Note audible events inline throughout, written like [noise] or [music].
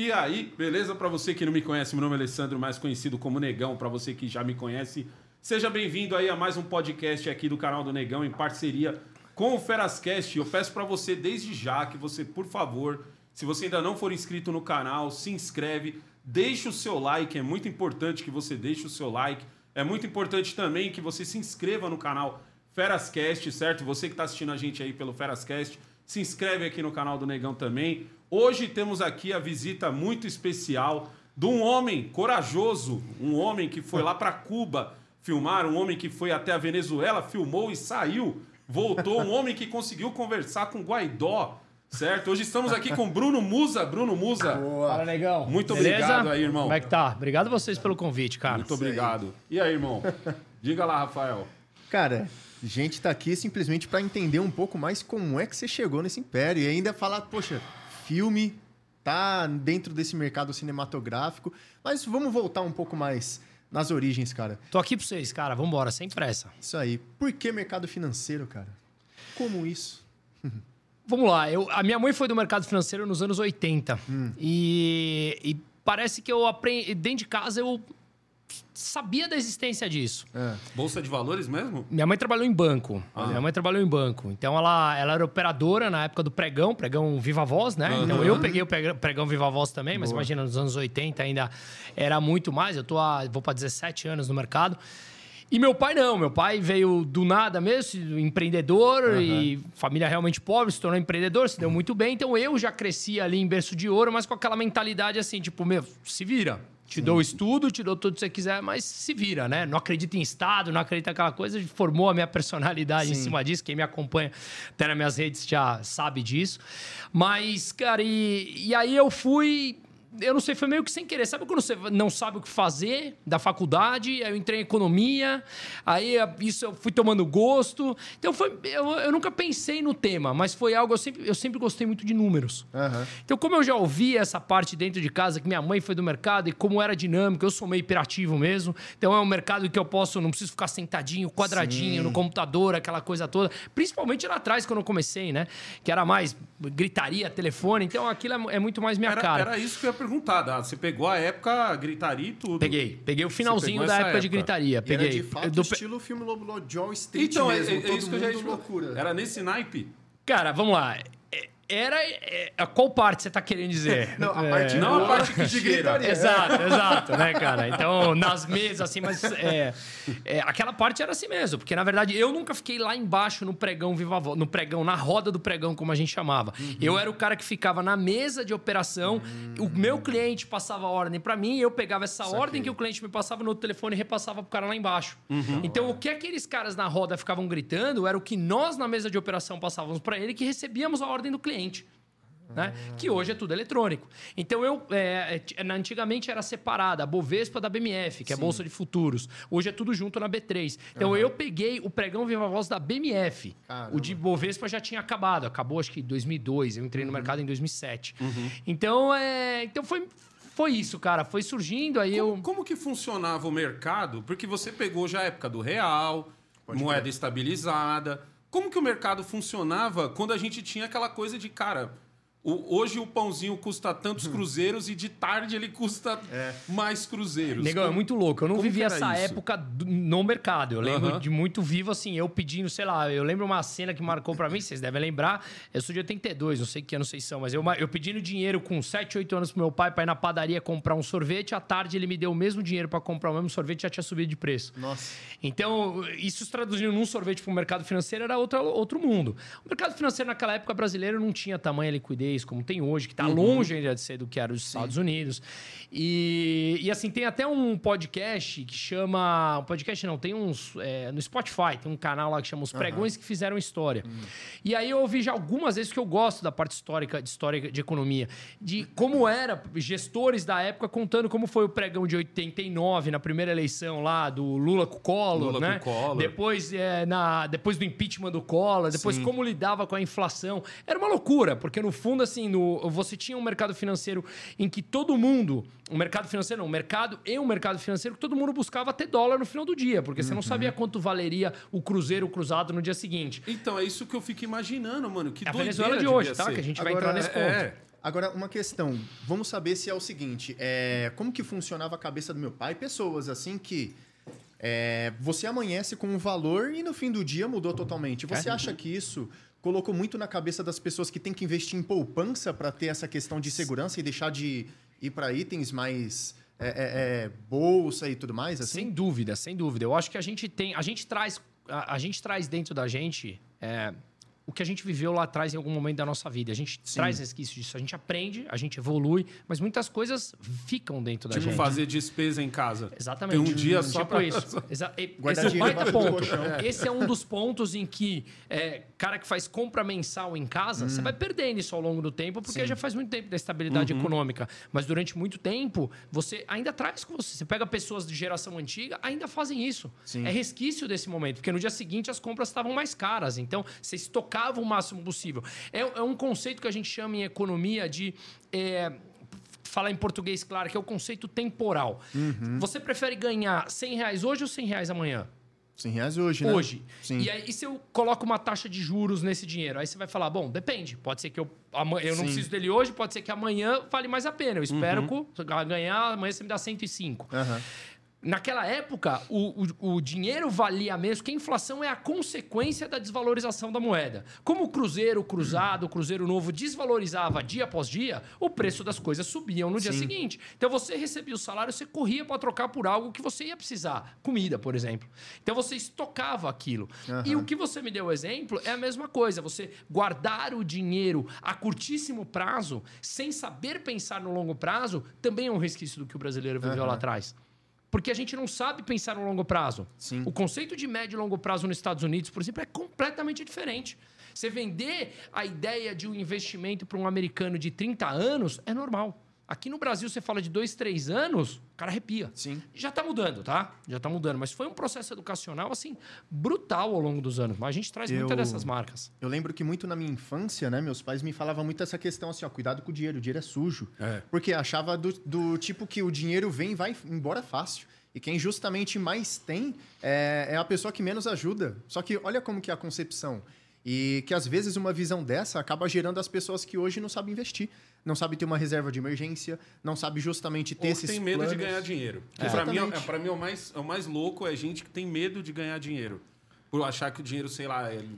E aí, beleza? Para você que não me conhece, meu nome é Alessandro, mais conhecido como Negão. Para você que já me conhece, seja bem-vindo aí a mais um podcast aqui do canal do Negão em parceria com o Ferascast. Eu peço para você desde já que você, por favor, se você ainda não for inscrito no canal, se inscreve, deixe o seu like, é muito importante que você deixe o seu like. É muito importante também que você se inscreva no canal Ferascast, certo? Você que está assistindo a gente aí pelo Ferascast, se inscreve aqui no canal do Negão também. Hoje temos aqui a visita muito especial de um homem corajoso, um homem que foi lá para Cuba filmar, um homem que foi até a Venezuela, filmou e saiu, voltou, um homem que conseguiu conversar com Guaidó, certo? Hoje estamos aqui com Bruno Musa. Bruno Musa. Boa. Fala, negão. Muito Beleza? obrigado aí, irmão. Como é que tá? Obrigado a vocês pelo convite, cara. Muito obrigado. E aí, irmão? [laughs] Diga lá, Rafael. Cara, gente tá aqui simplesmente para entender um pouco mais como é que você chegou nesse império e ainda falar, poxa, filme tá dentro desse mercado cinematográfico, mas vamos voltar um pouco mais nas origens, cara. Tô aqui para vocês, cara. Vamos embora, sem pressa. Isso aí. Por que mercado financeiro, cara? Como isso? [laughs] Vamos lá. Eu, a minha mãe foi do mercado financeiro nos anos 80. Hum. E, e parece que eu aprendi. Dentro de casa eu sabia da existência disso. É. Bolsa de valores mesmo? Minha mãe trabalhou em banco. Ah. Minha mãe trabalhou em banco. Então ela, ela era operadora na época do pregão, pregão Viva Voz, né? Uhum. Então eu peguei o pregão Viva Voz também, mas Boa. imagina, nos anos 80 ainda era muito mais. Eu tô há, vou para 17 anos no mercado. E meu pai não, meu pai veio do nada mesmo, empreendedor uhum. e família realmente pobre, se tornou empreendedor, se deu muito bem. Então eu já cresci ali em berço de ouro, mas com aquela mentalidade assim, tipo, meu, se vira. Te dou o estudo, te dou tudo que você quiser, mas se vira, né? Não acredita em Estado, não acredita naquela coisa, formou a minha personalidade Sim. em cima disso. Quem me acompanha até nas minhas redes já sabe disso. Mas, cara, e, e aí eu fui eu não sei, foi meio que sem querer. Sabe quando você não sabe o que fazer da faculdade? Aí eu entrei em economia, aí isso eu fui tomando gosto. Então foi, eu, eu nunca pensei no tema, mas foi algo, eu sempre, eu sempre gostei muito de números. Uhum. Então, como eu já ouvi essa parte dentro de casa, que minha mãe foi do mercado e como era dinâmico, eu sou meio hiperativo mesmo. Então é um mercado que eu posso, não preciso ficar sentadinho, quadradinho Sim. no computador, aquela coisa toda. Principalmente lá atrás, quando eu comecei, né? Que era mais gritaria, telefone. Então aquilo é, é muito mais minha era, cara. Era isso que eu ia perguntar. Você pegou a época gritaria e tudo. Peguei. Peguei o finalzinho da época, época, de gritaria. Peguei. era de fato do... estilo filme Lobo Joe Street então, mesmo. É, é, isso que eu já loucura. Era nesse naipe? Cara, vamos lá era. É, qual parte você está querendo dizer? [laughs] Não, a parte, é, não a parte que gritaria. Exato, exato, né, cara? Então, nas mesas, assim, mas é, é, aquela parte era assim mesmo, porque na verdade eu nunca fiquei lá embaixo no pregão Viva Voz, no pregão, na roda do pregão, como a gente chamava. Uhum. Eu era o cara que ficava na mesa de operação, uhum. o meu cliente passava a ordem para mim, eu pegava essa Isso ordem aqui. que o cliente me passava no telefone e repassava pro cara lá embaixo. Uhum. Então, o que aqueles caras na roda ficavam gritando era o que nós na mesa de operação passávamos para ele, que recebíamos a ordem do cliente cliente. Né? Que hoje é tudo eletrônico. Então, eu é, é antigamente era separada a Bovespa da BMF, que é a Bolsa de Futuros. Hoje é tudo junto na B3. Então, uhum. eu peguei o pregão Viva Voz da BMF. Caramba. O de Bovespa já tinha acabado. Acabou, acho que em 2002. Eu entrei uhum. no mercado em 2007. Uhum. Então, é, então foi, foi isso, cara. Foi surgindo, aí como, eu... Como que funcionava o mercado? Porque você pegou já a época do real, Pode moeda ver. estabilizada como que o mercado funcionava quando a gente tinha aquela coisa de, cara, o, hoje o pãozinho custa tantos hum. cruzeiros e de tarde ele custa é. mais cruzeiros. Negão, é muito louco. Eu não vivi essa isso? época do, no mercado. Eu lembro uh -huh. de muito vivo, assim, eu pedindo, sei lá, eu lembro uma cena que marcou para mim, vocês devem lembrar. Eu sou de 82, não sei que ano vocês são, mas eu, eu pedindo dinheiro com 7, 8 anos pro meu pai pra ir na padaria comprar um sorvete. À tarde ele me deu o mesmo dinheiro para comprar o mesmo sorvete já tinha subido de preço. Nossa. Então, isso se traduzindo num sorvete pro mercado financeiro era outro, outro mundo. O mercado financeiro naquela época brasileiro não tinha tamanha liquidez como tem hoje, que está uhum. longe ainda de ser do que era os Estados Unidos. E, e assim, tem até um podcast que chama. Um podcast não, tem uns. É, no Spotify, tem um canal lá que chama Os Pregões uhum. que Fizeram História. Uhum. E aí eu ouvi já algumas vezes que eu gosto da parte histórica, de história de economia, de como era gestores da época contando como foi o pregão de 89, na primeira eleição lá do Lula com o Collor, Lula né? Com Collor. Depois, é, na, depois do impeachment do Collor, depois Sim. como lidava com a inflação. Era uma loucura, porque no fundo, assim, no, você tinha um mercado financeiro em que todo mundo o mercado financeiro não, o mercado e o mercado financeiro, todo mundo buscava ter dólar no final do dia, porque você não uhum. sabia quanto valeria o cruzeiro cruzado no dia seguinte. Então, é isso que eu fico imaginando, mano. Que é a Venezuela de hoje, tá? Ser. Que a gente vai Agora, entrar nesse ponto. É, Agora, uma questão. Vamos saber se é o seguinte: é, como que funcionava a cabeça do meu pai? Pessoas assim que. é, você amanhece com um valor e no fim do dia mudou totalmente. Você É. acha que isso colocou muito na cabeça das pessoas que tem que investir em poupança para ter essa questão de segurança e deixar de ir para itens mais é, é, é, bolsa e tudo mais? Assim? Sem dúvida, sem dúvida. Eu acho que a gente tem. A gente traz. A, a gente traz dentro da gente. é, o que a gente viveu lá atrás em algum momento da nossa vida. A gente traz resquício disso. A gente aprende, a gente evolui, mas muitas coisas ficam dentro da Tipo, gente. fazer despesa em casa. Exatamente. Tem um dia só tipo pra- isso. [laughs] Exa Guardar esse é um baita ponto. colchão. Esse é um dos pontos em que é, cara que faz compra mensal em casa, você vai perdendo isso ao longo do tempo, porque já faz muito tempo da estabilidade econômica. Mas durante muito tempo, você ainda traz com você. Você pega pessoas de geração antiga, ainda fazem isso. Sim. É resquício desse momento, porque no dia seguinte as compras estavam mais caras. Então, você estocava o máximo possível. É, é um conceito que a gente chama em economia de. é, falar em português, claro, que é o conceito temporal. Você prefere ganhar 100 reais hoje ou 100 reais amanhã? 100 reais hoje, né? Hoje. Sim. E aí, se eu coloco uma taxa de juros nesse dinheiro, aí você vai falar, bom, depende. Pode ser que eu, eu não Sim. preciso dele hoje, pode ser que amanhã vale mais a pena. Eu espero que eu ganhar, amanhã você me dá 105. Aham. Naquela época, o, o, o dinheiro valia mesmo, que a inflação é a consequência da desvalorização da moeda. Como o cruzeiro cruzado, o cruzeiro novo desvalorizava dia após dia, o preço das coisas subiam no dia Sim. seguinte. Então você recebia o salário, você corria para trocar por algo que você ia precisar, comida, por exemplo. Então você estocava aquilo. E o que você me deu o exemplo é a mesma coisa, você guardar o dinheiro a curtíssimo prazo, sem saber pensar no longo prazo, também é um resquício do que o brasileiro viveu lá atrás. Porque a gente não sabe pensar no longo prazo. Sim. O conceito de médio e longo prazo nos Estados Unidos, por exemplo, é completamente diferente. Você vender a ideia de um investimento para um americano de 30 anos é normal. Aqui no Brasil, você fala de dois, três anos, o cara arrepia. Sim. Já está mudando, tá? Já está mudando. Mas foi um processo educacional, assim, brutal ao longo dos anos. Mas a gente traz muita Eu- dessas marcas. Eu lembro que muito na minha infância, né, meus pais me falavam muito essa questão assim, ó, cuidado com o dinheiro, o dinheiro é sujo. É. Porque achava do, do tipo que o dinheiro vem e vai embora fácil. E quem justamente mais tem é, é a pessoa que menos ajuda. Só que olha como que é a concepção. E que às vezes uma visão dessa acaba gerando as pessoas que hoje não sabem investir. Não sabem ter uma reserva de emergência, não sabem justamente ter Ou esses que tem medo de planos. ganhar dinheiro. É. Pra mim, é, pra mim é o, mais, é o mais louco é gente que tem medo de ganhar dinheiro. Por achar que o dinheiro, sei lá, ele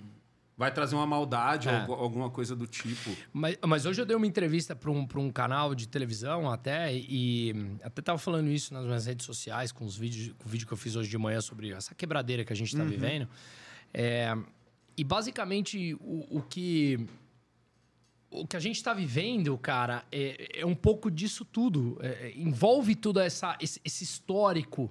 vai trazer uma maldade É. ou algu- alguma coisa do tipo. Mas, mas hoje eu dei uma entrevista para um, pra um canal de televisão até, e até tava falando isso nas minhas redes sociais, com os vídeos, com o vídeo que eu fiz hoje de manhã sobre essa quebradeira que a gente está vivendo. É, e basicamente o, o que. O que a gente está vivendo, cara, é, é um pouco disso tudo. É, é, envolve tudo essa, esse, esse histórico,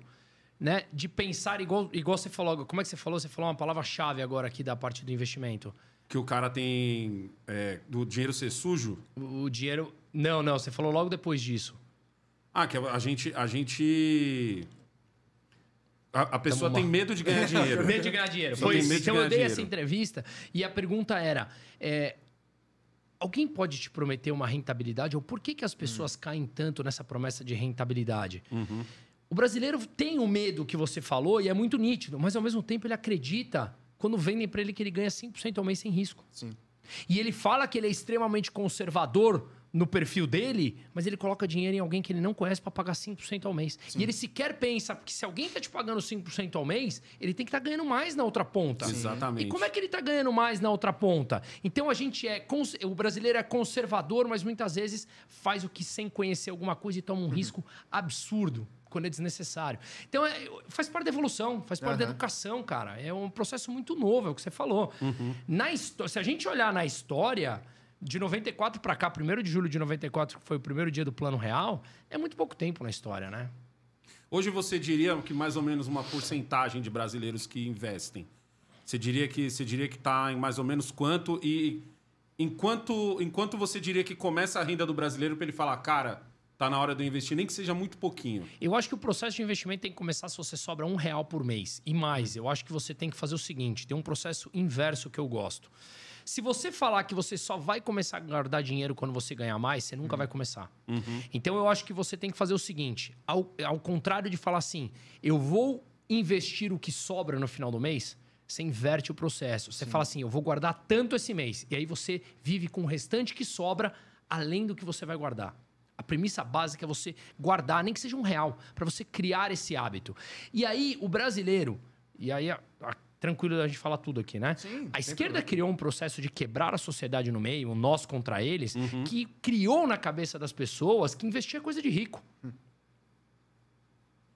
né? De pensar igual, igual você falou. Como é que você falou? Você falou uma palavra-chave agora aqui da parte do investimento. Que o cara tem. é, do dinheiro ser sujo. O dinheiro. Não, não, você falou logo depois disso. Ah, que a gente. A gente. A, a pessoa Tamo tem mal. medo de ganhar [laughs] dinheiro. Medo de ganhar dinheiro. Foi isso. medo de Então eu dei dinheiro. essa entrevista e a pergunta era: é, alguém pode te prometer uma rentabilidade? Ou por que, que as pessoas caem tanto nessa promessa de rentabilidade? Uhum. O brasileiro tem o medo que você falou e é muito nítido, mas ao mesmo tempo ele acredita quando vendem para ele que ele ganha 5% ao mês sem risco. Sim. E ele fala que ele é extremamente conservador no perfil dele, mas ele coloca dinheiro em alguém que ele não conhece para pagar 5% ao mês. E ele sequer pensa, porque se alguém está te pagando 5% ao mês, ele tem que estar ganhando mais na outra ponta. Sim. Exatamente. E como é que ele está ganhando mais na outra ponta? Então a gente é. cons- O brasileiro é conservador, mas muitas vezes faz o que sem conhecer alguma coisa e toma um risco absurdo. Quando é desnecessário. Então, é- faz parte da evolução, faz parte da Aham. educação, cara. É um processo muito novo, é o que você falou. Na histó- se a gente olhar na história, de 94 para cá, 1 de julho de 94, que foi o primeiro dia do Plano Real, é muito pouco tempo na história, né? Hoje você diria que mais ou menos uma porcentagem de brasileiros que investem. Você diria que você diria que está em mais ou menos quanto e enquanto enquanto você diria que começa a renda do brasileiro para ele falar, cara, tá na hora de eu investir, nem que seja muito pouquinho. Eu acho que o processo de investimento tem que começar se você sobra um real por mês. E mais, eu acho que você tem que fazer o seguinte: tem um processo inverso que eu gosto. Se você falar que você só vai começar a guardar dinheiro quando você ganhar mais, você nunca vai começar. Então eu acho que você tem que fazer o seguinte: ao, ao contrário de falar assim, eu vou investir o que sobra no final do mês, você inverte o processo. Você fala assim, eu vou guardar tanto esse mês. E aí você vive com o restante que sobra além do que você vai guardar. A premissa básica é você guardar, nem que seja um real, para você criar esse hábito. E aí, o brasileiro, e aí, a, a, tranquilo da gente falar tudo aqui, né? Sim, a esquerda problema. criou um processo de quebrar a sociedade no meio, um nós contra eles, Uhum. que criou na cabeça das pessoas que investir é coisa de rico.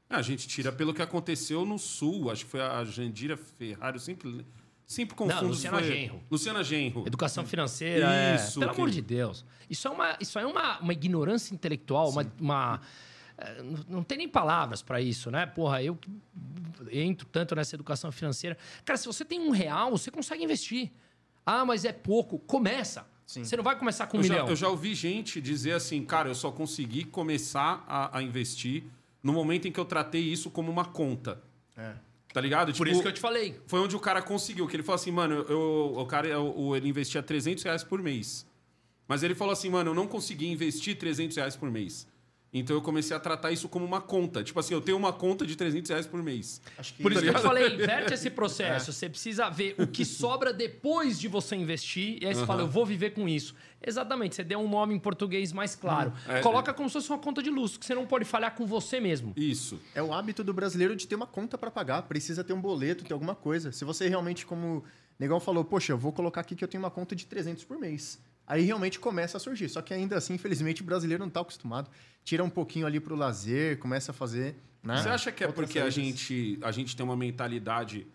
A gente tira pelo que aconteceu no Sul. Acho que foi a Jandira Ferrari. Eu sempre, sempre confundo. Luciana foi- Genro. Luciana Genro. Educação financeira, é- Isso, pelo que- amor de Deus. Isso é uma, isso é uma, uma ignorância intelectual, uma, uma- é, não- não tem nem palavras para isso, né? Porra, eu que entro tanto nessa educação financeira. Cara, se você tem um real, você consegue investir. Ah, mas é pouco. Começa. Você não vai começar com um Eu já, milhão. eu já ouvi gente dizer assim, cara, eu só consegui começar a, a investir no momento em que eu tratei isso como uma conta. É. Tá ligado? Por isso que eu te falei. Foi onde o cara conseguiu, que ele falou assim, mano, eu, o cara eu- ele investia 300 reais por mês. Mas ele falou assim, mano, eu não consegui investir 300 reais por mês. Então eu comecei a tratar isso como uma conta. Tipo assim, eu tenho uma conta de 300 reais por mês. Acho que Por isso que eu te ligado? falei, [laughs] inverte esse processo. Você precisa ver o que sobra depois de você investir. E aí você fala, eu vou viver com isso. Exatamente, você deu um nome em português mais claro. É, Coloca como se fosse uma conta de luz, que você não pode falhar com você mesmo. Isso. É o hábito do brasileiro de ter uma conta para pagar, precisa ter um boleto, ter alguma coisa. Se você realmente, como o Negão falou, poxa, eu vou colocar aqui que eu tenho uma conta de 300 por mês. Aí realmente começa a surgir. Só que ainda assim, infelizmente, o brasileiro não está acostumado. Tira um pouquinho ali pro lazer, começa a fazer. Né? Você acha que é outras porque a gente, a gente tem uma mentalidade.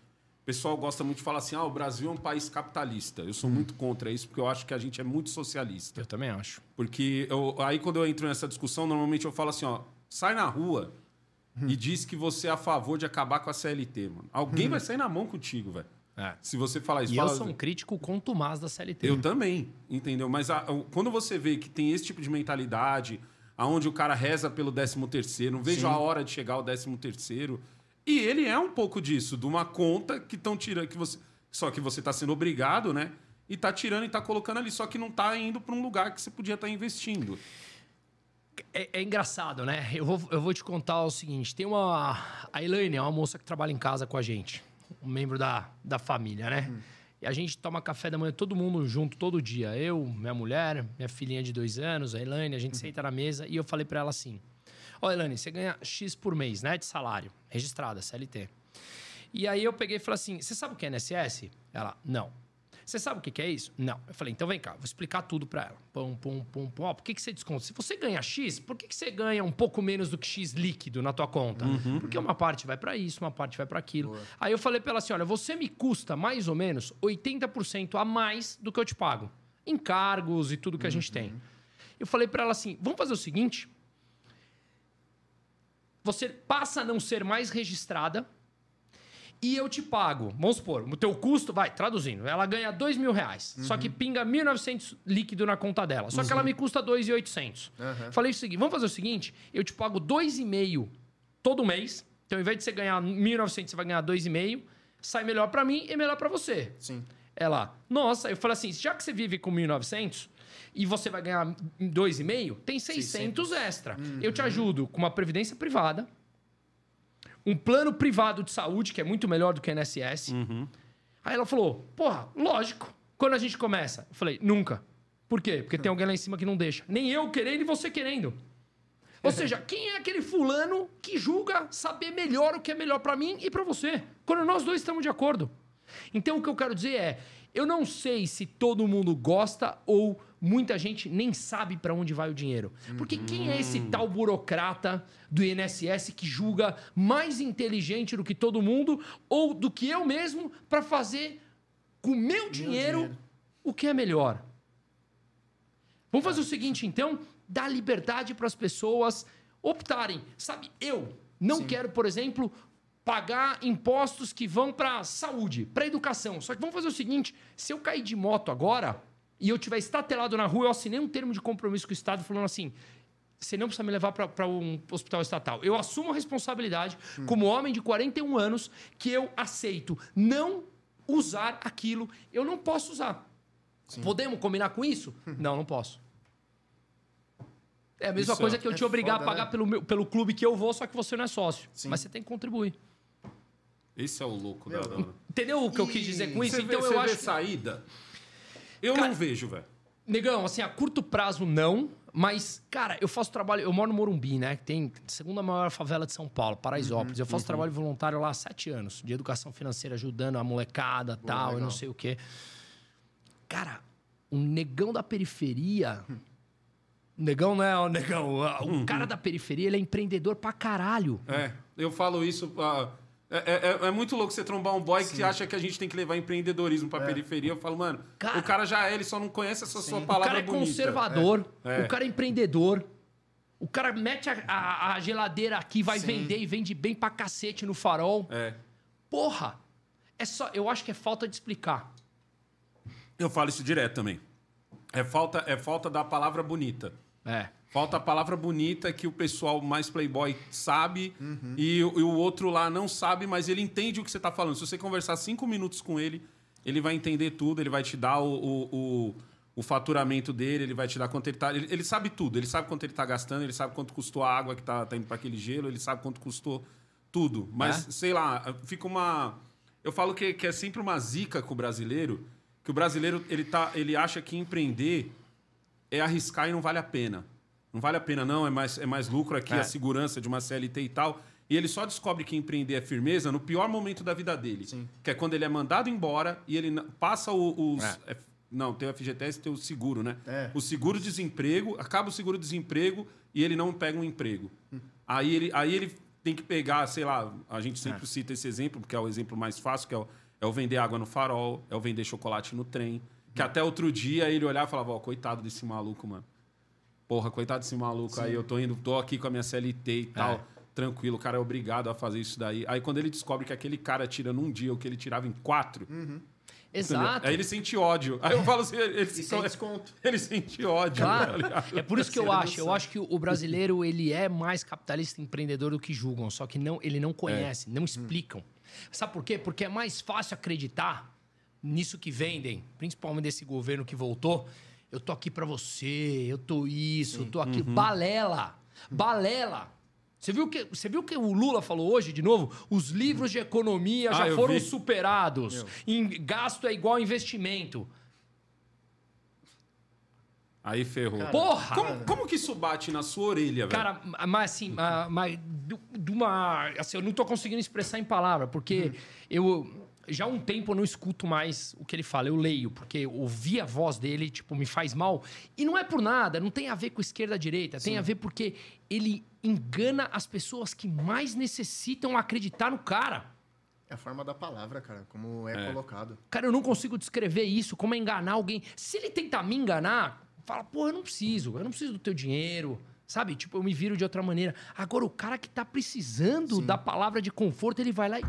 O pessoal gosta muito de falar assim: ah, o Brasil é um país capitalista. Eu sou muito contra isso, porque eu acho que a gente é muito socialista. Eu também acho. Porque eu- aí quando eu entro nessa discussão, normalmente eu falo assim: ó, sai na rua e diz que você é a favor de acabar com a CLT, mano. Alguém vai sair na mão contigo, velho. É. Se você falar isso. E fala, eu sou um crítico contumaz da CLT. eu também, entendeu? Mas a- quando você vê que tem esse tipo de mentalidade, aonde o cara reza pelo 13 terceiro, não vejo Sim. a hora de chegar ao 13 terceiro. E ele é um pouco disso, de uma conta que estão tirando, que você, só que você está sendo obrigado, né? E tá tirando e tá colocando ali, só que não tá indo para um lugar que você podia estar investindo. É, é engraçado, né? Eu vou, eu vou te contar o seguinte: tem uma. A Elaine é uma moça que trabalha em casa com a gente, um membro da, da família, né? E a gente toma café da manhã todo mundo junto, todo dia. Eu, minha mulher, minha filhinha de dois anos, a Elaine, a gente senta na mesa e eu falei pra ela assim: Ó, Elaine, você ganha X por mês, né? De salário, registrada, CLT. E aí eu peguei e falei assim: você sabe o que é INSS? Ela, não. Você sabe o que que é isso? Não. Eu falei, então vem cá, vou explicar tudo pra ela. Pum, pum, pum, pum. Ó, por que, que você desconta? Se você ganha X, por que, que você ganha um pouco menos do que X líquido na tua conta? Porque uma parte vai pra isso, uma parte vai pra aquilo. Aí eu falei pra ela assim: olha, você me custa mais ou menos 80% a mais do que eu te pago. Encargos e tudo que a gente tem. Eu falei pra ela assim: vamos fazer o seguinte. Você passa a não ser mais registrada e eu te pago. Vamos supor, o teu custo, vai, traduzindo, ela ganha dois mil reais. Só que pinga 1.900 líquido na conta dela. Só que ela me custa 2.800. Falei o seguinte, vamos fazer o seguinte, eu te pago 2,5 todo mês. Então, ao invés de você ganhar 1.900, você vai ganhar 2,5. Sai melhor pra mim e melhor pra você. Sim. Ela, nossa, eu falei assim, já que você vive com 1.900 e você vai ganhar 2,5, tem 600, extra. Eu te ajudo com uma previdência privada, um plano privado de saúde, que é muito melhor do que a NSS. Aí ela falou, porra, lógico. Quando a gente começa? Eu falei, nunca. Por quê? Porque tem alguém lá em cima que não deixa. Nem eu querendo e você querendo. Ou seja, quem é aquele fulano que julga saber melhor o que é melhor pra mim e pra você? Quando nós dois estamos de acordo. Então o que eu quero dizer é, eu não sei se todo mundo gosta ou muita gente nem sabe pra onde vai o dinheiro. Porque quem é esse tal burocrata do INSS que julga mais inteligente do que todo mundo ou do que eu mesmo pra fazer com o meu dinheiro, dinheiro. o que é melhor? Vamos fazer o seguinte, então, dar liberdade para as pessoas optarem. Sabe, eu não quero, por exemplo, pagar impostos que vão para saúde, para educação. Só que vamos fazer o seguinte: se eu cair de moto agora e eu tiver estatelado na rua, eu assinei um termo de compromisso com o Estado falando assim. Você não precisa me levar para um hospital estatal. Eu assumo a responsabilidade, como homem de 41 anos, que eu aceito não usar aquilo. Eu não posso usar. Podemos combinar com isso? Não, não posso. É a mesma Isso coisa que eu é te obrigar foda, a pagar né? pelo, meu- pelo clube que eu vou, só que você não é sócio. Sim. Mas você tem que contribuir. Esse é o louco Meu, da. Entendeu o que eu quis dizer com isso? Você então vê, eu você acho. vê saída? Eu Cara- não vejo, velho. Negão, assim, a curto prazo não, mas, cara, eu faço trabalho. Eu moro no Morumbi, né? Que tem a segunda maior favela de São Paulo, Paraisópolis. eu faço trabalho voluntário lá há sete anos, de educação financeira, ajudando a molecada e tal, legal. não sei o quê. Cara, o negão da periferia. Negão não é o negão. O cara da periferia, ele é empreendedor pra caralho. É, eu falo isso. ah, é, é- é muito louco você trombar um boy que acha que a gente tem que levar empreendedorismo pra periferia. Eu falo, mano, Cara- o cara já é, ele só não conhece essa sua O palavra cara é bonita. conservador, É. o cara é empreendedor. O cara mete a, a- a geladeira aqui, vai vender e vende bem pra cacete no farol. É. Porra! É só, eu acho que é falta de explicar. Eu falo isso direto também. É falta, é falta da palavra bonita. É. Falta a palavra bonita que o pessoal mais playboy sabe Uhum. e, o- e o outro lá não sabe, mas ele entende o que você está falando. Se você conversar cinco minutos com ele, ele vai entender tudo, ele vai te dar o, o, o- o faturamento dele, ele vai te dar quanto ele tá. Ele, ele sabe tudo, ele sabe quanto ele está gastando, ele sabe quanto custou a água que tá, tá indo para aquele gelo, ele sabe quanto custou tudo. Mas, É? sei lá, fica uma. Eu falo que, que é sempre uma zica com o brasileiro, que o brasileiro ele, tá, ele acha que empreender é arriscar e não vale a pena. Não vale a pena, não. É mais, é mais lucro aqui, É. a segurança de uma CLT e tal. E ele só descobre que empreender é firmeza no pior momento da vida dele. Que é quando ele é mandado embora e ele passa o- os. é, não, tem o FGTS e tem o seguro, né? É. O seguro-desemprego, acaba o seguro-desemprego e ele não pega um emprego. Aí, ele, aí ele tem que pegar, sei lá, a gente sempre cita esse exemplo, porque é o exemplo mais fácil, que é o, é o vender água no farol, é o vender chocolate no trem. Que até outro dia ele olhava e falava, ó, coitado desse maluco, mano. Porra, coitado desse maluco aí, eu tô indo, tô aqui com a minha CLT e tal, tranquilo, o cara é obrigado a fazer isso daí. Aí quando ele descobre que aquele cara tira num dia o que ele tirava em quatro, entendeu? Exato. aí ele sente ódio. Aí eu falo assim, ele, E sem desconto. [laughs] ele sente ódio. tá Claro. É por isso que eu acho. Eu acho que o brasileiro ele é mais capitalista e empreendedor do que julgam, só que não, ele não conhece, não explicam. Sabe por quê? Porque é mais fácil acreditar nisso que vendem, principalmente desse governo que voltou. Eu tô aqui pra você, eu tô isso, eu tô aqui. Balela! Balela! Você viu, que, você viu que o Lula falou hoje, de novo? Os livros de economia Ah, já foram vi. superados. Em, gasto é igual investimento. Aí ferrou. Porra! Como, como que isso bate na sua orelha, velho? Cara, mas assim, mas do- de uma. Assim, eu não tô conseguindo expressar em palavra, porque eu já há um tempo eu não escuto mais o que ele fala, eu leio, porque ouvir a voz dele, tipo, me faz mal. E não é por nada, não tem a ver com esquerda direita, tem a ver porque ele engana as pessoas que mais necessitam acreditar no cara. É a forma da palavra, cara, como é, colocado. Cara, eu não consigo descrever isso, como é enganar alguém. Se ele tentar me enganar, fala, pô, eu não preciso, eu não preciso do teu dinheiro. Sabe? Tipo, eu me viro de outra maneira. Agora, o cara que tá precisando da palavra de conforto, ele vai lá e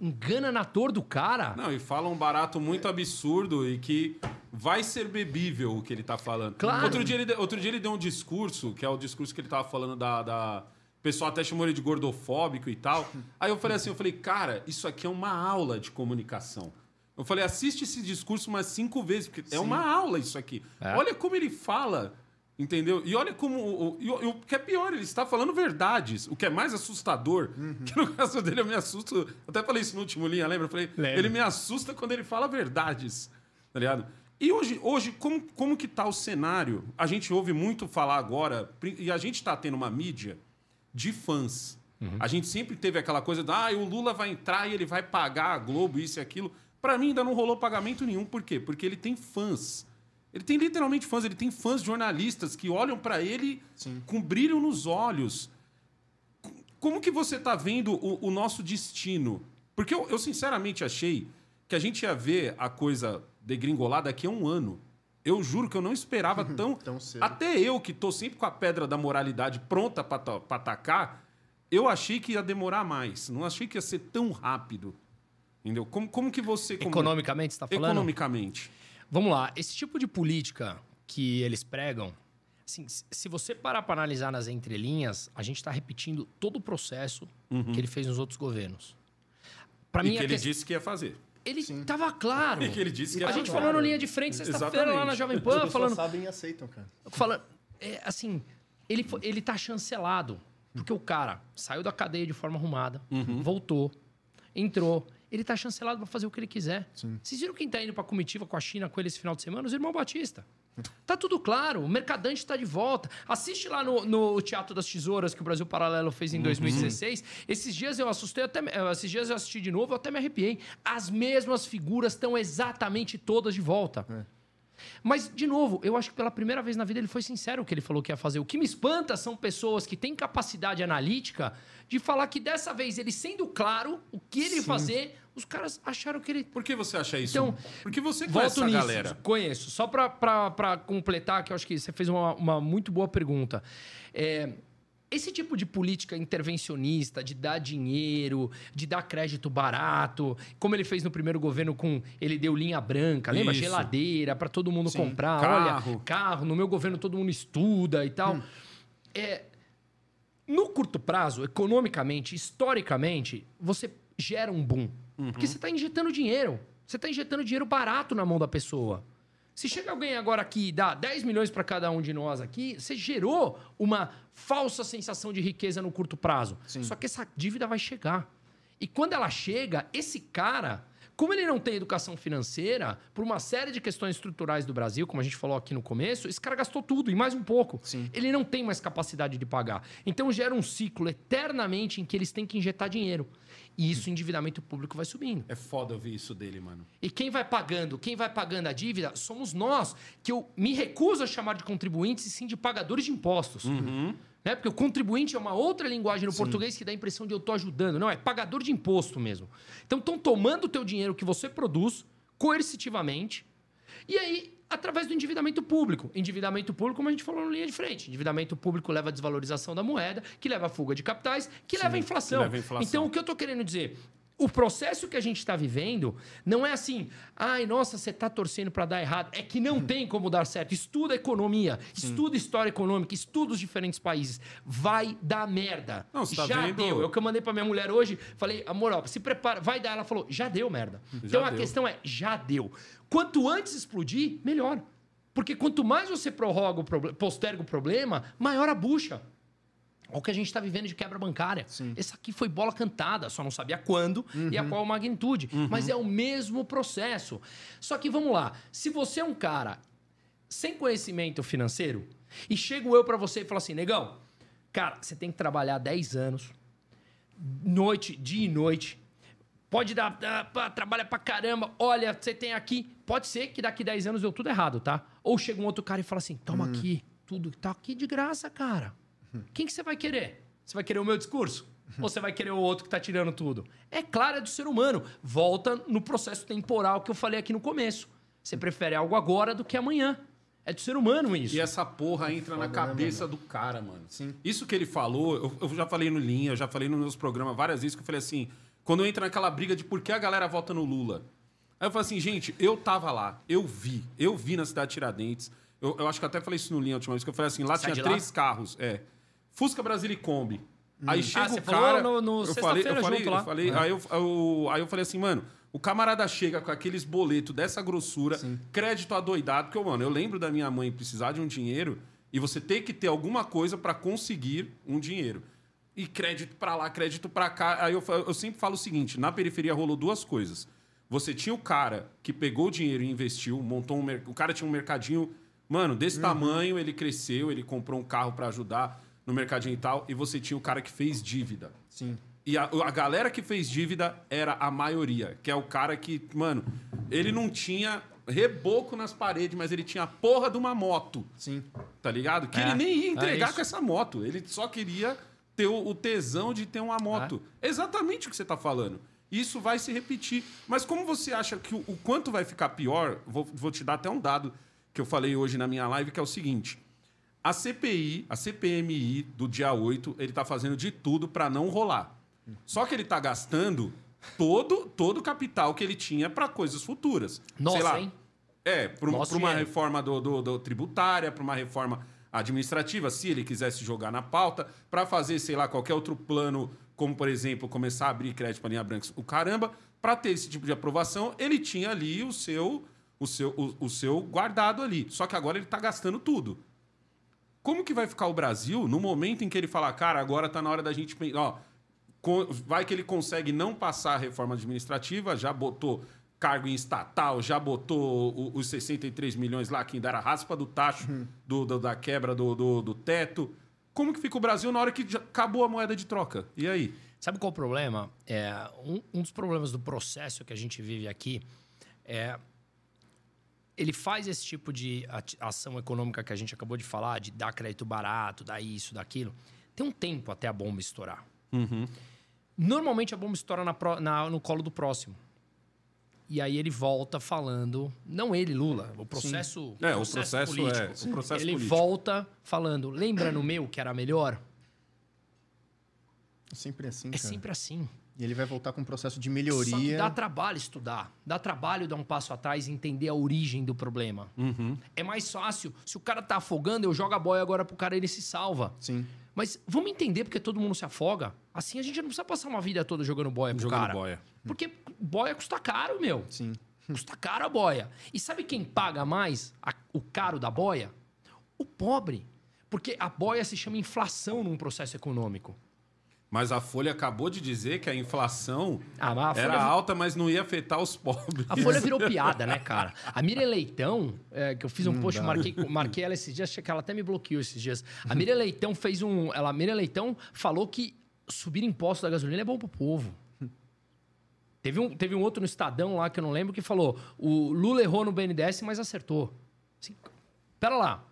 engana na dor do cara. Não, e fala um barato muito absurdo e que vai ser bebível o que ele tá falando. Claro. Outro dia ele, outro dia ele deu um discurso, que é o discurso que ele tava falando da. da... O pessoal até chamou ele de gordofóbico e tal. [laughs] Aí eu falei assim, eu falei, cara, isso aqui é uma aula de comunicação. Eu falei, assiste esse discurso umas cinco vezes, porque é uma aula isso aqui. É. Olha como ele fala, entendeu? E olha como. O, o- o- que é pior, ele está falando verdades. O que é mais assustador, que no [laughs] caso dele eu me assusto. Eu até falei isso no último linha, lembra? Eu falei, Lembro. ele me assusta quando ele fala verdades, tá ligado? E hoje, hoje como, como que tá o cenário? A gente ouve muito falar agora, e a gente tá tendo uma mídia de fãs. A gente sempre teve aquela coisa da, ah, o Lula vai entrar e ele vai pagar a Globo, isso e aquilo. Pra mim ainda não rolou pagamento nenhum. Por quê? Porque ele tem fãs. Ele tem literalmente fãs, ele tem fãs jornalistas que olham pra ele com brilho nos olhos. Como que você tá vendo o, o nosso destino? Porque eu, eu sinceramente achei que a gente ia ver a coisa degringolar daqui a um ano. Eu juro que eu não esperava [laughs] tão. Tão cedo. Até eu, que tô sempre com a pedra da moralidade pronta pra atacar, eu achei que ia demorar mais. Não achei que ia ser tão rápido. Entendeu? Como, como que você. Como... Economicamente, você tá falando? Economicamente. Vamos lá, esse tipo de política que eles pregam, assim, se- você parar para analisar nas entrelinhas, a gente está repetindo todo o processo que ele fez nos outros governos. Para Uhum. E mim, que ele questão- disse que ia fazer. ele tava claro. [laughs] E que ele disse que ia a gente falou no linha de frente sexta-feira lá na. Jovem As Pan, pessoas falando, sabem e aceitam, cara. falando é, assim, ele, ele tá chancelado. Porque o cara saiu da cadeia de forma arrumada, voltou, entrou. Ele tá chancelado para fazer o que ele quiser. Sim. Vocês viram quem tá indo pra comitiva com a China com ele esse final de semana? Os irmãos Batista. Tá tudo claro, o Mercadante está de volta. Assiste lá no, no, Teatro das Tesouras que o Brasil Paralelo fez em 2016. Uhum. Esses dias eu assustei até. Esses dias eu assisti de novo, eu até me arrepiei. As mesmas figuras estão exatamente todas de volta. É. Mas, de novo, eu acho que pela primeira vez na vida ele foi sincero o que ele falou que ia fazer. O que me espanta são pessoas que têm capacidade analítica de falar que dessa vez ele sendo claro o que ele ia fazer, os caras acharam que ele. Por que você acha isso? Então, Porque você conhece essa nisso, galera. Conheço. Só para completar, que eu acho que você fez uma, uma muito boa pergunta. É, esse tipo de política intervencionista, de dar dinheiro, de dar crédito barato, como ele fez no primeiro governo com ele deu linha branca, lembra? Isso. Geladeira para todo mundo Sim. comprar, carro. olha, carro, no meu governo todo mundo estuda e tal. Hum. É, no curto prazo, economicamente, historicamente, você gera um boom. Uhum. Porque você está injetando dinheiro. Você está injetando dinheiro barato na mão da pessoa. Se chega alguém agora aqui e dá 10 milhões para cada um de nós aqui, você gerou uma falsa sensação de riqueza no curto prazo. Sim. Só que essa dívida vai chegar. E quando ela chega, esse cara, como ele não tem educação financeira, por uma série de questões estruturais do Brasil, como a gente falou aqui no começo, esse cara gastou tudo e mais um pouco. Sim. Ele não tem mais capacidade de pagar. Então gera um ciclo eternamente em que eles têm que injetar dinheiro. E isso, o endividamento público vai subindo. É foda ouvir isso dele, mano. E quem vai pagando? Quem vai pagando a dívida somos nós, que eu me recuso a chamar de contribuintes e sim de pagadores de impostos. Uhum. Né? Porque o contribuinte é uma outra linguagem no sim. português que dá a impressão de eu estou ajudando. Não, é pagador de imposto mesmo. Então estão tomando o teu dinheiro que você produz coercitivamente. E aí através do endividamento público. Endividamento público, como a gente falou no linha de frente. Endividamento público leva à desvalorização da moeda, que leva à fuga de capitais, que, Sim, leva, à inflação. que leva inflação. Então, o que eu estou querendo dizer? O processo que a gente está vivendo não é assim, ai, nossa, você está torcendo para dar errado. É que não tem como dar certo. Estuda economia, estuda história econômica, estuda os diferentes países. Vai dar merda. Não, tá já vendo? deu. Eu que eu mandei para minha mulher hoje, falei, amor, ó, se prepara, vai dar. Ela falou, já deu merda. Já então a questão é, já deu. Quanto antes explodir, melhor. Porque quanto mais você prorroga o problema, posterga o problema, maior a bucha. Olha o que a gente está vivendo de quebra bancária. Sim. Essa aqui foi bola cantada, só não sabia quando uhum. e a uhum. qual magnitude. Uhum. Mas é o mesmo processo. Só que vamos lá. Se você é um cara sem conhecimento financeiro e chego eu para você e falo assim, negão, cara, você tem que trabalhar 10 anos, noite, dia e noite, Pode dar, trabalha pra caramba. Olha, você tem aqui. Pode ser que daqui 10 anos deu tudo errado, tá? Ou chega um outro cara e fala assim: toma hum. aqui, tudo tá aqui de graça, cara. Quem que você vai querer? Você vai querer o meu discurso? Ou você vai querer o outro que tá tirando tudo? É claro, é do ser humano. Volta no processo temporal que eu falei aqui no começo. Você prefere algo agora do que amanhã. É do ser humano isso. E essa porra entra Foda, na né, cabeça né, do cara, mano. Sim. Isso que ele falou, eu, eu, já falei no Linha, eu já falei nos meus programas várias vezes que eu falei assim: quando entra naquela briga de por que a galera vota no Lula. Aí eu falo assim, gente, eu tava lá, eu vi, eu vi na cidade de Tiradentes. Eu, eu acho que até falei isso no Linha a última vez, que eu falei assim, lá Sai tinha três lá? carros, é. Fusca Brasil e Kombi. Hum. Aí chega ah, o cara. No, no eu falei, eu falei, eu falei, é. aí, eu, eu, aí eu falei assim, mano, o camarada chega com aqueles boletos dessa grossura, Sim. crédito adoidado, porque, mano, eu lembro da minha mãe precisar de um dinheiro e você tem que ter alguma coisa para conseguir um dinheiro e crédito para lá, crédito para cá. Aí eu, eu sempre falo o seguinte: na periferia rolou duas coisas. Você tinha o cara que pegou o dinheiro e investiu, montou um o cara tinha um mercadinho, mano, desse uhum. tamanho, ele cresceu, ele comprou um carro para ajudar no mercadinho e tal, e você tinha o cara que fez dívida. Sim. E a, a galera que fez dívida era a maioria, que é o cara que, mano, ele não tinha reboco nas paredes, mas ele tinha a porra de uma moto. Sim. Tá ligado? Que é. ele nem ia entregar é com essa moto, ele só queria ter o, tesão de ter uma moto. É. Exatamente o que você está falando. Isso vai se repetir. Mas como você acha que o, o quanto vai ficar pior, vou, vou, te dar até um dado que eu falei hoje na minha live, que é o seguinte. A CPI, a CPMI do dia 8, ele está fazendo de tudo para não rolar. Só que ele está gastando todo, todo o capital que ele tinha para coisas futuras. Nossa, Sei lá, hein? É, para uma reforma do, do, do tributária, para uma reforma administrativa, se ele quisesse jogar na pauta, para fazer, sei lá, qualquer outro plano, como, por exemplo, começar a abrir crédito para linha branca, o caramba, para ter esse tipo de aprovação, ele tinha ali o seu, o seu, o, o seu guardado ali. Só que agora ele está gastando tudo. Como que vai ficar o Brasil no momento em que ele falar, cara, agora está na hora da gente. Ó, vai que ele consegue não passar a reforma administrativa, já botou cargo em estatal, já botou os 63 milhões lá que ainda era raspa do tacho uhum. do, do, da quebra do, do, do, teto. Como que fica o Brasil na hora que acabou a moeda de troca? E aí? Sabe qual o problema? É, um, um dos problemas do processo que a gente vive aqui é ele faz esse tipo de ação econômica que a gente acabou de falar, de dar crédito barato, dar isso, daquilo. Tem um tempo até a bomba estourar. Uhum. Normalmente a bomba estoura na, na, no colo do próximo. E aí ele volta falando, não ele, Lula, o processo, é, o processo, é, político. É, o processo ele político. volta falando, lembra no meu que era melhor? É sempre assim, É sempre assim. E ele vai voltar com um processo de melhoria. Só que dá trabalho estudar. Dá trabalho dar um passo atrás e entender a origem do problema. Uhum. É mais fácil. Se o cara tá afogando, eu jogo a boia agora pro cara e ele se salva. Sim. Mas vamos entender porque todo mundo se afoga. Assim a gente não precisa passar uma vida toda jogando boia pro jogando cara. boia. Porque boia custa caro, meu. Sim. [laughs] Custa caro a boia. E sabe quem paga mais a, o caro da boia? O pobre. Porque a boia se chama inflação num processo econômico. Mas a Folha acabou de dizer que a inflação ah, a era Folha... alta, mas não ia afetar os pobres. A Folha virou [laughs] piada, né, cara? A Miriam Leitão, é, que eu fiz um não post, marquei, marquei ela esses dias, que ela até me bloqueou esses dias. A Miriam Leitão fez um. Ela, a Miriam Leitão falou que subir imposto da gasolina é bom pro povo. Teve um, teve um outro no Estadão lá que eu não lembro que falou: o Lula errou no BNDES, mas acertou. Assim, pera lá.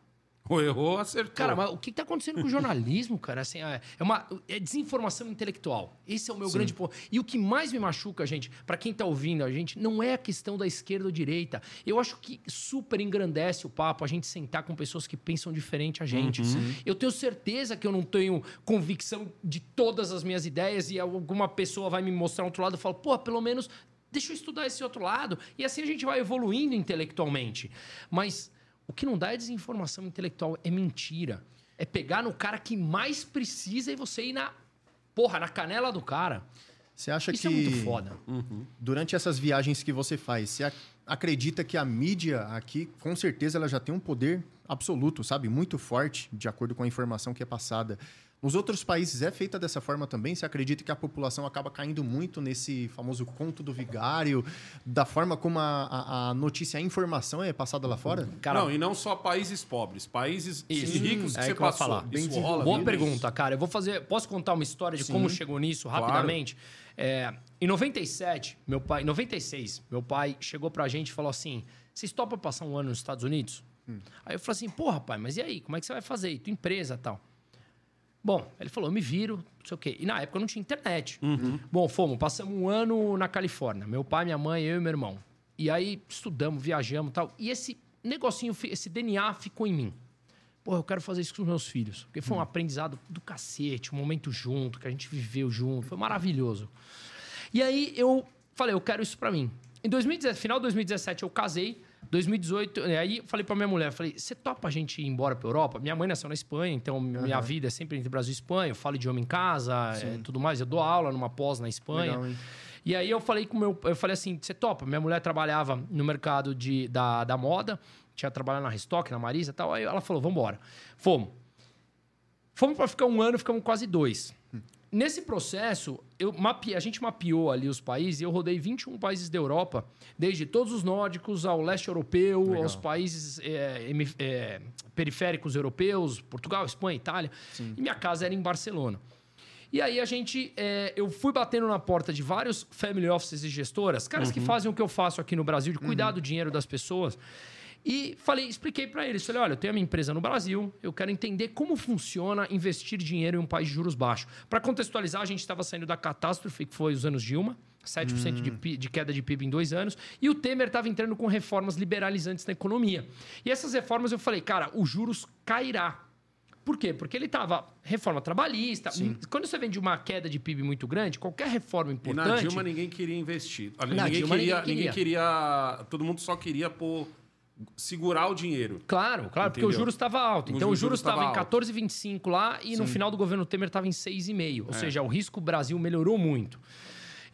[laughs] Ou errou, acertou. Cara, mas o que está acontecendo com o jornalismo, cara? Assim, é, é uma é desinformação intelectual. Esse é o meu Sim. grande ponto. E o que mais me machuca, gente, para quem está ouvindo a gente, não é a questão da esquerda ou direita. Eu acho que super engrandece o papo a gente sentar com pessoas que pensam diferente a gente. Uhum. Eu tenho certeza que eu não tenho convicção de todas as minhas ideias e alguma pessoa vai me mostrar outro lado e fala, pô, pelo menos deixa eu estudar esse outro lado. E assim a gente vai evoluindo intelectualmente. Mas o que não dá é desinformação intelectual, é mentira. É pegar no cara que mais precisa e você ir na. Porra, na canela do cara. Você acha Isso que. Isso é muito foda. Uhum. Durante essas viagens que você faz, você acredita que a mídia aqui, com certeza, ela já tem um poder absoluto, sabe? Muito forte, de acordo com a informação que é passada. Nos outros países é feita dessa forma também? Você acredita que a população acaba caindo muito nesse famoso conto do vigário, da forma como a, a, a notícia, a informação é passada lá fora? Cara, não, e não só países pobres, países isso. ricos que é você que passou. Falar. Bem rola, Boa pergunta, cara. Eu vou fazer. Posso contar uma história de Sim. como chegou nisso rapidamente? Claro. É, em 97, meu pai, em 96, meu pai chegou pra gente e falou assim: vocês topam passar um ano nos Estados Unidos? Hum. Aí eu falei assim, pô, rapaz, mas e aí? Como é que você vai fazer? E tua empresa tal? Bom, ele falou, eu me viro, não sei o quê. E na época não tinha internet. Uhum. Bom, fomos, passamos um ano na Califórnia. Meu pai, minha mãe, eu e meu irmão. E aí estudamos, viajamos e tal. E esse negocinho, esse DNA ficou em mim. Pô, eu quero fazer isso com os meus filhos. Porque foi um uhum. aprendizado do cacete, um momento junto, que a gente viveu junto. Foi maravilhoso. E aí eu falei, eu quero isso para mim. Em 2017, final de 2017 eu casei. 2018, aí falei pra minha mulher, falei, você topa a gente ir embora pra Europa? Minha mãe nasceu na Espanha, então minha vida é sempre entre Brasil e Espanha. Eu falo idioma em casa, é, tudo mais. Eu dou aula numa pós na Espanha. Legal, e aí eu falei com meu, eu falei assim, você topa? Minha mulher trabalhava no mercado de, da, da moda, tinha trabalhado na Restock, na Marisa e tal. Aí ela falou, vamos embora. Fomos. Fomos para ficar um ano, ficamos quase dois. Nesse processo, eu mape... a gente mapeou ali os países e eu rodei 21 países da Europa, desde todos os nórdicos ao leste europeu, Legal. aos países é, é, periféricos europeus, Portugal, Espanha, Itália. Sim. E minha casa era em Barcelona. E aí a gente, é, eu fui batendo na porta de vários family offices e gestoras, caras uhum. que fazem o que eu faço aqui no Brasil, de cuidar uhum. do dinheiro das pessoas. E falei, expliquei para eles, falei, olha, eu tenho a minha empresa no Brasil, eu quero entender como funciona investir dinheiro em um país de juros baixos. Para contextualizar, a gente estava saindo da catástrofe que foi os anos Dilma, 7% hum. de, de, queda de PIB em dois anos, e o Temer estava entrando com reformas liberalizantes na economia. E essas reformas eu falei, cara, os juros cairá. Por quê? Porque ele estava reforma trabalhista. Sim. Quando você vem de uma queda de PIB muito grande, qualquer reforma importante. E na Dilma ninguém queria investir. ninguém, Dilma, queria, ninguém, queria, ninguém queria. Todo mundo só queria pôr segurar o dinheiro. Claro, claro, Entendeu? porque o juros estava alto. Então o juros estava em 14,25 lá e Sim. no final do governo Temer estava em 6,5. Ou é. seja, o risco Brasil melhorou muito.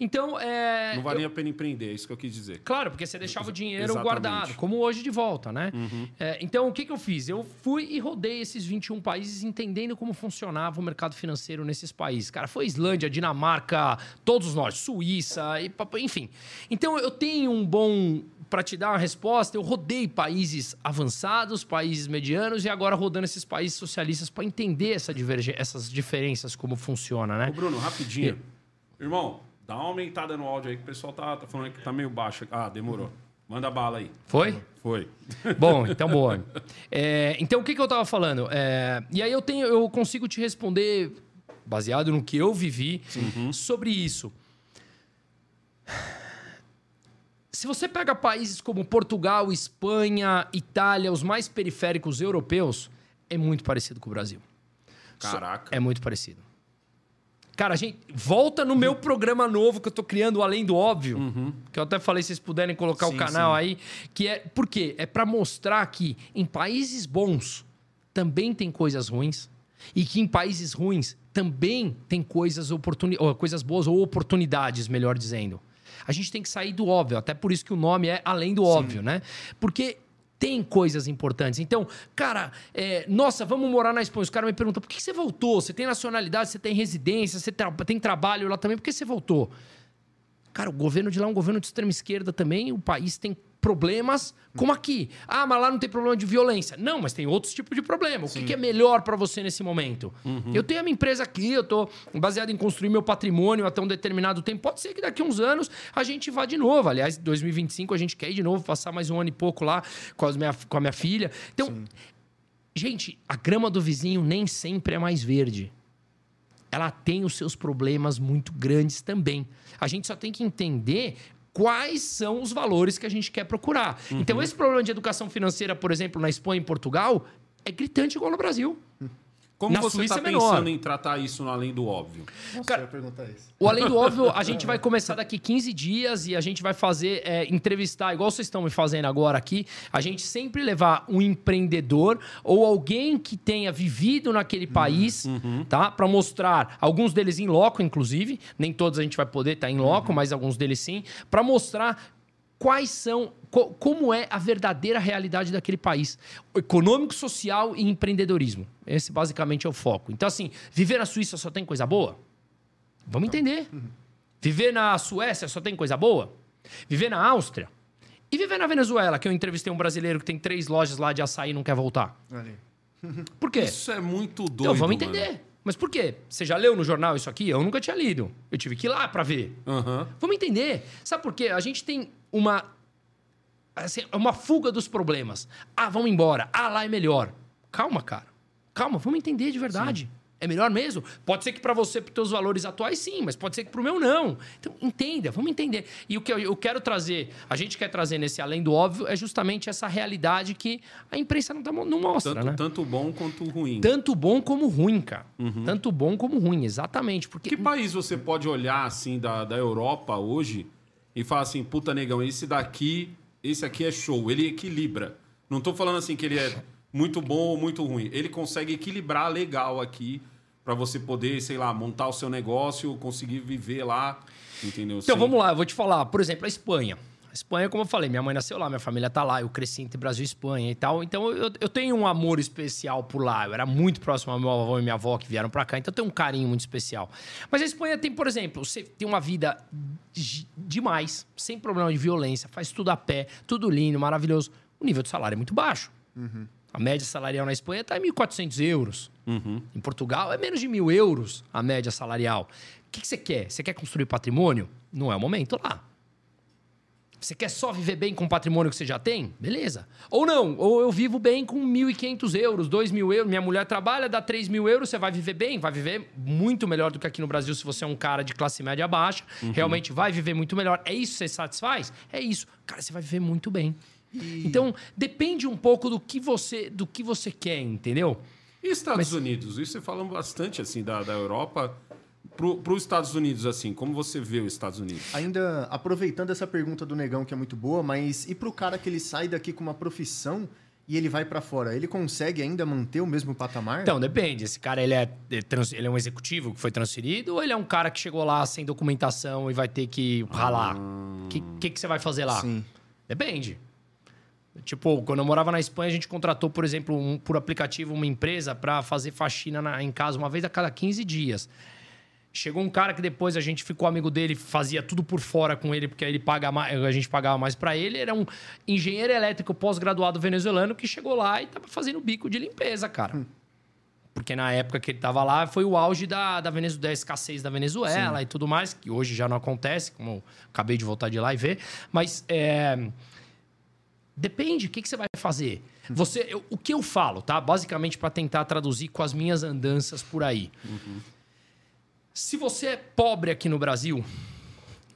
Então, é. Não valia eu... a pena empreender, é isso que eu quis dizer. Claro, porque você deixava o dinheiro Exatamente. guardado, como hoje de volta, né? Uhum. É, então, o que, que eu fiz? Eu fui e rodei esses 21 países entendendo como funcionava o mercado financeiro nesses países. Cara, foi Islândia, Dinamarca, todos nós, Suíça, enfim. Então, eu tenho um bom para te dar uma resposta, eu rodei países avançados, países medianos e agora rodando esses países socialistas para entender essa essas diferenças, como funciona, né? Ô Bruno, rapidinho. E... Irmão, dá uma aumentada no áudio aí que o pessoal tá, tá falando que tá meio baixo. Ah, demorou. Manda bala aí. Foi? Foi. Bom, então [laughs] boa. É, então, o que, que eu tava falando? É, e aí eu tenho, eu consigo te responder, baseado no que eu vivi, uhum. sobre isso. Se você pega países como Portugal, Espanha, Itália, os mais periféricos europeus, é muito parecido com o Brasil. Caraca. É muito parecido. Cara, a gente volta no meu programa novo que eu tô criando, Além do Óbvio. Uhum. Que eu até falei, se vocês puderem colocar sim, o canal sim. aí. Que é. Por quê? É para mostrar que em países bons também tem coisas ruins. E que em países ruins também tem coisas, oportuni... coisas boas ou oportunidades, melhor dizendo a gente tem que sair do óbvio. Até por isso que o nome é Além do Sim. Óbvio, né? Porque tem coisas importantes. Então, cara, é, nossa, vamos morar na Espanha. Os caras me perguntam, por que você voltou? Você tem nacionalidade, você tem residência, você tra tem trabalho lá também, por que você voltou? Cara, o governo de lá é um governo de extrema esquerda também, o país tem problemas como aqui. Ah, mas lá não tem problema de violência. Não, mas tem outros tipos de problema. O que, que, é melhor para você nesse momento? Uhum. Eu tenho a minha empresa aqui, eu tô baseado em construir meu patrimônio até um determinado tempo. Pode ser que daqui a uns anos a gente vá de novo. Aliás, 2025 a gente quer ir de novo, passar mais um ano e pouco lá com, as minha, com a minha filha. Então, Sim. gente, a grama do vizinho nem sempre é mais verde. Ela tem os seus problemas muito grandes também. A gente só tem que entender quais são os valores que a gente quer procurar. Uhum. Então, esse problema de educação financeira, por exemplo, na Espanha e em Portugal, é gritante igual no Brasil. Como Na você está é pensando em tratar isso no além do óbvio? Nossa, Cara, perguntar isso. O além do óbvio, a gente vai [laughs] começar daqui 15 dias e a gente vai fazer, é, entrevistar, igual vocês estão me fazendo agora aqui, a gente sempre levar um empreendedor ou alguém que tenha vivido naquele uhum. país, uhum. tá? Para mostrar, alguns deles em loco, inclusive, nem todos a gente vai poder estar tá em loco, uhum. mas alguns deles sim, para mostrar quais são, co como é a verdadeira realidade daquele país. Econômico, social e empreendedorismo. Esse basicamente é o foco. Então, assim, viver na Suíça só tem coisa boa? Vamos entender. Viver na Suécia só tem coisa boa? Viver na Áustria? E viver na Venezuela, que eu entrevistei um brasileiro que tem três lojas lá de açaí e não quer voltar? [laughs] Por quê? Isso é muito doido. Então, vamos entender. Mano. Mas por quê? Você já leu no jornal isso aqui? Eu nunca tinha lido. Eu tive que ir lá para ver. Uhum. Vamos entender. Sabe por quê? A gente tem uma assim, uma fuga dos problemas. Ah, vamos embora. Ah, lá é melhor. Calma, cara. Calma, vamos entender de verdade. Sim. É melhor mesmo? Pode ser que para você, para os teus valores atuais, sim, mas pode ser que para o meu, não. Então, entenda, vamos entender. E o que eu, quero trazer, a gente quer trazer nesse além do óbvio, é justamente essa realidade que a imprensa não, tá, não mostra, tanto, né? Tanto bom quanto ruim. Tanto bom como ruim, cara. Uhum. Tanto bom como ruim, exatamente. Porque... Que país você pode olhar, assim, da, da Europa hoje e falar assim, puta, negão, esse daqui, esse aqui é show, ele equilibra. Não estou falando assim que ele é muito bom ou muito ruim. Ele consegue equilibrar legal aqui para você poder, sei lá, montar o seu negócio, conseguir viver lá, entendeu? Então, Sem... vamos lá, eu vou te falar. Por exemplo, a Espanha. A Espanha, como eu falei, minha mãe nasceu lá, minha família tá lá, eu cresci entre Brasil e Espanha e tal. Então eu, eu tenho um amor especial por lá. Eu era muito próximo ao meu avô e minha avó que vieram para cá, então eu tenho um carinho muito especial. Mas a Espanha tem, por exemplo, você tem uma vida demais, sem problema de violência, faz tudo a pé, tudo lindo, maravilhoso. O nível de salário é muito baixo. Uhum. A média salarial na Espanha está em 1.400 euros. Uhum. Em Portugal é menos de mil euros a média salarial. O que, que você quer? Você quer construir patrimônio? Não é o momento lá. Você quer só viver bem com o patrimônio que você já tem? Beleza. Ou não, ou eu vivo bem com 1.500 euros, 2.000 euros. Minha mulher trabalha, dá 3 mil euros, você vai viver bem? Vai viver muito melhor do que aqui no Brasil se você é um cara de classe média baixa. Uhum. Realmente vai viver muito melhor. É isso que você satisfaz? É isso. Cara, você vai viver muito bem. E... Então, depende um pouco do que você, do que você quer, entendeu? E Estados Mas... Unidos? Isso você fala bastante assim da, da Europa. Para os Estados Unidos, assim, como você vê os Estados Unidos? Ainda aproveitando essa pergunta do Negão, que é muito boa, mas e para o cara que ele sai daqui com uma profissão e ele vai para fora, ele consegue ainda manter o mesmo patamar? Então, depende. Esse cara, ele é, ele é um executivo que foi transferido ou ele é um cara que chegou lá sem documentação e vai ter que ralar? O que, que, que você vai fazer lá? Sim. Depende. Tipo, quando eu morava na Espanha, a gente contratou, por exemplo, um, por aplicativo, uma empresa para fazer faxina na, em casa uma vez a cada 15 dias. Chegou um cara que depois a gente ficou amigo dele, fazia tudo por fora com ele, porque aí ele paga mais, a gente pagava mais para ele. Era um engenheiro elétrico pós-graduado venezuelano que chegou lá e tava fazendo bico de limpeza, cara. Hum. Porque na época que ele tava lá foi o auge da, da, Venezuela, da escassez da Venezuela Sim. e tudo mais, que hoje já não acontece, como acabei de voltar de lá e ver. Mas é, depende, o que, que você vai fazer? Você, eu, o que eu falo, tá? Basicamente para tentar traduzir com as minhas andanças por aí. Uhum se você é pobre aqui no Brasil,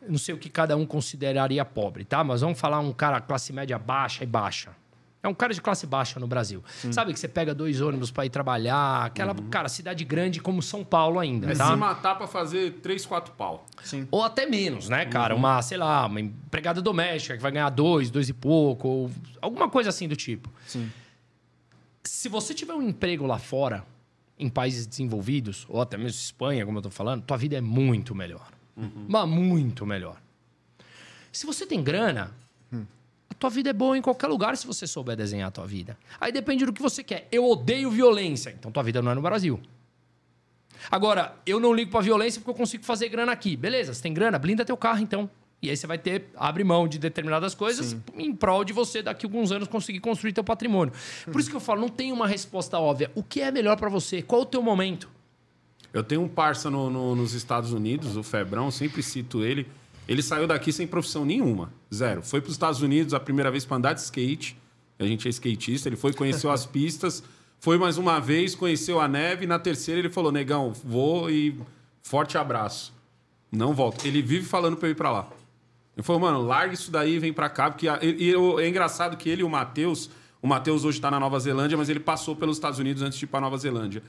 não sei o que cada um consideraria pobre, tá? Mas vamos falar um cara classe média baixa e baixa. É um cara de classe baixa no Brasil. Sim. Sabe que você pega dois ônibus para ir trabalhar, aquela, uhum. cara, cidade grande como São Paulo ainda, é tá? se matar para fazer três, quatro pau. Sim. Ou até menos, né, cara? Uhum. Uma, sei lá, uma empregada doméstica que vai ganhar dois, dois e pouco, ou alguma coisa assim do tipo. Sim. Se você tiver um emprego lá fora, em países desenvolvidos, ou até mesmo Espanha, como eu estou falando, tua vida é muito melhor. Uhum. Mas muito melhor. Se você tem grana, hum. a tua vida é boa em qualquer lugar se você souber desenhar a tua vida. Aí depende do que você quer. Eu odeio violência, então tua vida não é no Brasil. Agora, eu não ligo pra violência porque eu consigo fazer grana aqui. Beleza, você tem grana? Blinda teu carro, então. E aí você vai ter, abre mão de determinadas coisas Sim. em prol de você, daqui a alguns anos, conseguir construir teu patrimônio. Por isso que eu falo, não tem uma resposta óbvia. O que é melhor para você? Qual o teu momento? Eu tenho um parça no, no, nos Estados Unidos, o Febrão, sempre cito ele. Ele saiu daqui sem profissão nenhuma, zero. Foi para os Estados Unidos a primeira vez para andar de skate. A gente é skatista. Ele foi, conheceu as pistas, foi mais uma vez, conheceu a neve. E na terceira ele falou: Negão, vou e forte abraço. Não volto. Ele vive falando para eu ir para lá. Ele falou, mano, larga isso daí e vem pra cá. Porque e, e, é engraçado que ele e o Matheus. O Matheus hoje tá na Nova Zelândia, mas ele passou pelos Estados Unidos antes de ir pra Nova Zelândia.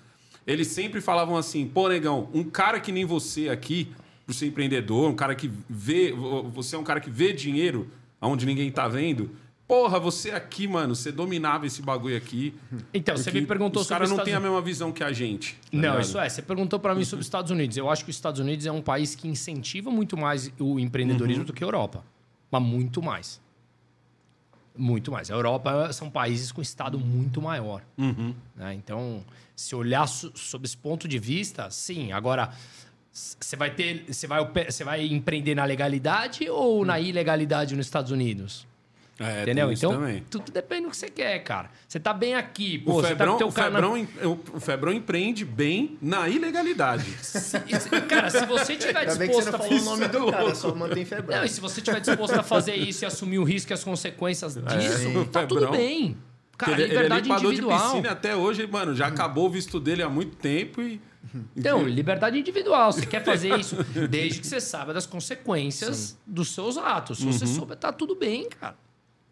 Eles sempre falavam assim: pô, negão, um cara que nem você aqui, por ser empreendedor, um cara que vê. Você é um cara que vê dinheiro onde ninguém tá vendo. Porra, você aqui, mano, você dominava esse bagulho aqui. Então, você me perguntou os sobre. Os caras não têm a mesma visão que a gente. Tá não, ligado? isso é. Você perguntou para mim sobre os Estados Unidos. Eu acho que os Estados Unidos é um país que incentiva muito mais o empreendedorismo uhum. do que a Europa. Mas muito mais. Muito mais. A Europa são países com Estado muito maior. Uhum. Né? Então, se olhar sob esse ponto de vista, sim. Agora, você vai ter. Você vai, você vai empreender na legalidade ou uhum. na ilegalidade nos Estados Unidos? É, Entendeu? Então, também. tudo depende do que você quer, cara. Você tá bem aqui, pô, o Febrão, tá o, Febrão, na... o Febrão empreende bem na ilegalidade. [laughs] Se, cara, se você tiver disposto a fazer o nome do cara, só mantém Febrão. Não, e se você tiver disposto a fazer isso e assumir o risco e as consequências é, disso, é, tá tudo bem. Cara, ele, liberdade ele é individual. de piscina até hoje, mano, já acabou o visto dele há muito tempo e então, liberdade individual. Você quer fazer [laughs] isso desde que você saiba das consequências Sim. dos seus atos. Se uhum. você souber, tá tudo bem, cara.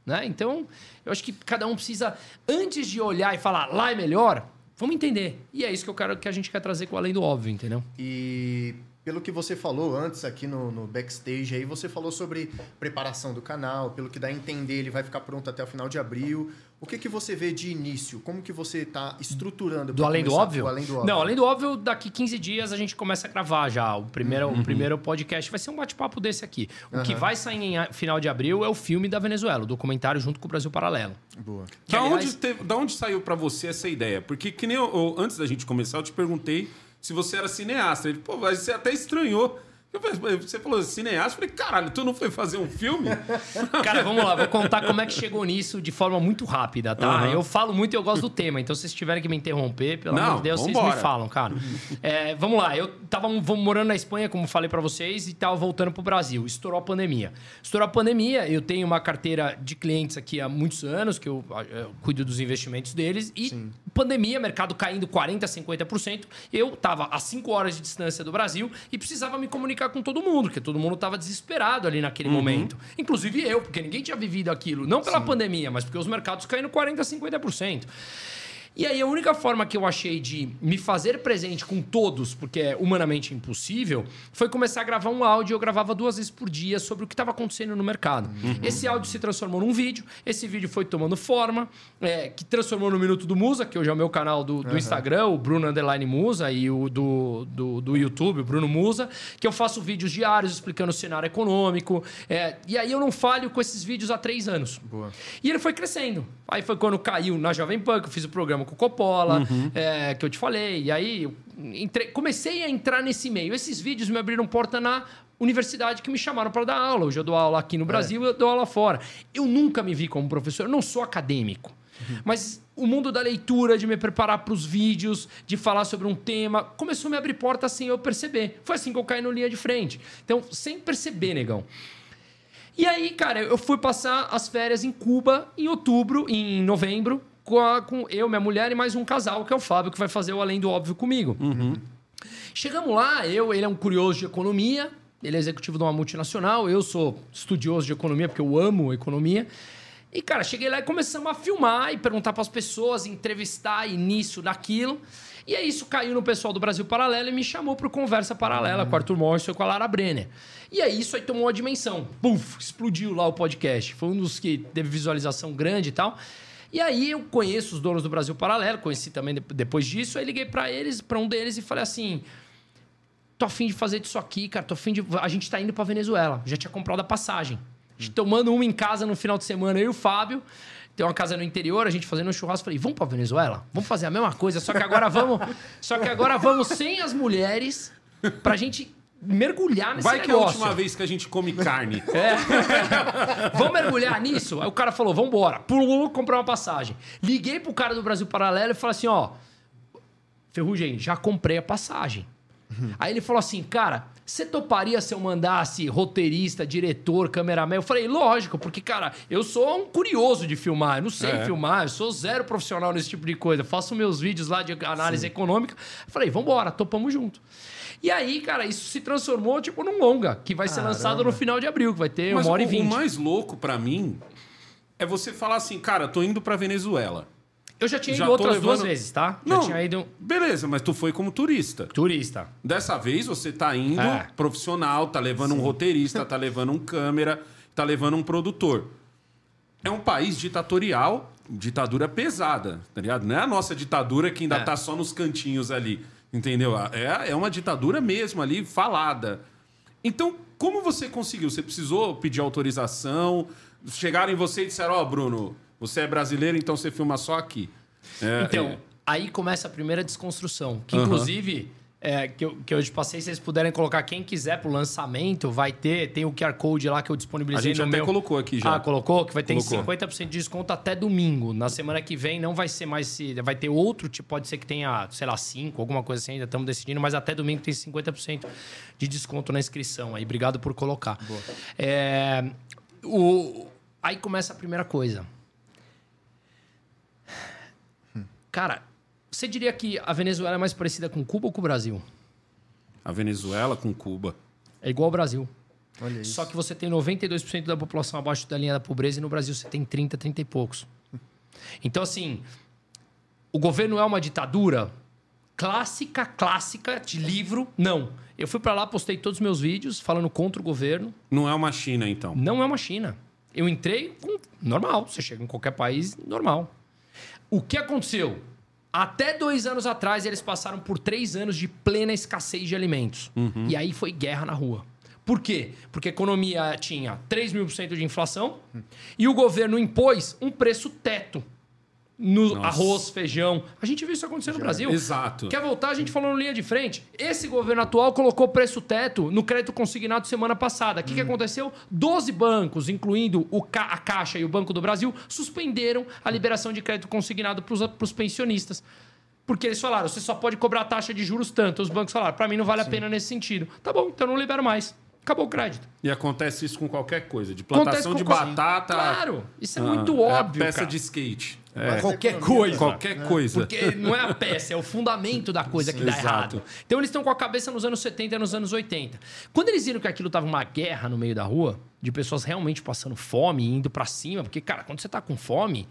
Né? Então, eu acho que cada um precisa, antes de olhar e falar lá é melhor, vamos entender. E é isso que eu quero que a gente quer trazer com além do óbvio, entendeu? E pelo que você falou antes aqui no, no, backstage, aí você falou sobre preparação do canal, pelo que dá a entender, ele vai ficar pronto até o final de abril. O que, que você vê de início? Como que você está estruturando? Do além do, óbvio? além do óbvio? Não, além do óbvio, daqui 15 dias a gente começa a gravar já. O primeiro, uhum. o primeiro podcast vai ser um bate-papo desse aqui. O uhum. que vai sair em final de abril é o filme da Venezuela, o documentário junto com o Brasil Paralelo. Boa. Que, da, aliás... onde teve, da onde saiu para você essa ideia? Porque que nem eu, eu, antes da gente começar, eu te perguntei se você era cineasta. Ele, pô, mas você até estranhou. Você falou cineasta, eu falei, caralho, tu não foi fazer um filme? [laughs] Cara, vamos lá, vou contar como é que chegou nisso de forma muito rápida, tá? Uhum. Eu falo muito e eu gosto do tema, então se vocês tiverem que me interromper, pelo não, amor de Deus, vocês me falam, cara. [laughs] É, vamos lá, eu tava morando na Espanha, como falei para vocês, e tava voltando pro Brasil. Estourou a pandemia. Estourou a pandemia, eu tenho uma carteira de clientes aqui há muitos anos, que eu, eu cuido dos investimentos deles, e Sim. pandemia, mercado caindo 40%, 50%. Eu tava a 5 horas de distância do Brasil e precisava me comunicar com todo mundo, porque todo mundo estava desesperado ali naquele uhum. momento. Inclusive eu, porque ninguém tinha vivido aquilo. Não pela Sim. pandemia, mas porque os mercados caíram 40%, 50%. E aí a única forma que eu achei de me fazer presente com todos, porque é humanamente impossível, foi começar a gravar um áudio. Eu gravava duas vezes por dia sobre o que estava acontecendo no mercado. Uhum. Esse áudio se transformou num vídeo, esse vídeo foi tomando forma, é, que transformou no Minuto do Musa, que hoje é o meu canal do, do uhum. Instagram, o Bruno Underline Musa, e o do, do, do, YouTube, o Bruno Musa, que eu faço vídeos diários explicando o cenário econômico. É, e aí eu não falho com esses vídeos há três anos. Boa. E ele foi crescendo. Aí foi quando caiu na Jovem Pan, que eu fiz o programa com o Coppola, uhum. é, que eu te falei. E aí entre... comecei a entrar nesse meio. Esses vídeos me abriram porta na universidade que me chamaram para dar aula. Hoje eu dou aula aqui no é. Brasil, é. eu dou aula fora. Eu nunca me vi como professor, eu não sou acadêmico. Uhum. Mas o mundo da leitura, de me preparar para os vídeos, de falar sobre um tema, começou a me abrir porta sem eu perceber. Foi assim que eu caí no linha de frente. Então, sem perceber, negão. E aí, cara, eu fui passar as férias em Cuba em outubro, em novembro, com, a, com eu, minha mulher e mais um casal, que é o Fábio, que vai fazer o Além do Óbvio comigo. Uhum. Chegamos lá, eu, ele é um curioso de economia, ele é executivo de uma multinacional, eu sou estudioso de economia, porque eu amo economia. E, cara, cheguei lá e começamos a filmar e perguntar para as pessoas, entrevistar início daquilo. E aí isso caiu no pessoal do Brasil Paralelo e me chamou para Conversa Paralela uhum. com o Arthur Morrison e com a Lara Brenner. E aí isso aí tomou uma dimensão. Puf, explodiu lá o podcast. Foi um dos que teve visualização grande e tal. E aí eu conheço os donos do Brasil Paralelo, conheci também depois disso. Aí liguei para eles, para um deles e falei assim: tô afim de fazer isso aqui, cara. Tô afim de. A gente tá indo para Venezuela. Já tinha comprado a passagem. A gente tomando uma em casa no final de semana, eu e o Fábio tem uma casa no interior, a gente fazendo um churrasco, falei, vamos para Venezuela? Vamos fazer a mesma coisa, só que agora vamos, só que agora vamos sem as mulheres pra gente mergulhar nesse Vai negócio. Vai que é a última vez que a gente come carne. [laughs] É. [laughs] vamos mergulhar nisso? Aí o cara falou, vamos embora. Pulou, comprar uma passagem. Liguei pro cara do Brasil Paralelo e falei assim, ó, Ferrugem, já comprei a passagem. Aí ele falou assim, cara, você toparia se eu mandasse roteirista, diretor, cameraman? Eu falei, lógico, porque, cara, eu sou um curioso de filmar. Eu não sei é. filmar, eu sou zero profissional nesse tipo de coisa. faço meus vídeos lá de análise Sim. econômica. Eu falei, vambora, topamos junto. E aí, cara, isso se transformou, tipo, num longa, que vai Caramba. ser lançado no final de abril, que vai ter Mas uma hora o, e vinte. O mais louco para mim é você falar assim, cara, tô indo pra Venezuela. Eu já tinha ido já outras levando... duas vezes, tá? Não, já tinha ido. Beleza, mas tu foi como turista. Turista. Dessa vez você tá indo é. profissional, tá levando Sim. um roteirista, tá levando um câmera, tá levando um produtor. É um país ditatorial, ditadura pesada, tá ligado? Não é a nossa ditadura que ainda é. tá só nos cantinhos ali, entendeu? É, é uma ditadura mesmo ali, falada. Então, como você conseguiu? Você precisou pedir autorização? Chegaram em você e disseram: Ó, oh, Bruno, você é brasileiro, então você filma só aqui. É, então, é... aí começa a primeira desconstrução. Que, inclusive, é, que, eu, que eu te passei, se vocês puderem colocar quem quiser pro lançamento, vai ter. Tem o QR Code lá que eu disponibilizei a gente no até meu... colocou aqui já. Ah, colocou? Que vai ter colocou. 50% de desconto até domingo. Na semana que vem não vai ser mais. Vai ter outro, tipo, pode ser que tenha, sei lá, 5, alguma coisa assim, ainda estamos decidindo, mas até domingo tem 50% de desconto na inscrição. Aí, obrigado por colocar. É, o, aí começa a primeira coisa. Cara, você diria que a Venezuela é mais parecida com Cuba ou com o Brasil? A Venezuela com Cuba. É igual ao Brasil. Olha isso. Só que você tem 92% da população abaixo da linha da pobreza e no Brasil você tem 30, 30 e poucos. [laughs] Então, assim, o governo é uma ditadura clássica, clássica, de livro? Não. Eu fui para lá, postei todos os meus vídeos falando contra o governo. Não é uma China, então? Não é uma China. Eu entrei com... normal. Você chega em qualquer país, normal. O que aconteceu? Até dois anos atrás, eles passaram por três anos de plena escassez de alimentos. Uhum. E aí foi guerra na rua. Por quê? Porque a economia tinha 3 mil por cento de inflação uhum. e o governo impôs um preço teto no Nossa. arroz, feijão. A gente viu isso acontecer no Brasil. Exato. Quer voltar? A gente falou no linha de frente. Esse governo atual colocou preço teto no crédito consignado semana passada. O que, hum. que aconteceu? Doze bancos, incluindo o Ca a Caixa e o Banco do Brasil, suspenderam a liberação de crédito consignado para os pensionistas. Porque eles falaram, você só pode cobrar taxa de juros tanto. Os bancos falaram, para mim não vale Sim. a pena nesse sentido. Tá bom, então não libero mais. Acabou o crédito. E acontece isso com qualquer coisa. De plantação de batata. Claro, isso é ah, muito óbvio. É a peça cara. de skate. É. Qualquer coisa. Qualquer é. coisa. Porque não é a peça, é o fundamento da coisa Sim, que dá exato. errado. Então eles estão com a cabeça nos anos 70 e nos anos 80. Quando eles viram que aquilo tava uma guerra no meio da rua, de pessoas realmente passando fome e indo para cima, porque, cara, quando você tá com fome,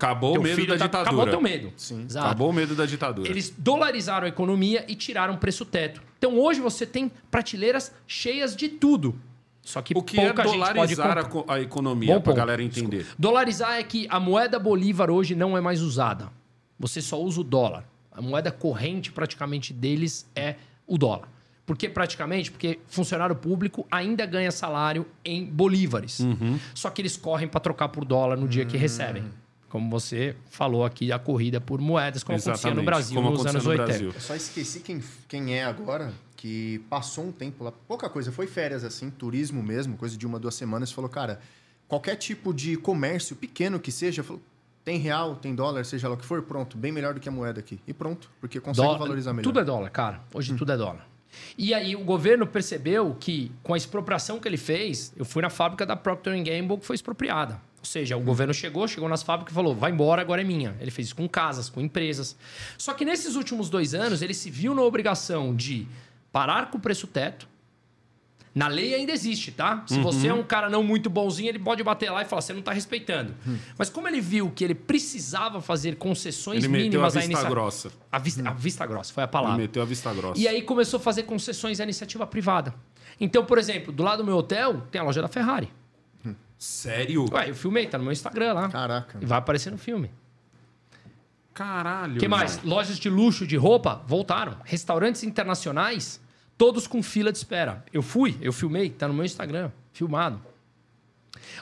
Acabou o medo da tá, ditadura. Acabou o teu medo. Sim. Exato. Acabou o medo da ditadura. Eles dolarizaram a economia e tiraram o preço teto. Então hoje você tem prateleiras cheias de tudo. Só que o que é pouca é dolarizar a, a, economia, para a galera entender? Desculpa. Dolarizar é que a moeda bolívar hoje não é mais usada. Você só usa o dólar. A moeda corrente praticamente deles é o dólar. Por que praticamente? Porque funcionário público ainda ganha salário em bolívares. Uhum. Só que eles correm para trocar por dólar no dia que uhum. recebem. Como você falou aqui, a corrida por moedas, como Exatamente. acontecia no Brasil como nos anos no 80. Brasil. Eu só esqueci quem, quem é agora, que passou um tempo lá, pouca coisa, foi férias assim, turismo mesmo, coisa de uma, duas semanas, falou, cara, qualquer tipo de comércio, pequeno que seja, falou, tem real, tem dólar, seja lá o que for, pronto, bem melhor do que a moeda aqui. E pronto, porque consegue dólar, valorizar melhor. Tudo é dólar, cara. Hoje hum. tudo é dólar. E aí o governo percebeu que com a expropriação que ele fez, eu fui na fábrica da Procter Gamble que foi expropriada. Ou seja, o governo chegou, chegou nas fábricas e falou: vai embora, agora é minha. Ele fez isso com casas, com empresas. Só que nesses últimos dois anos, ele se viu na obrigação de parar com o preço teto, na lei ainda existe, tá? Se uhum. você é um cara não muito bonzinho, ele pode bater lá e falar, você não está respeitando. Uhum. Mas como ele viu que ele precisava fazer concessões ele mínimas à iniciativa. grossa. A vista, a vista grossa, foi a palavra. Ele meteu a vista grossa. E aí começou a fazer concessões à iniciativa privada. Então, por exemplo, do lado do meu hotel tem a loja da Ferrari. Sério? Ué, eu filmei, tá no meu Instagram lá. Caraca. E vai aparecer no filme. Caralho. que mais? Lojas de luxo de roupa voltaram. Restaurantes internacionais todos com fila de espera. Eu fui, eu filmei, tá no meu Instagram, filmado.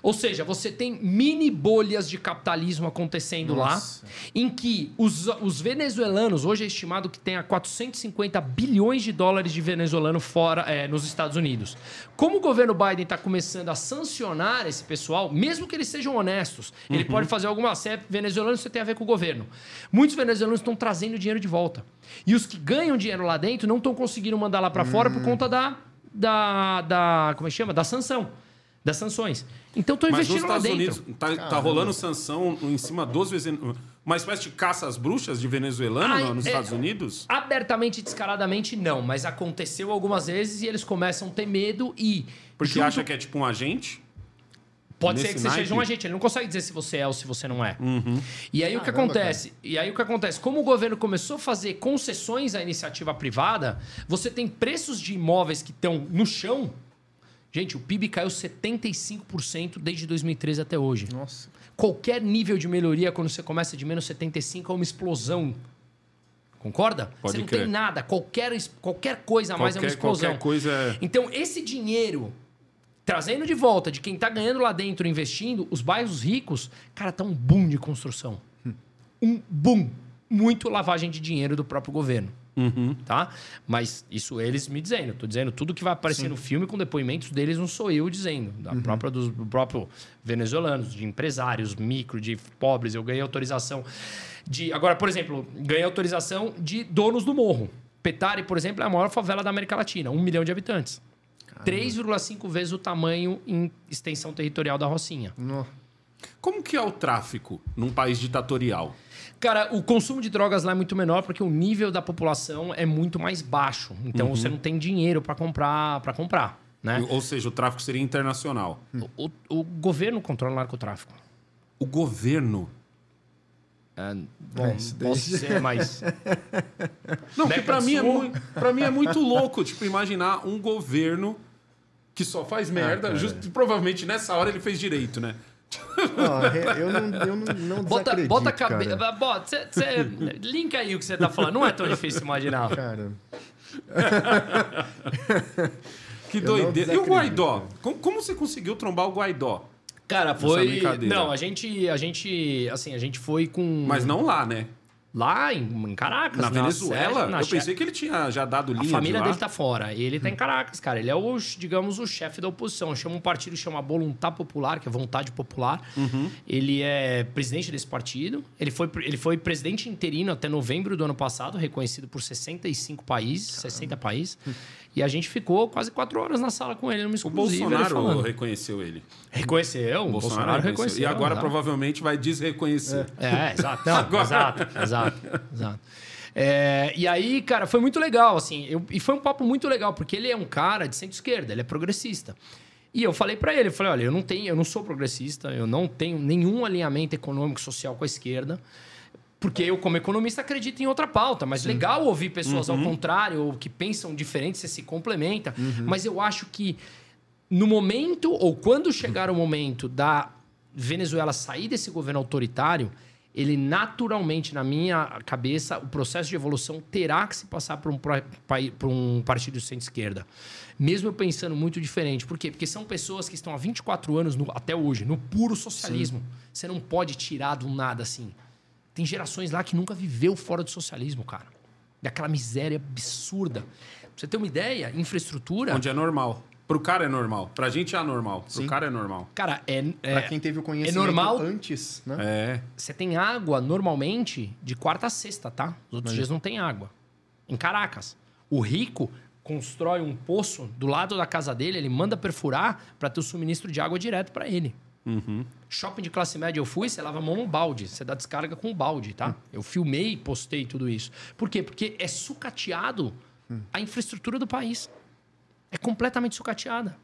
Ou seja, você tem mini bolhas de capitalismo acontecendo Nossa. lá, em que os, os venezuelanos, hoje é estimado que tenha 450 bilhões de dólares de venezuelano fora é, nos Estados Unidos. Como o governo Biden está começando a sancionar esse pessoal, mesmo que eles sejam honestos, uhum. ele pode fazer alguma. Se é venezuelano, isso tem a ver com o governo. Muitos venezuelanos estão trazendo dinheiro de volta. E os que ganham dinheiro lá dentro não estão conseguindo mandar lá para fora por hum. conta da, da, da. Como é que chama? Da sanção das sanções. Então estou investindo Mas nos Estados Unidos tá, tá, rolando sanção em cima dos uma espécie de caça às bruxas de venezuelano ah, nos é, Estados Unidos? Abertamente, descaradamente, não. Mas aconteceu algumas vezes e eles começam a ter medo e... Porque junto... acha que é tipo um agente? Pode ser que você seja um agente. Ele não consegue dizer se você é ou se você não é. Uhum. E aí Caramba, o que acontece? Cara. E aí o que acontece? Como o governo começou a fazer concessões à iniciativa privada, você tem preços de imóveis que estão no chão Gente, o PIB caiu 75% desde 2013 até hoje. Nossa. Qualquer nível de melhoria, quando você começa de menos 75, é uma explosão. Concorda? Pode você não crer. tem nada. Qualquer, qualquer coisa a qualquer, mais é uma explosão. Qualquer coisa é... Então, esse dinheiro, trazendo de volta de quem está ganhando lá dentro, investindo, os bairros ricos, cara, tá um boom de construção. Hum. Um boom. Muito lavagem de dinheiro do próprio governo. Uhum. Tá? Mas isso eles me dizendo. Tô dizendo tudo que vai aparecer Sim. no filme com depoimentos deles, não sou eu dizendo. Da uhum. própria dos do próprio venezuelanos, de empresários, micro, de pobres. Eu ganhei autorização de. Agora, por exemplo, ganhei autorização de donos do morro. Petare, por exemplo, é a maior favela da América Latina, um milhão de habitantes. 3,5 vezes o tamanho em extensão territorial da Rocinha. Como que é o tráfico num país ditatorial? Cara, o consumo de drogas lá é muito menor porque o nível da população é muito mais baixo. Então uhum. você não tem dinheiro para comprar, para comprar, né? Ou seja, o tráfico seria internacional. O, o, o governo controla o narcotráfico. O governo? É, bom, é, posso ser mais. [laughs] Não, porque para mim, é muito, mim é muito louco, tipo, imaginar um governo que só faz merda. Ah, just, provavelmente nessa hora ele fez direito, né? Eu não, eu não, não bota, bota a cabeça. Bota, cê, linka aí o que você tá falando. Não é tão difícil imaginar. Cara. [laughs] que doideira. E o Guaidó? Como, como você conseguiu trombar o Guaidó? Cara, foi. Não, a gente, a gente. Assim, a gente foi com. Mas não lá, né? Lá em, em Caracas. Na, na Venezuela? na eu pensei que ele tinha já dado linha A família de dele tá fora. Ele tá em Caracas, cara. Ele é, o, digamos, o chefe da oposição. Chama um partido que chama Voluntad Popular, que é Vontade Popular. Uhum. Ele é presidente desse partido. Ele foi, ele foi presidente interino até novembro do ano passado, reconhecido por 65 países, Caramba. 60 países. E a gente ficou quase quatro horas na sala com ele, numa exclusiva. O Bolsonaro ele reconheceu ele. Reconheceu, o Bolsonaro, Bolsonaro reconheceu. E agora exato. provavelmente vai desreconhecer. É, é exato. [laughs] Não. Exato, exato, exato. É, e aí, cara, foi muito legal, assim. Eu, e foi um papo muito legal, porque ele é um cara de centro-esquerda, ele é progressista. E eu falei para ele, eu falei, olha, eu não tenho, eu não sou progressista, eu não tenho nenhum alinhamento econômico social com a esquerda. Porque eu, como economista, acredito em outra pauta. Mas Sim. legal ouvir pessoas uhum. ao contrário, ou que pensam diferente, você se complementa. Uhum. Mas eu acho que no momento, ou quando chegar o momento da Venezuela sair desse governo autoritário, ele naturalmente, na minha cabeça, o processo de evolução terá que se passar por um, por um partido centro-esquerda. Mesmo eu pensando muito diferente. Por quê? Porque são pessoas que estão há 24 anos, no, até hoje, no puro socialismo. Sim. Você não pode tirar do nada assim. Tem gerações lá que nunca viveu fora do socialismo, cara. Daquela miséria absurda. Pra você ter uma ideia, infraestrutura. Onde é normal. Pro cara é normal. Pra gente é anormal. Pro Sim. cara é normal. Cara, é. é pra quem teve o conhecimento é normal, antes, né? É. Você tem água normalmente de quarta a sexta, tá? Os outros Mas... dias não tem água. Em Caracas. O rico constrói um poço do lado da casa dele, ele manda perfurar para ter o suministro de água direto para ele. Uhum. Shopping de classe média eu fui, você lava a mão no balde. Você dá descarga com o balde, tá? Uhum. Eu filmei postei tudo isso. Por quê? Porque é sucateado uhum. a infraestrutura do país. É completamente sucateada.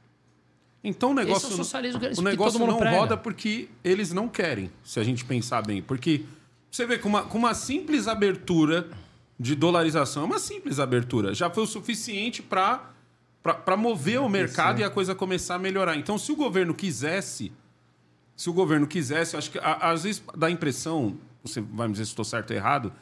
Então o negócio, é o, o negócio não prega. roda porque eles não querem, se a gente pensar bem. Porque você vê com uma, com uma simples abertura de dolarização, uma simples abertura, já foi o suficiente para mover o mercado e a coisa começar a melhorar. Então, se o governo quisesse se o governo quisesse, acho que às vezes dá a impressão, você vai me dizer se estou certo ou errado,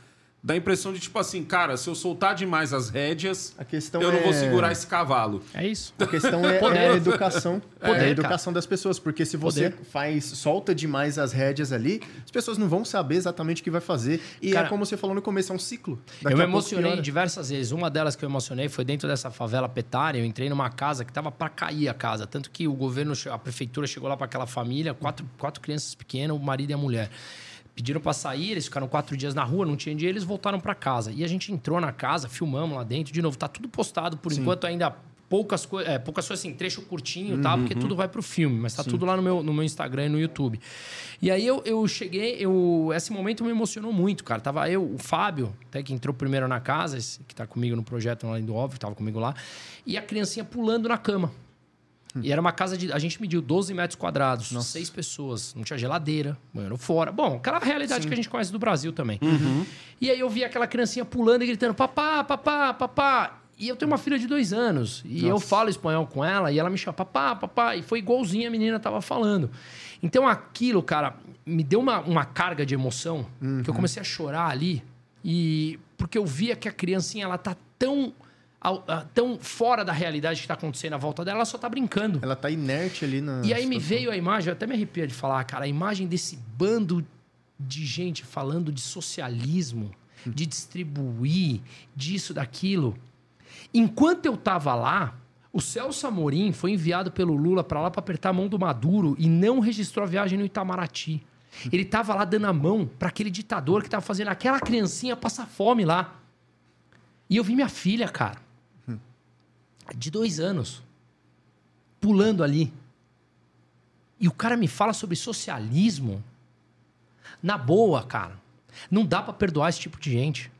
dá a impressão de tipo assim, cara, se eu soltar demais as rédeas, eu não é... vou segurar esse cavalo. É isso. A questão é, é a educação, Poder, é a educação [laughs] cara. das pessoas, porque se você Poder. faz solta demais as rédeas ali, as pessoas não vão saber exatamente o que vai fazer e é cara, é como você falou no começo, é um ciclo. Daqui eu me emocionei diversas vezes. Uma delas que eu emocionei foi dentro dessa favela petária, eu entrei numa casa que tava para cair a casa, tanto que o governo, a prefeitura chegou lá para aquela família, quatro, quatro crianças pequenas, o marido e a mulher. Pediram para sair, eles ficaram quatro dias na rua, não tinha dinheiro, eles voltaram para casa. E a gente entrou na casa, filmamos lá dentro. De novo, tá tudo postado por Sim. enquanto ainda poucas coisas, é, poucas coisas assim, trecho curtinho, uhum, tá? Porque tudo vai pro filme, mas tá Sim. tudo lá no meu, no meu Instagram e no YouTube. E aí eu, eu cheguei, eu, esse momento me emocionou muito, cara. Tava eu, o Fábio, até que entrou primeiro na casa, que tá comigo no projeto além do óbvio, tava comigo lá, e a criancinha pulando na cama. E era uma casa de. A gente mediu 12 metros quadrados, Nossa. seis pessoas. Não tinha geladeira, banheiro fora. Bom, aquela realidade Sim. que a gente conhece do Brasil também. Uhum. E aí eu vi aquela criancinha pulando e gritando: papá, papá, papá. E eu tenho uma filha de dois anos. E Nossa. eu falo espanhol com ela e ela me chama papá, papá. E foi igualzinho a menina tava falando. Então aquilo, cara, me deu uma, uma carga de emoção uhum. que eu comecei a chorar ali. E porque eu via que a criancinha ela tá tão tão fora da realidade que está acontecendo à volta dela, ela só está brincando. Ela está inerte ali na. E aí situação. me veio a imagem, eu até me arrepio de falar, cara, a imagem desse bando de gente falando de socialismo, de distribuir, disso, daquilo. Enquanto eu estava lá, o Celso Amorim foi enviado pelo Lula para lá para apertar a mão do Maduro e não registrou a viagem no Itamaraty. Ele estava lá dando a mão para aquele ditador que estava fazendo aquela criancinha passar fome lá. E eu vi minha filha, cara de dois anos, pulando ali. E o cara me fala sobre socialismo. Na boa, cara. Não dá para perdoar esse tipo de gente.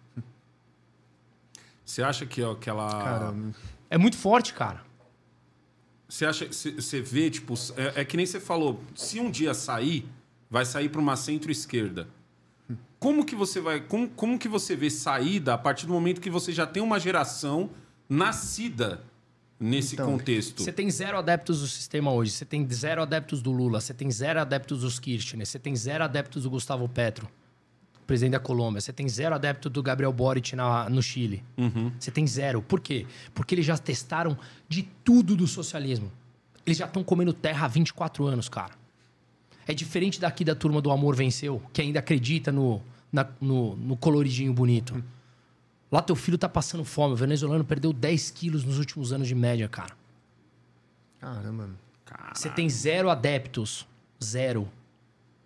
Você acha que aquela. Caramba. É muito forte, cara. Você acha. Você vê, tipo. É, é, que nem você falou. Se um dia sair, vai sair para uma centro-esquerda. Como que você vai. Como, como que você vê saída a partir do momento que você já tem uma geração nascida nesse então, contexto? Você tem zero adeptos do sistema hoje, você tem zero adeptos do Lula, você tem zero adeptos dos Kirchner, você tem zero adeptos do Gustavo Petro, presidente da Colômbia, você tem zero adeptos do Gabriel Boric na, no Chile. Uhum. Você tem zero. Por quê? Porque eles já testaram de tudo do socialismo. Eles já estão comendo terra há 24 anos, cara. É diferente daqui da turma do Amor Venceu, que ainda acredita no, na, no, no coloridinho bonito. Uhum. Lá teu filho tá passando fome. O venezuelano perdeu 10 quilos nos últimos anos de média, cara. Caramba. Você tem zero adeptos. Zero.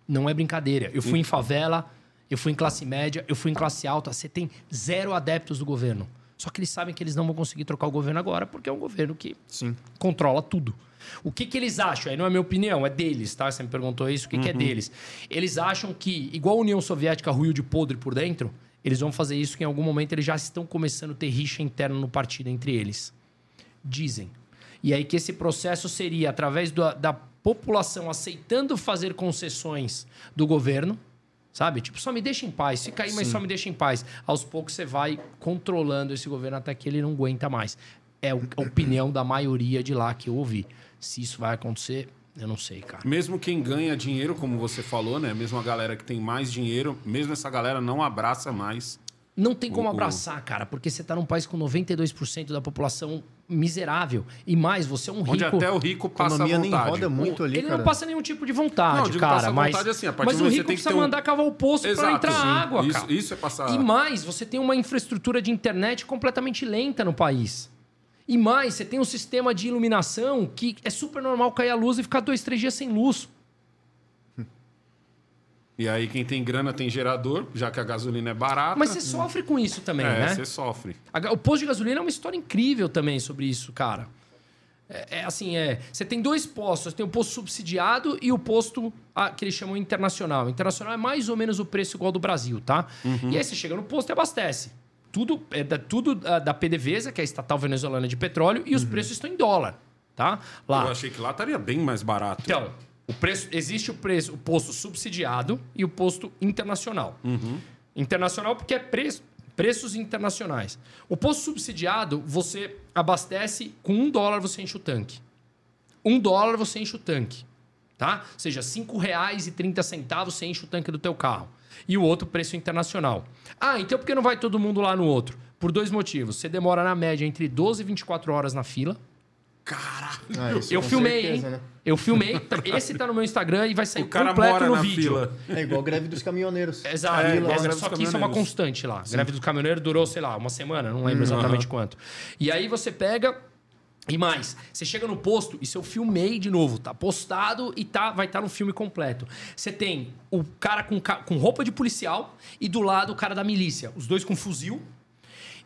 Não é brincadeira. Eu fui em favela, eu fui em classe média, eu fui em classe alta. Você tem zero adeptos do governo. Só que eles sabem que eles não vão conseguir trocar o governo agora, porque é um governo que Sim. controla tudo. O que, que eles acham? Aí não é minha opinião, é deles, tá? Você me perguntou isso, o que, uhum. que é uhum. deles? Eles acham que, igual a União Soviética ruiu de podre por dentro, eles vão fazer isso que em algum momento eles já estão começando a ter rixa interna no partido entre eles. Dizem. E aí que esse processo seria através do, da população aceitando fazer concessões do governo, sabe? Tipo, só me deixa em paz. Se cair, mas só me deixa em paz. Aos poucos você vai controlando esse governo até que ele não aguenta mais. É a opinião da maioria de lá que eu ouvi. Se isso vai acontecer, eu não sei, cara. Mesmo quem ganha dinheiro, como você falou, né? Mesmo a galera que tem mais dinheiro, mesmo essa galera não abraça mais. Não tem como O- abraçar, cara, porque você tá num país com 92% da população miserável. E mais, você é um rico. Onde até o rico A passa economia nem vontade. roda muito ali, ele cara. não passa nenhum tipo de vontade, Não, digo cara. passar mas, vontade assim, a partir mas do o rico você tem que precisa um- mandar cavar o poço pra Exato, entrar sim. água, isso, cara. Isso é passar. E mais, você tem uma infraestrutura de internet completamente lenta no país. E mais, você tem um sistema de iluminação que é super normal cair a luz e ficar dois, três dias sem luz. E aí quem tem grana tem gerador, já que a gasolina é barata. Mas você sofre com isso também, é, né? você sofre. O posto de gasolina é uma história incrível também sobre isso, cara. É, é assim, é. Você tem dois postos, tem o posto subsidiado e o posto ah, que eles chamam internacional. Internacional é mais ou menos o preço igual ao do Brasil, tá? E aí você chega no posto e abastece. Tudo é da, tudo ah, da PDVSA, que é a estatal venezuelana de petróleo, e os preços estão em dólar, tá? Lá. Eu achei que lá estaria bem mais barato. Então, o preço, existe o preço, o posto subsidiado e o posto internacional. Internacional porque é preço, preços internacionais. O posto subsidiado, você abastece com um dólar você enche o tanque. Um dólar você enche o tanque. Tá? Ou seja, R$ 5,30 você enche o tanque do teu carro. E o outro, preço internacional. Ah, então por que não vai todo mundo lá no outro? Por dois motivos. Você demora, na média, entre 12 e 24 horas na fila. Caralho. Ah, Eu filmei, certeza, hein? né? Eu filmei. Esse tá no meu Instagram e vai sair O cara completo mora no na vídeo. fila. É igual a greve dos caminhoneiros. Exato. É, igual greve só que isso é uma constante lá. A greve dos caminhoneiros durou, sei lá, uma semana, não lembro exatamente quanto. E aí você pega. E mais, você chega no posto, isso eu filmei de novo, tá postado e tá, vai estar no filme completo. Você tem o cara com, com roupa de policial e do lado o cara da milícia. Os dois com fuzil.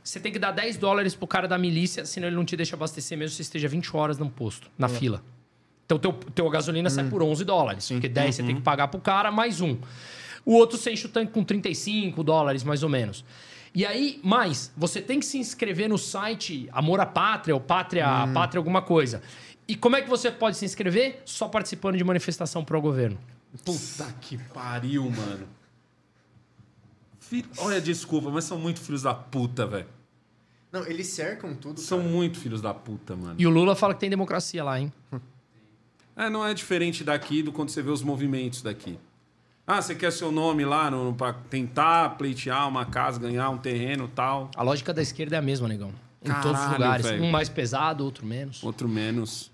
Você tem que dar 10 dólares pro cara da milícia, senão ele não te deixa abastecer mesmo se você esteja 20 horas no posto, na fila. Então, teu, teu gasolina sai por 11 dólares. Porque 10 você tem que pagar pro cara, mais um. O outro você enche o tanque com 35 dólares, mais ou menos. E aí, mais, você tem que se inscrever no site Amor à Pátria, ou Pátria, Pátria alguma coisa. E como é que você pode se inscrever? Só participando de manifestação pro governo. Puta que pariu, mano. Olha, desculpa, mas são muito filhos da puta, velho. Não, eles cercam tudo. São cara. muito filhos da puta, mano. E o Lula fala que tem democracia lá, hein? É, não é diferente daqui do quando você vê os movimentos daqui. Ah, você quer seu nome lá no, pra tentar pleitear uma casa, ganhar um terreno tal. A lógica da esquerda é a mesma, negão. Em todos os Caralho, lugares. velho. Um mais pesado, outro menos. Outro menos.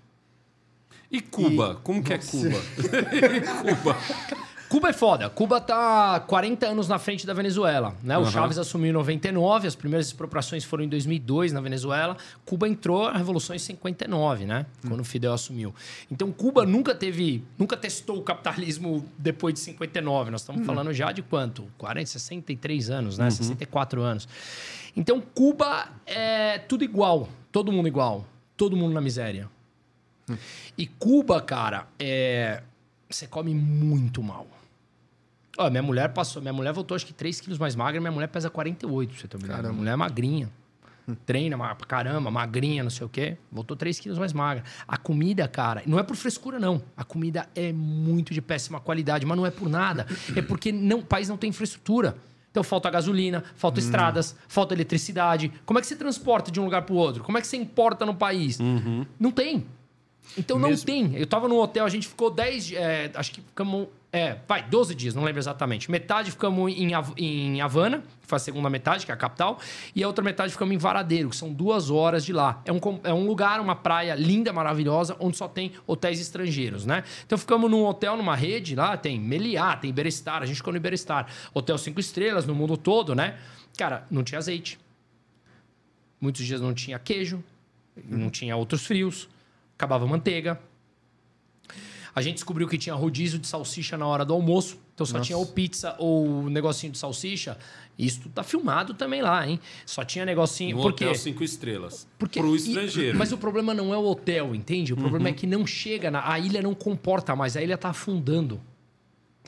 E Cuba? Como que é Cuba? [laughs] Cuba. [laughs] Cuba é foda. Cuba tá 40 anos na frente da Venezuela, né? O Aham. Chaves assumiu em 99, as primeiras expropriações foram em 2002 na Venezuela. Cuba entrou na revolução em 59, né? Quando o Fidel assumiu. Então Cuba nunca teve, nunca testou o capitalismo depois de 59. Nós estamos falando já de quanto? 40, 63 anos, né? 64 anos. Então Cuba é tudo igual, todo mundo igual, todo mundo na miséria. E Cuba, cara, é você come muito mal. Ó, minha mulher passou, minha mulher voltou acho que 3 quilos mais magra, minha mulher pesa 48, pra você ideia. Minha mulher é magrinha. Treina pra caramba, magrinha, não sei o quê. Voltou 3 quilos mais magra. A comida, cara, não é por frescura, não. A comida é muito de péssima qualidade, mas não é por nada. É porque não, o país não tem infraestrutura. Então falta gasolina, falta estradas, falta eletricidade. Como é que você transporta de um lugar pro outro? Como é que você importa no país? Não tem. Então não Mesmo- tem. Eu tava no hotel, a gente ficou 10, di- é, acho que ficamos, é, vai, 12 dias, não lembro exatamente. Metade ficamos em, Hav- em Havana, que foi a segunda metade, que é a capital, e a outra metade ficamos em Varadeiro, que são duas horas de lá. É um, com- é um lugar, uma praia linda, maravilhosa, onde só tem hotéis estrangeiros, né? Então ficamos num hotel, numa rede, lá tem Meliá, tem Iberestar, a gente ficou no Iberestar. Hotel cinco estrelas no mundo todo, né? Cara, não tinha azeite. Muitos dias não tinha queijo, não tinha outros frios, acabava a manteiga. A gente descobriu que tinha rodízio de salsicha na hora do almoço, então só tinha ou pizza ou negocinho de salsicha. Isso tá filmado também lá, hein? Só tinha negocinho. No Por quê? hotel cinco estrelas. Porque, Pro e- estrangeiro. mas o problema não é o hotel, entende? O problema é que não chega, na, a ilha não comporta mais, a ilha tá afundando.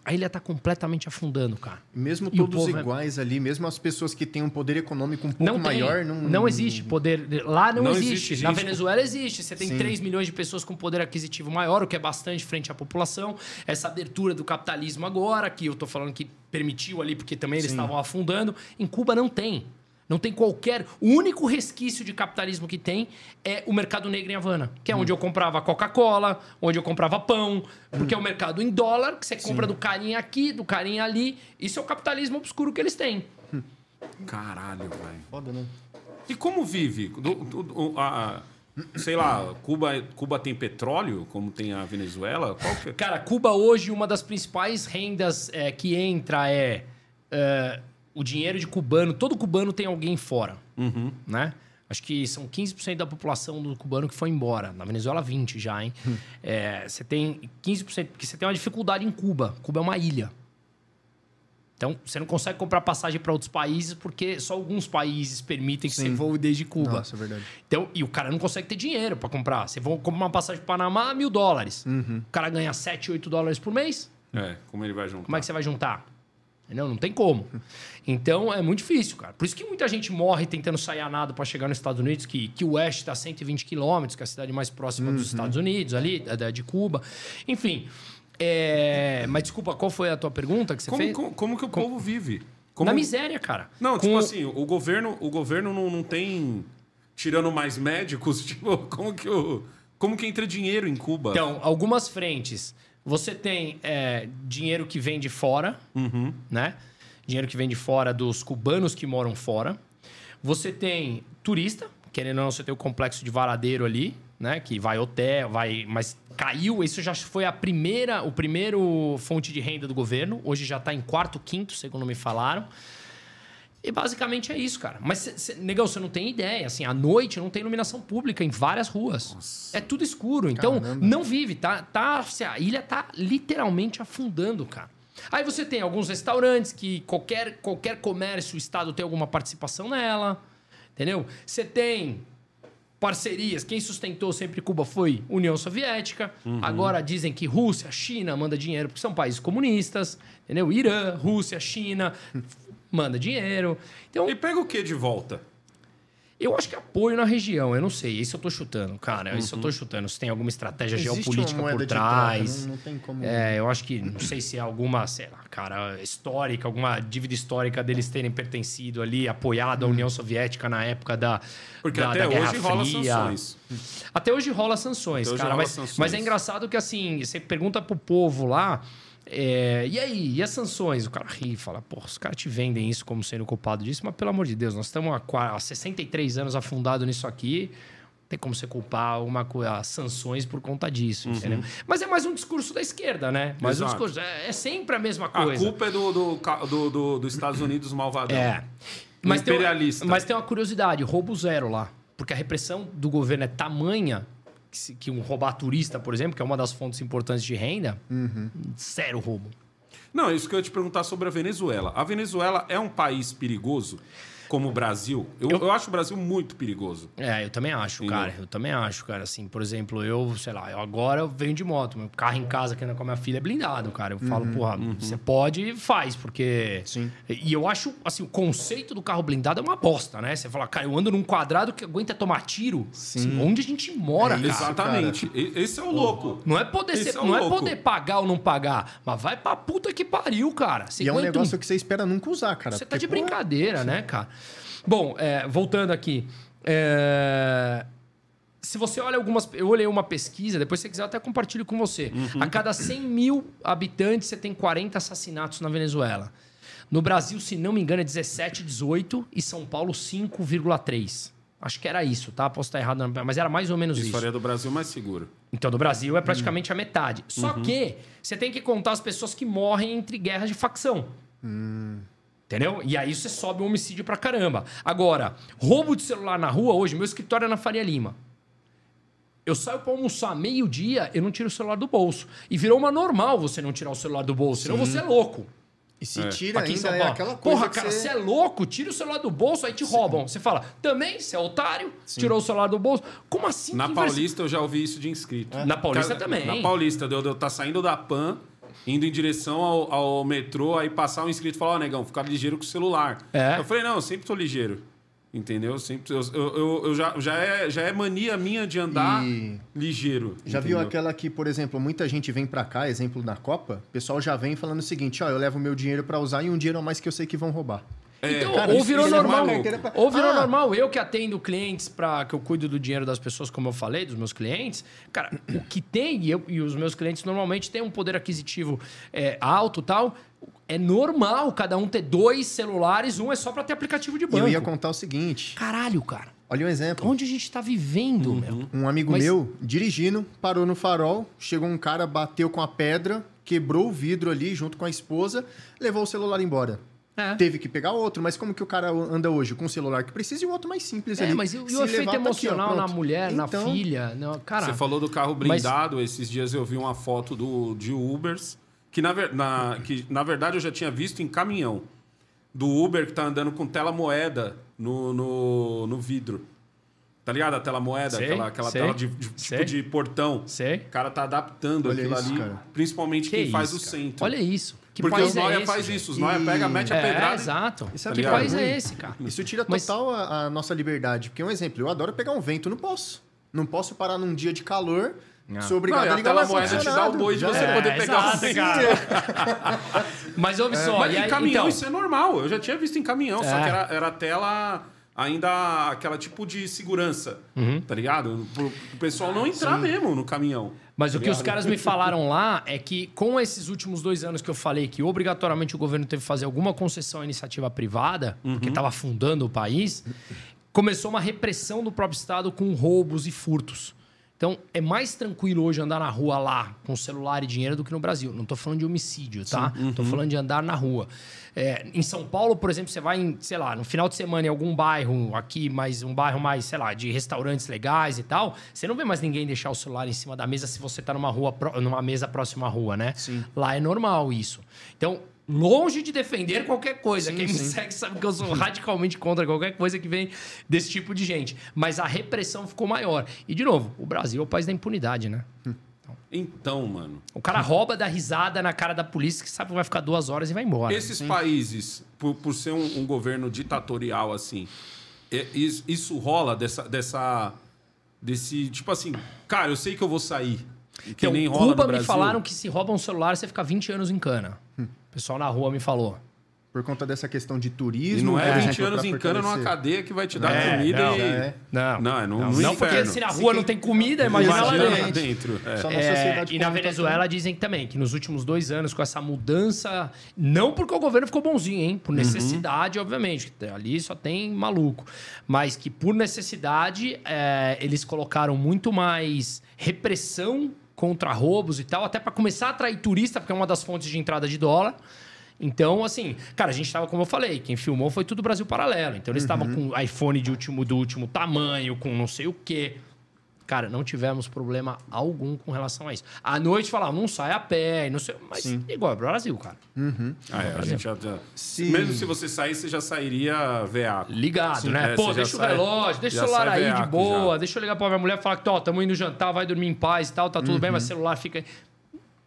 A ilha está completamente afundando, cara. Mesmo todos iguais é... ali, mesmo as pessoas que têm um poder econômico um pouco não maior, não... Não existe poder... Lá não, não existe. existe. Na Venezuela existe. Você tem Sim. 3 milhões de pessoas com poder aquisitivo maior, o que é bastante frente à população. Essa abertura do capitalismo agora, que eu estou falando que permitiu ali, porque também eles Sim. estavam afundando. Em Cuba não tem. Não tem qualquer. O único resquício de capitalismo que tem é o mercado negro em Havana, que é onde hum. eu comprava Coca-Cola, onde eu comprava pão, porque hum. é o mercado em dólar, que você compra Sim. do carinha aqui, do carinha ali. Isso é o capitalismo obscuro que eles têm. Caralho, velho. Foda, né? E como vive? Do, do, do, a, sei lá, Cuba, Cuba tem petróleo, como tem a Venezuela? É? Cara, Cuba hoje, uma das principais rendas é, que entra é. é o dinheiro de cubano, todo cubano tem alguém fora, uhum. né? Acho que são 15% da população do cubano que foi embora. Na Venezuela, 20% já, hein? Hum. É, você tem 15%, porque você tem uma dificuldade em Cuba. Cuba é uma ilha. Então, você não consegue comprar passagem para outros países porque só alguns países permitem que Sim. você voe desde Cuba. Nossa, é verdade. Então, e o cara não consegue ter dinheiro para comprar. Você vai comprar uma passagem para Panamá, mil dólares. Uhum. O cara ganha 7, 8 dólares por mês. É, como ele vai juntar? Como é que você vai juntar? Não, não tem como. Então é muito difícil, cara. Por isso que muita gente morre tentando sair a nado para chegar nos Estados Unidos, que, que o Oeste está a 120 quilômetros, que é a cidade mais próxima uhum. dos Estados Unidos, ali, da, de Cuba. Enfim. É... Mas desculpa, qual foi a tua pergunta que você como, fez? Como, como que o povo vive? Como... Na miséria, cara. Não, tipo Com... assim, o governo, o governo não, não tem. Tirando mais médicos, [laughs] tipo, como que o. Como que entra dinheiro em Cuba? Então, algumas frentes. Você tem é, dinheiro que vem de fora, uhum. né? Dinheiro que vem de fora dos cubanos que moram fora. Você tem turista, querendo ou não, você tem o complexo de Varadeiro ali, né? Que vai hotel, vai. Mas caiu, isso já foi a primeira, o primeiro fonte de renda do governo. Hoje já está em quarto, quinto, segundo me falaram. E basicamente é isso, cara. Mas, cê, cê, negão, você não tem ideia. Assim, à noite não tem iluminação pública em várias ruas. Nossa. É tudo escuro. Então, Caramba. não vive. Tá, tá, assim, a ilha tá literalmente afundando, cara. Aí você tem alguns restaurantes que qualquer, qualquer comércio, o Estado tem alguma participação nela. Entendeu? Você tem parcerias. Quem sustentou sempre Cuba foi União Soviética. Uhum. Agora dizem que Rússia, China manda dinheiro porque são países comunistas. Entendeu? Irã, Rússia, China manda dinheiro. Então, e pega o que de volta? Eu acho que apoio na região, eu não sei. Isso eu tô chutando, cara. Uhum. Isso eu tô chutando. Se tem alguma estratégia Existe geopolítica por trás. Troca, não, não, tem como. É, eu acho que, não sei se é alguma, sei lá, cara, histórica, alguma dívida histórica deles terem pertencido ali, apoiado uhum. a União Soviética na época da. Porque da, até da hoje rola sanções. Até hoje rola sanções, cara. Rola mas, sanções. mas é engraçado que, assim, você pergunta pro povo lá. É, e aí, e as sanções? O cara ri e fala, pô, os caras te vendem isso como sendo culpado disso, mas pelo amor de Deus, nós estamos há, há 63 anos afundados nisso aqui, tem como você culpar alguma coisa, sanções por conta disso, uhum. entendeu? Mas é mais um discurso da esquerda, né? Mais um discurso, é, é, sempre a mesma coisa. A culpa é do, do, do, do dos Estados Unidos malvadão. É. Mas imperialista. Tem, mas tem uma curiosidade, roubo zero lá. Porque a repressão do governo é tamanha que, um roubar turista, por exemplo, que é uma das fontes importantes de renda, uhum. roubo. Não, isso que eu ia te perguntar sobre a Venezuela. A Venezuela é um país perigoso? Como o Brasil. Eu, eu, eu, acho o Brasil muito perigoso. É, eu também acho, Entendeu? cara. Eu também acho, cara. Assim, por exemplo, eu, sei lá, eu agora eu venho de moto. Meu carro em casa que anda com a minha filha é blindado, cara. Eu uhum, falo, porra, uhum. você pode faz, porque. Sim. E eu acho, assim, o conceito do carro blindado é uma bosta, né? Você fala, cara, eu ando num quadrado que aguenta tomar tiro. Sim. Assim, onde a gente mora, é cara. Exatamente. Cara. Esse é o louco. Não é poder ser, é não é poder pagar ou não pagar, mas vai pra puta que pariu, cara. Você e é um negócio um... que você espera nunca usar, cara. Você tá de brincadeira, né, cara? Bom, é, voltando aqui. É, se você olha algumas. Eu olhei uma pesquisa, depois se você quiser, eu até compartilho com você. Uhum. A cada 100 mil habitantes, você tem 40 assassinatos na Venezuela. No Brasil, se não me engano, é 17, 18 e São Paulo 5,3. Acho que era isso, tá? Posso estar errado, mas era mais ou menos isso. Isso faria do Brasil mais seguro. Então, do Brasil é praticamente hum. a metade. Só uhum. que você tem que contar as pessoas que morrem entre guerras de facção. Hum. Entendeu? E aí você sobe o homicídio pra caramba. Agora, roubo de celular na rua hoje, meu escritório é na Faria Lima. Eu saio para almoçar meio-dia, eu não tiro o celular do bolso. E virou uma normal você não tirar o celular do bolso, senão você é louco. E se é. tira Aqui ainda é aquela coisa Porra, cara, você... você... é louco, tira o celular do bolso, aí te Sim. roubam. Você fala, também, você é otário, Sim. tirou o celular do bolso. Como assim? Na Paulista eu já ouvi isso de inscrito. É. Na Paulista também. Na Paulista, deu, deu, tá saindo da PAN, indo em direção ao, ao metrô, aí passar um inscrito e falar, ó, negão, ficar ligeiro com o celular. É. Eu falei, não, eu sempre tô ligeiro. Entendeu? Sempre, eu, eu, eu- já, já, é, já é mania minha de andar E- ligeiro. Já entendeu? viu aquela que, por exemplo, muita gente vem pra cá, exemplo na Copa, o pessoal já vem falando o seguinte, ó, eu levo meu dinheiro pra usar e um dinheiro a mais que eu sei que vão roubar. É, Então, cara, ou virou é normal. pra- Ou virou Ah. normal. Eu que atendo clientes para que eu cuido do dinheiro das pessoas, como eu falei, dos meus clientes. Cara, o que tem, e, eu- e os meus clientes normalmente têm um poder aquisitivo é, alto e tal. É normal cada um ter dois celulares, um é só para ter aplicativo de E banco. eu ia contar o seguinte, Caralho, cara. olha um exemplo. Onde a gente tá vivendo, meu? Um amigo Mas- meu, dirigindo, parou no farol, chegou um cara, bateu com a pedra, quebrou o vidro ali junto com a esposa, levou o celular embora. É. Teve que pegar outro, mas como que o cara anda hoje? Com um celular que precisa e o outro mais simples É, ali. mas e o, o efeito aqui, ó, emocional na mulher, na Então, filha? Não, cara, Você falou do carro Mas- blindado. Esses dias eu vi uma foto do, de Ubers, que na, na- que na verdade eu já tinha visto em caminhão. Do Uber que tá andando com tela moeda no, no, no vidro. Tá ligado? A tela moeda, Sei, aquela, aquela sei, tela de, de- sei. tipo de portão. Sei. O cara tá adaptando Olha aquilo isso, ali, cara. principalmente Que quem faz isso, o cara. centro. Olha isso. Que Porque país os Noia é esse, faz gente? isso, os Noia E- pega, mete a É, pedrada. e- exato. E sabe Que o que é país ruim? é esse, cara? Isso tira Mas- total a, a nossa liberdade. Porque, um exemplo, eu adoro pegar um vento, não posso. Não posso parar num dia de calor, sou obrigado Não, a a ligar tela moeda te dá o boi de você é. poder pegar o exato, cara. [laughs] Mas ouve só, Mas e em caminhão então, isso é normal. Eu já tinha visto em caminhão, só É. que era, era a tela ainda aquela tipo de segurança, Uhum. tá ligado? Pro, o pessoal não entrar mesmo no caminhão. Mas o Tá que os caras me falaram lá é que, com esses últimos dois anos que eu falei que obrigatoriamente o governo teve que fazer alguma concessão à iniciativa privada, porque estava afundando o país, começou uma repressão do próprio Estado com roubos e furtos. Então, é mais tranquilo hoje andar na rua lá com celular e dinheiro do que no Brasil. Não estou falando de homicídio, tá? Estou falando de andar na rua. É, em São Paulo, por exemplo, você vai, em, sei lá, no final de semana em algum bairro aqui, mas um bairro mais, sei lá, de restaurantes legais e tal, você não vê mais ninguém deixar o celular em cima da mesa se você está numa rua, numa mesa próxima à rua, né? Sim. Lá é normal isso. Então, longe de defender qualquer coisa. Sim, Quem me sim. segue sabe que eu sou radicalmente contra qualquer coisa que vem desse tipo de gente. Mas a repressão ficou maior. E, de novo, o Brasil é o país da impunidade, né? Então, mano, O cara rouba, dá risada na cara da polícia, que sabe que vai ficar duas horas e vai embora. esses países, por, por ser um, um governo ditatorial assim, é- is- isso rola dessa, dessa. Desse. Tipo assim, cara, eu sei que eu vou sair. Que Então, nem rola Cuba no me falaram que se rouba um celular, você fica 20 anos em cana. O pessoal na rua me falou. Por conta dessa questão de E turismo. não é por 20 exemplo, anos em cana numa cadeia que vai te dar É, comida não, e. é. Não, Não, é no, não, não, porque se na rua não tem comida, imagina lá Imagina dentro. lá dentro. é. Só na É, sociedade e na tá Venezuela dizem também que nos últimos dois anos, com essa mudança, não porque o governo ficou bonzinho, hein? Uhum. Por necessidade, obviamente. que Ali só tem maluco. Mas que por necessidade, é, eles colocaram muito mais repressão contra roubos e tal, até para começar a atrair turista, porque é uma das fontes de entrada de dólar. Então, assim, cara, a gente tava, como eu falei, quem filmou foi tudo Brasil Paralelo. Então, eles estavam Uhum. com iPhone de último, do último tamanho, com não sei o quê. Cara, não tivemos problema algum com relação a isso. À noite falavam, não sai a pé, não sei, mas igual é pro Brasil, cara. Ah, é, a gente já, já- Se- Mesmo se você sair, você já sairia veaco. Ligado, né? é, Pô, deixa o sai- relógio, deixa o celular aí de boa, já. deixa eu ligar pra minha mulher e falar que, ó, tamo indo jantar, vai dormir em paz e tal, tá tudo bem, mas o celular fica aí.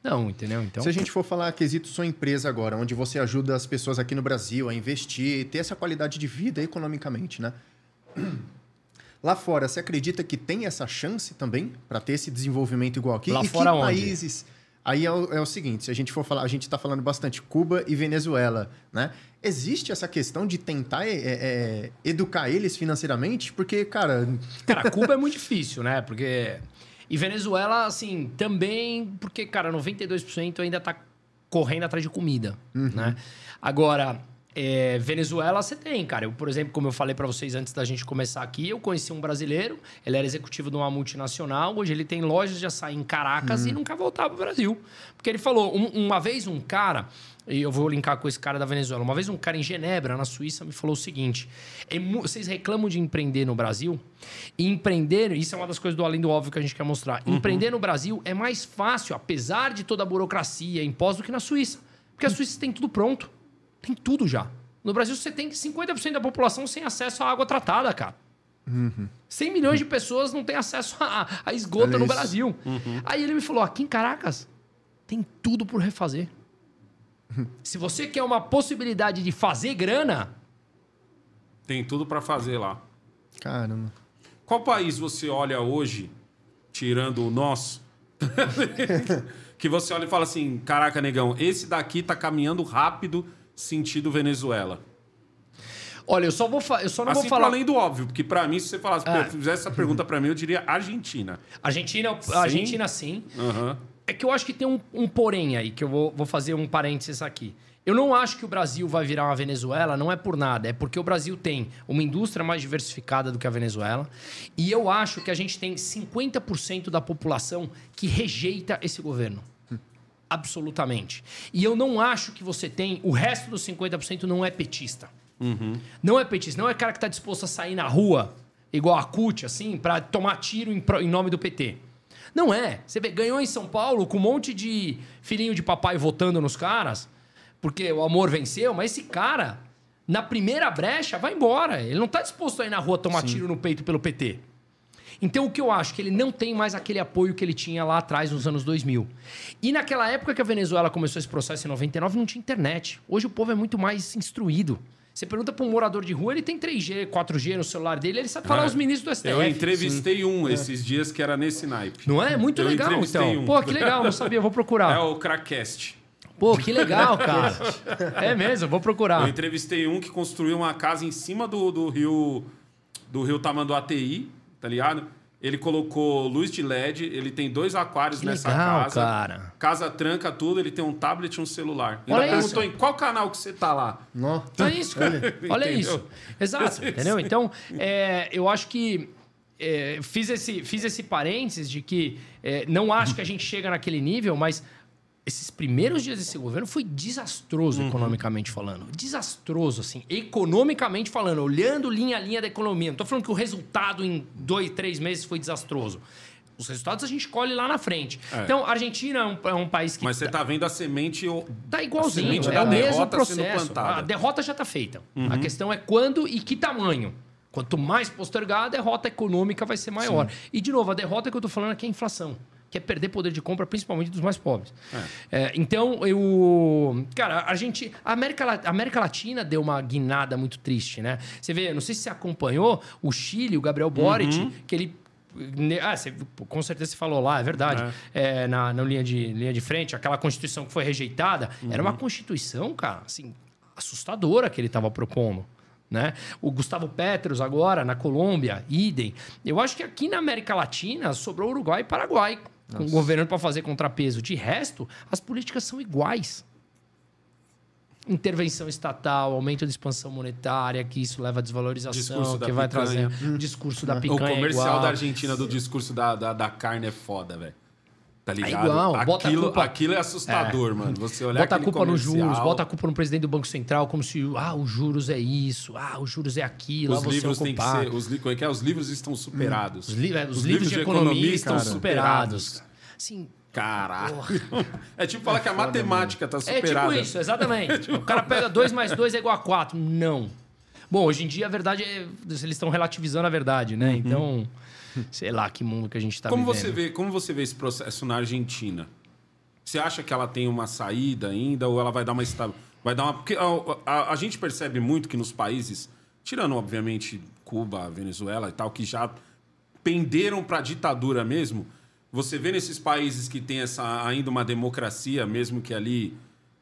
Não, entendeu? Então. Se a gente for falar quesito sua empresa agora, onde você ajuda as pessoas aqui no Brasil a investir e ter essa qualidade de vida economicamente, né? Lá fora, você acredita que tem essa chance também para ter esse desenvolvimento igual aqui? Lá e fora que onde? países? Aí é o, é o seguinte, se a gente for falar, a gente está falando bastante Cuba e Venezuela, né? Existe essa questão de tentar é, é, educar eles financeiramente? Porque, cara, [laughs] Cara, Cuba é muito difícil, né? Porque. E Venezuela, assim, também, porque, cara, 92% ainda tá correndo atrás de comida, né? Agora, é, Venezuela você tem, cara. Eu, por exemplo, como eu falei pra vocês antes da gente começar aqui, eu conheci um brasileiro, ele era executivo de uma multinacional, hoje ele tem lojas de açaí em Caracas e nunca voltava pro Brasil. Porque ele falou, um- uma vez um cara, e eu vou linkar com esse cara da Venezuela, uma vez um cara em Genebra, na Suíça, me falou o seguinte: é vocês reclamam de empreender no Brasil? E empreender, isso é uma das coisas do além do óbvio que a gente quer mostrar. Empreender no Brasil é mais fácil, apesar de toda a burocracia, imposto, do que na Suíça. Porque a Suíça tem tudo pronto. Tem tudo já. No Brasil, você tem 50% da população sem acesso à água tratada, cara. 100 milhões de pessoas não têm acesso a, a esgoto Olha no. Brasil. Aí ele me falou: aqui em Caracas, tem tudo por refazer. Se você quer uma possibilidade de fazer grana, Tem tudo pra fazer lá. Caramba. Qual país você olha hoje, tirando o nosso, [laughs] que você olha e fala assim: caraca, negão, esse daqui tá caminhando rápido sentido Venezuela? olha, eu só vou eu só não assim, vou falar além do óbvio, porque pra mim, se você falasse, Ah. fizesse essa pergunta pra mim, eu diria Argentina. Argentina, Argentina sim. Aham. É que eu acho que tem um, um porém aí, que eu vou, vou fazer um parênteses aqui. Eu não acho que o Brasil vai virar uma Venezuela, não é por nada. É porque o Brasil tem uma indústria mais diversificada do que a Venezuela. E eu acho que a gente tem 50% da população que rejeita esse governo. Absolutamente. E eu não acho que você tem. O resto dos 50% não é petista. Não é petista. Não é cara que está disposto a sair na rua, igual a CUT, assim, para tomar tiro em, em nome do PT. Não é. Você vê, ganhou em São Paulo com um monte de filhinho de papai votando nos caras, porque o amor venceu, mas esse cara, na primeira brecha, vai embora. Ele não está disposto a ir na rua tomar tiro no peito pelo PT. Então, o que eu acho? Que ele não tem mais aquele apoio que ele tinha lá atrás, nos anos 2000. E naquela época que a Venezuela começou esse processo, em 99, não tinha internet. Hoje o povo é muito mais instruído. Você pergunta para um morador de rua, ele tem 3G, 4G no celular dele, ele sabe falar É. os ministros do STF. Eu entrevistei um esses dias que era nesse naipe. Não é? Muito Eu legal, então. um. Pô, que legal, não sabia, vou É procurar. o Crackcast. Pô, que legal, cara. É mesmo, vou Eu procurar. entrevistei um que construiu uma casa em cima do, do rio do rio Tamanduateí, tá ligado? Ele colocou luz de LED, ele tem dois aquários Que nessa legal, casa. cara. Casa tranca tudo, ele tem um tablet e um celular. Olha Ainda isso. perguntou em qual canal que você tá lá. Nó. É isso, cara. [laughs] Olha isso. Exato, [laughs] entendeu? Então, é, eu acho que é, fiz, esse, fiz esse parênteses de que é, não acho que a gente chega naquele nível, mas esses primeiros dias desse governo foi desastroso economicamente falando. Desastroso, assim, economicamente falando, olhando linha a linha da economia. Não tô falando que o resultado em dois, três meses foi desastroso. Os resultados a gente colhe lá na frente. É. Então, a Argentina é um, é um país que Mas você tá vendo a semente. o- Tá a igualzinho, semente é da o mesmo processo. plantada. A derrota já está feita. A questão é quando e que tamanho. Quanto mais postergar, a derrota econômica vai ser maior. E, de novo, a derrota que eu estou falando aqui é a inflação. Que é perder poder de compra, principalmente dos mais pobres. É, então, eu. Cara, a gente. A América, a América Latina deu uma guinada muito triste, né? Você vê, não sei se você acompanhou o Chile, o Gabriel Boric, que ele. ne- Ah, você, com certeza você falou lá, é verdade. É, na, na linha, de, linha de frente, aquela Constituição que foi rejeitada, era uma Constituição, cara, assim, assustadora que ele estava propondo. Né? O Gustavo Petros agora, na Colômbia, idem. Eu acho que aqui na América Latina sobrou Uruguai e Paraguai, com o governo para fazer contrapeso. De resto, as políticas são iguais. Intervenção estatal, aumento da expansão monetária, que isso leva à desvalorização, que vai picanha. trazer discurso da O picanha. é comercial igual. da Argentina do discurso da, da, da carne é foda, velho. Tá ligado? igual, bota a aquilo, culpa- aquilo é assustador, mano. Você olhar Bota a culpa nos comercial, juros, bota a culpa no presidente do Banco Central, como se ah, os juros é isso, ah, os juros é aquilo, Os ah, você livros é têm que ser. Os, como é que é? Os livros estão superados. Os, li- é, os livros, de economia, estão cara, superados. Sim, Caralho. [laughs] É tipo falar que a matemática tá é superada. tipo isso, exatamente. [laughs] o cara pega 2 mais 2 é igual a 4. Não. Bom, hoje em dia a verdade é. Eles estão relativizando a verdade, né? Então, sei lá que mundo que a gente tá Como vivendo. você, vê, como você vê esse processo na Argentina? Você acha que ela tem uma saída ainda ou ela vai dar uma? Vai dar uma. Porque a, a- a gente percebe muito que nos países, tirando obviamente Cuba, Venezuela e tal, que já penderam para a ditadura mesmo, você vê nesses países que tem essa, ainda uma democracia, mesmo que ali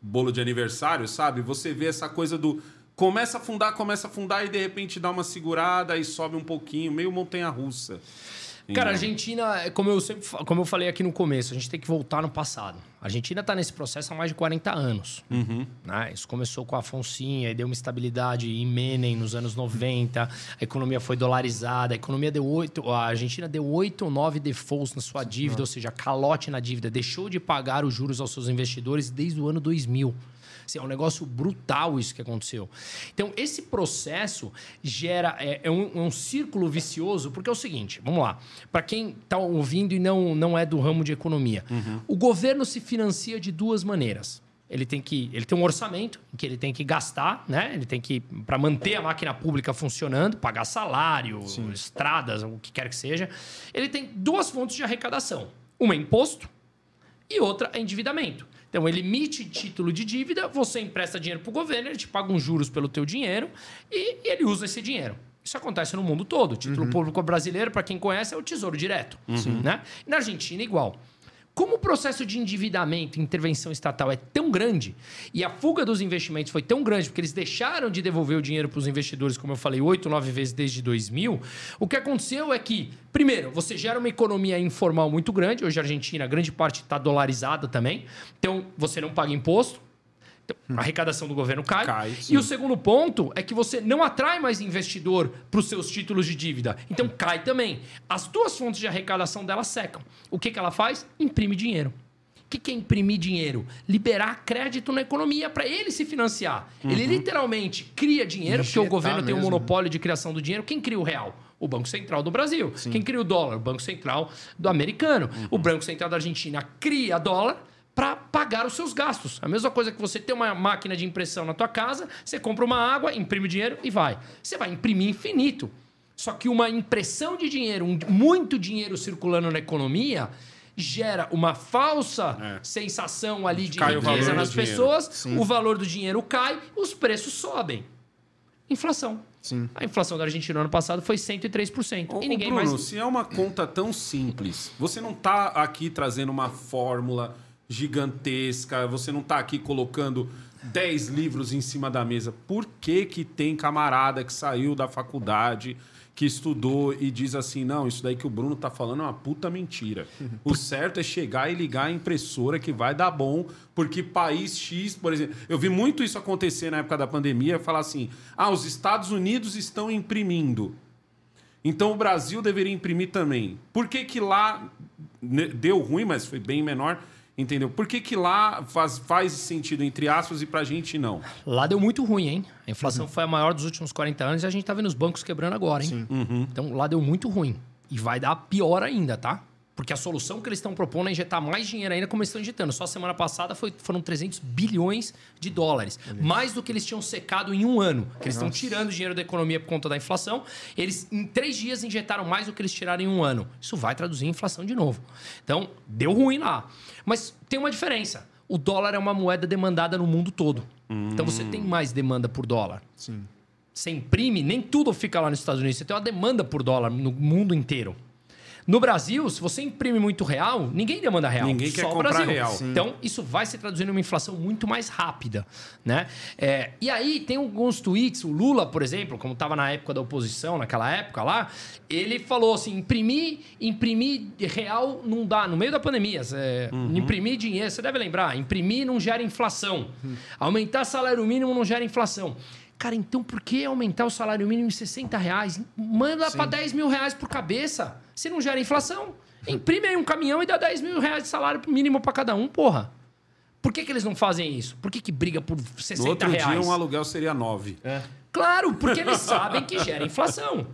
bolo de aniversário, sabe? Você vê essa coisa do começa a afundar, começa a afundar e de repente dá uma segurada e sobe um pouquinho, meio montanha-russa. Cara, a? Argentina, é como eu, sempre, como eu falei aqui no começo, a gente tem que voltar no passado. A Argentina está nesse processo há mais de 40 anos. Né? Isso começou com a Afonsinha e deu uma estabilidade em Menem nos anos 90. A economia foi dolarizada. A economia deu oito. A Argentina deu oito ou nove defaults na sua dívida, ou seja, calote na dívida. Deixou de pagar os juros aos seus investidores desde o ano 2000. Assim, é um negócio brutal isso que aconteceu. Então, esse processo gera. É, é um, é um círculo vicioso, porque é o seguinte: vamos lá. Para quem está ouvindo e não, não é do ramo de economia, o governo se financia de duas maneiras. Ele tem que ele tem um orçamento que ele tem que gastar, né? Ele tem que para manter a máquina pública funcionando, pagar salário, estradas, o que quer que seja. Ele tem duas fontes de arrecadação. Uma é imposto e outra é endividamento. Então, ele emite título de dívida, você empresta dinheiro para o governo, ele te paga uns juros pelo teu dinheiro e ele usa esse dinheiro. Isso acontece no mundo todo. O título uhum. público brasileiro, para quem conhece, é o Tesouro Direto. Uhum. Né? Na Argentina, igual. Como o processo de endividamento e intervenção estatal é tão grande e a fuga dos investimentos foi tão grande porque eles deixaram de devolver o dinheiro para os investidores, como eu falei, oito, nove vezes desde 2000, o que aconteceu é que, primeiro, você gera uma economia informal muito grande. Hoje a Argentina, grande parte está dolarizada também. Então, você não paga imposto. Então, a arrecadação do governo cai. cai e o segundo ponto é que você não atrai mais investidor para os seus títulos de dívida. Então cai também. As duas fontes de arrecadação dela secam. O que, que ela faz? Imprime dinheiro. O que, que é imprimir dinheiro? Liberar crédito na economia para ele se financiar. Uhum. Ele literalmente cria dinheiro, Injetar porque o governo tem um monopólio de criação do dinheiro. Quem cria o real? O Banco Central do Brasil. Sim. Quem cria o dólar? O Banco Central do americano. Uhum. O Banco Central da Argentina cria dólar para pagar os seus gastos. A mesma coisa que você tem uma máquina de impressão na tua casa, você compra uma água, imprime dinheiro e vai. Você vai imprimir infinito. Só que uma impressão de dinheiro, um, muito dinheiro circulando na economia, gera uma falsa é. sensação ali de cai riqueza nas pessoas, o valor do dinheiro cai, os preços sobem. Inflação. Sim. A inflação da Argentina no ano passado foi 103%. Ô, e ninguém Bruno, mais... se é uma conta tão simples, você não está aqui trazendo uma fórmula gigantesca, você não está aqui colocando 10 livros em cima da mesa. Por que, que tem camarada que saiu da faculdade, que estudou e diz assim: não, isso daí que o Bruno tá falando é uma puta mentira. O certo é chegar e ligar a impressora que vai dar bom, porque país X, por exemplo. Eu vi muito isso acontecer na época da pandemia, falar assim: ah, os Estados Unidos estão imprimindo. Então o Brasil deveria imprimir também. Por que, que lá deu ruim, mas foi bem menor? Entendeu? Por que, que lá faz, faz sentido, entre aspas, e pra gente não? Lá deu muito ruim, hein? A inflação uhum. foi a maior dos últimos 40 anos e a gente tá vendo os bancos quebrando agora, hein? Uhum. Então lá deu muito ruim. E vai dar pior ainda, tá? Porque a solução que eles estão propondo é injetar mais dinheiro ainda, como eles estão injetando. Só semana passada foi, foram 300 bilhões de dólares. Mais do que eles tinham secado em um ano. Que eles estão tirando dinheiro da economia por conta da inflação. Eles, em três dias, injetaram mais do que eles tiraram em um ano. Isso vai traduzir em inflação de novo. Então, deu ruim lá. Mas tem uma diferença. O dólar é uma moeda demandada no mundo todo. Hum. Então, você tem mais demanda por dólar. Sim. Você imprime, nem tudo fica lá nos Estados Unidos. Você tem uma demanda por dólar no mundo inteiro. No Brasil, se você imprime muito real, ninguém demanda real. Ninguém quer comprar Brasil. real. Sim. Então, isso vai se traduzir numa inflação muito mais rápida. Né? É, e aí, tem alguns tweets. O Lula, por exemplo, como estava na época da oposição, naquela época lá, ele falou assim: imprimir, imprimir real não dá. No meio da pandemia, uhum. imprimir dinheiro, você deve lembrar, imprimir não gera inflação. Uhum. Aumentar salário mínimo não gera inflação. Cara, então por que aumentar o salário mínimo em 60 reais? Manda para 10 mil reais por cabeça. Se não gera inflação, imprime aí um caminhão e dá 10 mil reais de salário mínimo para cada um, porra. Por que, que eles não fazem isso? Por que, que briga por 60 no outro reais? dia um aluguel seria 9. É. Claro, porque eles sabem que gera inflação.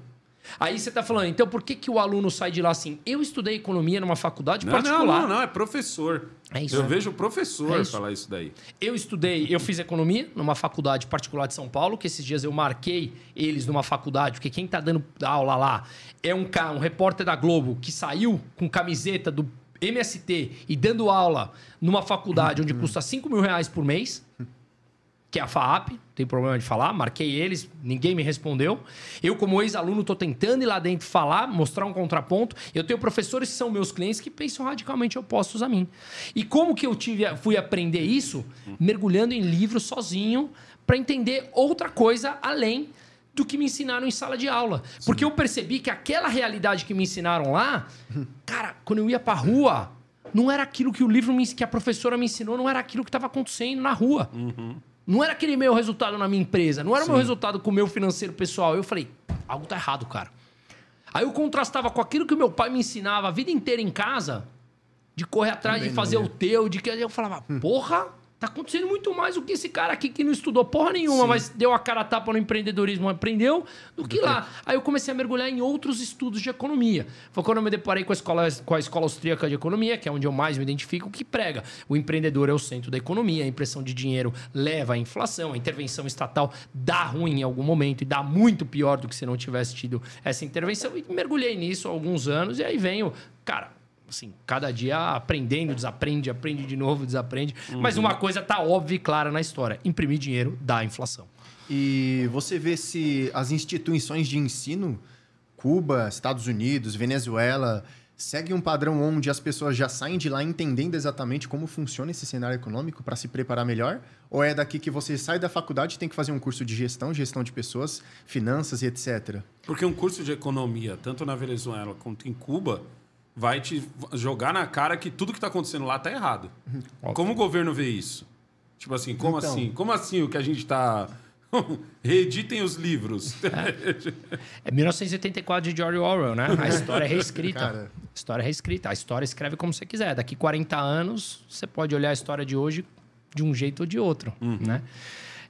Aí você está falando, então por que, que o aluno sai de lá assim? Eu estudei economia numa faculdade não, particular. Não, não, não, é professor. É isso. Eu é. vejo o professor é isso. falar isso daí. Eu estudei, eu fiz economia numa faculdade particular de São Paulo, que esses dias eu marquei eles numa faculdade, porque quem está dando aula lá é um, um repórter da Globo que saiu com camiseta do MST e dando aula numa faculdade onde custa 5 mil reais por mês que é a FAAP, tem problema de falar, marquei eles, ninguém me respondeu. Eu, como ex-aluno, estou tentando ir lá dentro falar, mostrar um contraponto. Eu tenho professores que são meus clientes que pensam radicalmente opostos a mim. E como que eu tive, fui aprender isso? Mergulhando em livros sozinho para entender outra coisa além do que me ensinaram em sala de aula. Sim. Porque eu percebi que aquela realidade que me ensinaram lá, cara, quando eu ia para rua, não era aquilo que o livro me, que a professora me ensinou, não era aquilo que estava acontecendo na rua. Uhum. Não era aquele meu resultado na minha empresa, não era o meu resultado com o meu financeiro pessoal. Eu falei, algo tá errado, cara. Aí eu contrastava com aquilo que meu pai me ensinava a vida inteira em casa, de correr atrás, Também de fazer o teu, de que eu falava, porra, Tá acontecendo muito mais do que esse cara aqui que não estudou porra nenhuma, Sim. mas deu a cara a tapa no empreendedorismo, aprendeu, do que lá. Aí eu comecei a mergulhar em outros estudos de economia. Foi quando eu me deparei com a escola, com a escola austríaca de economia, que é onde eu mais me identifico, que prega. O empreendedor é o centro da economia, a impressão de dinheiro leva à inflação, a intervenção estatal dá ruim em algum momento e dá muito pior do que se não tivesse tido essa intervenção. E mergulhei nisso há alguns anos, e aí venho, cara, assim, cada dia aprendendo, desaprende, aprende de novo, desaprende. Uhum. Mas uma coisa tá óbvia e clara na história: imprimir dinheiro dá inflação. E você vê se as instituições de ensino, Cuba, Estados Unidos, Venezuela, segue um padrão onde as pessoas já saem de lá entendendo exatamente como funciona esse cenário econômico para se preparar melhor? Ou é daqui que você sai da faculdade e tem que fazer um curso de gestão, gestão de pessoas, finanças e etc? Porque um curso de economia, tanto na Venezuela quanto em Cuba, vai te jogar na cara que tudo que está acontecendo lá está errado. Óbvio. Como o governo vê isso? Tipo assim, como então, assim? Como assim o que a gente está [laughs] Reeditem os livros. É. é 1984 de George Orwell, né? A história é reescrita. Cara. A história é reescrita. A história escreve como você quiser. Daqui 40 anos, você pode olhar a história de hoje de um jeito ou de outro, uhum. né?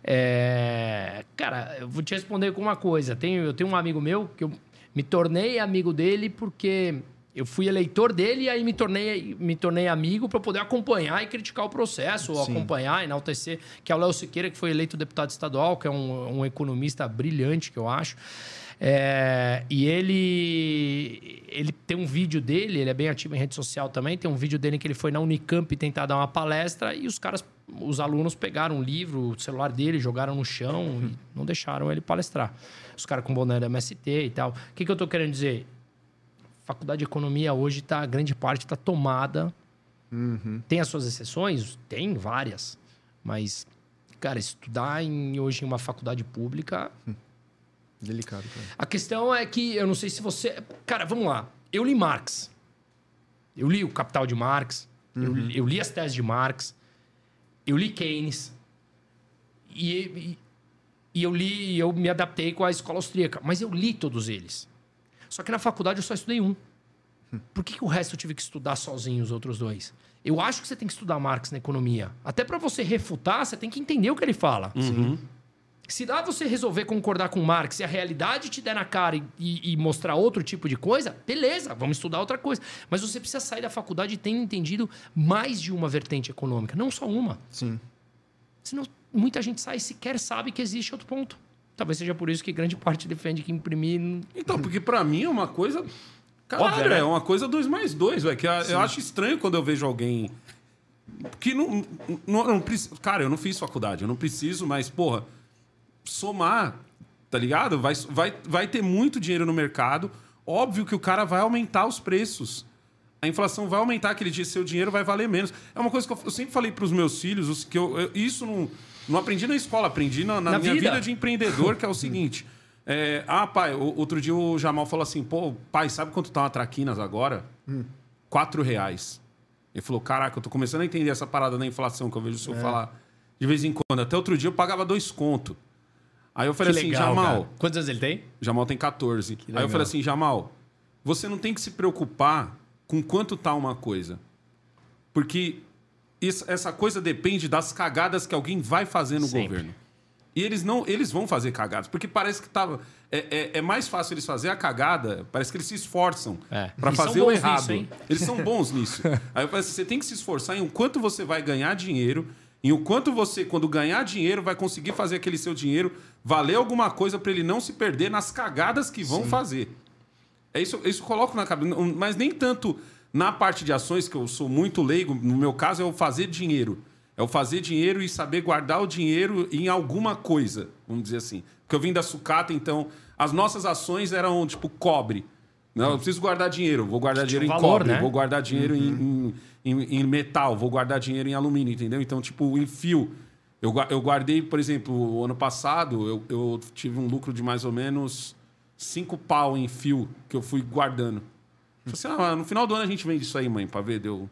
É... Cara, eu vou te responder com uma coisa. Tenho, eu tenho um amigo meu que eu me tornei amigo dele porque eu fui eleitor dele e aí me tornei, me tornei amigo para poder acompanhar e criticar o processo, ou acompanhar, enaltecer, que é o Léo Siqueira, que foi eleito deputado estadual, que é um, um economista brilhante, que eu acho. É, e ele, ele tem um vídeo dele, ele é bem ativo em rede social também, tem um vídeo dele que ele foi na Unicamp tentar dar uma palestra e os caras, os alunos pegaram um livro, o celular dele, jogaram no chão e [laughs] não deixaram ele palestrar. Os caras com boné da MST e tal. O que, que eu estou querendo dizer? Faculdade de economia hoje tá grande parte está tomada. Uhum. Tem as suas exceções, tem várias, mas cara, estudar em, hoje em uma faculdade pública hum. delicado. Cara. A questão é que eu não sei se você, cara, vamos lá. Eu li Marx, eu li o Capital de Marx, uhum. eu, li, eu, li as teses de Marx, eu li Keynes e, e, e eu li, eu me adaptei com a escola austríaca, mas eu li todos eles. Só que na faculdade eu só estudei um. Por que, que o resto eu tive que estudar sozinho os outros dois? Eu acho que você tem que estudar Marx na economia. Até para você refutar, você tem que entender o que ele fala. Uhum. Se dá você resolver concordar com Marx e a realidade te der na cara e, e, e, mostrar outro tipo de coisa, beleza, vamos estudar outra coisa. Mas você precisa sair da faculdade e ter entendido mais de uma vertente econômica, não só uma. Sim. Senão muita gente sai e sequer sabe que existe outro ponto. Talvez seja por isso que grande parte defende que imprimir. Então, porque para mim é uma coisa. Caralho, Óbvio, né? é uma coisa dois mais dois, velho. Que eu acho estranho quando eu vejo alguém. Que não, não, não, Cara, eu não fiz faculdade, eu não preciso, mas, porra, somar, tá ligado? Vai, vai, vai ter muito dinheiro no mercado. Óbvio que o cara vai aumentar os preços. A inflação vai aumentar aquele dia, seu dinheiro vai valer menos. É uma coisa que eu, eu sempre falei para os meus filhos, que eu, eu, isso não não aprendi na escola, aprendi na, na, na minha vida. vida. de empreendedor, que é o [laughs] seguinte. É, ah, pai, outro dia o Jamal falou assim: pô, pai, sabe quanto tá uma traquinas agora? Hum. Quatro reais. Ele falou: caraca, eu tô começando a entender essa parada da inflação que eu vejo o senhor é. falar de vez em quando. Até outro dia eu pagava dois conto. Aí eu falei que assim, legal, Jamal. Cara. Quantos anos ele tem? Jamal tem 14. Aí eu falei assim, Jamal, você não tem que se preocupar com quanto tá uma coisa. Porque isso, essa coisa depende das cagadas que alguém vai fazer no Sempre. governo. E eles não, eles vão fazer cagadas, porque parece que tava, é, é, é, mais fácil eles fazer a cagada, parece que eles se esforçam é. para fazer o errado. Nisso, eles são bons nisso. [laughs] Aí eu falei assim, você tem que se esforçar em o quanto você vai ganhar dinheiro, em o quanto você, quando ganhar dinheiro, vai conseguir fazer aquele seu dinheiro valer alguma coisa para ele não se perder nas cagadas que vão Sim. fazer. É isso, isso coloco na cabeça, mas nem tanto na parte de ações, que eu sou muito leigo, no meu caso é o fazer dinheiro. É o fazer dinheiro e saber guardar o dinheiro em alguma coisa, vamos dizer assim. Porque eu vim da sucata, então as nossas ações eram tipo cobre. Não, eu preciso guardar dinheiro, vou guardar dinheiro em valor, cobre, né? vou guardar dinheiro uhum. em, em, em, metal, vou guardar dinheiro em alumínio, entendeu? Então, tipo, em fio. Eu, eu guardei, por exemplo, o ano passado, eu, eu tive um lucro de mais ou menos cinco pau em fio que eu fui guardando. Assim, ah, no final do ano a gente vende isso aí, mãe, pra ver, deu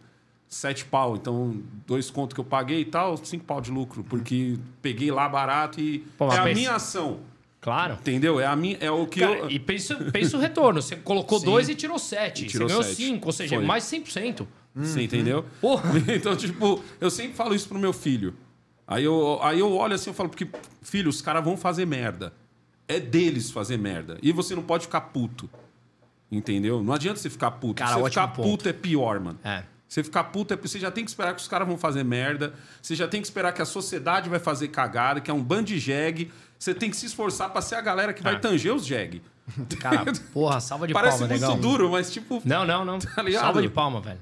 sete pau. Então, dois contos que eu paguei e tal, cinco pau de lucro. Porque peguei lá barato e Pô, é a minha ação. Claro. Entendeu? É, a minha, é o que Cara, eu... E pensa, pensa o retorno. Você colocou Sim. dois e tirou sete. E tirou Você ganhou sete. cinco, ou seja, Foi. mais 100%. Você entendeu? Porra. [laughs] Então, tipo, eu sempre falo isso pro meu filho. Aí eu, aí eu olho assim e falo, porque, filho, os caras vão fazer merda. É deles fazer merda. E você não pode ficar puto. Entendeu? Não adianta você ficar puto. Cara, você ficar ponto. puto é pior, mano. É. Você ficar puto é você já tem que esperar que os caras vão fazer merda. Você já tem que esperar que a sociedade vai fazer cagada, que é um bando de jegue. Você tem que se esforçar para ser a galera que vai é. tanger os jegue. Cara, [laughs] porra, salva de Parece palma, muito legal. duro, mas tipo. Não, não, não. Tá salva de palma, velho.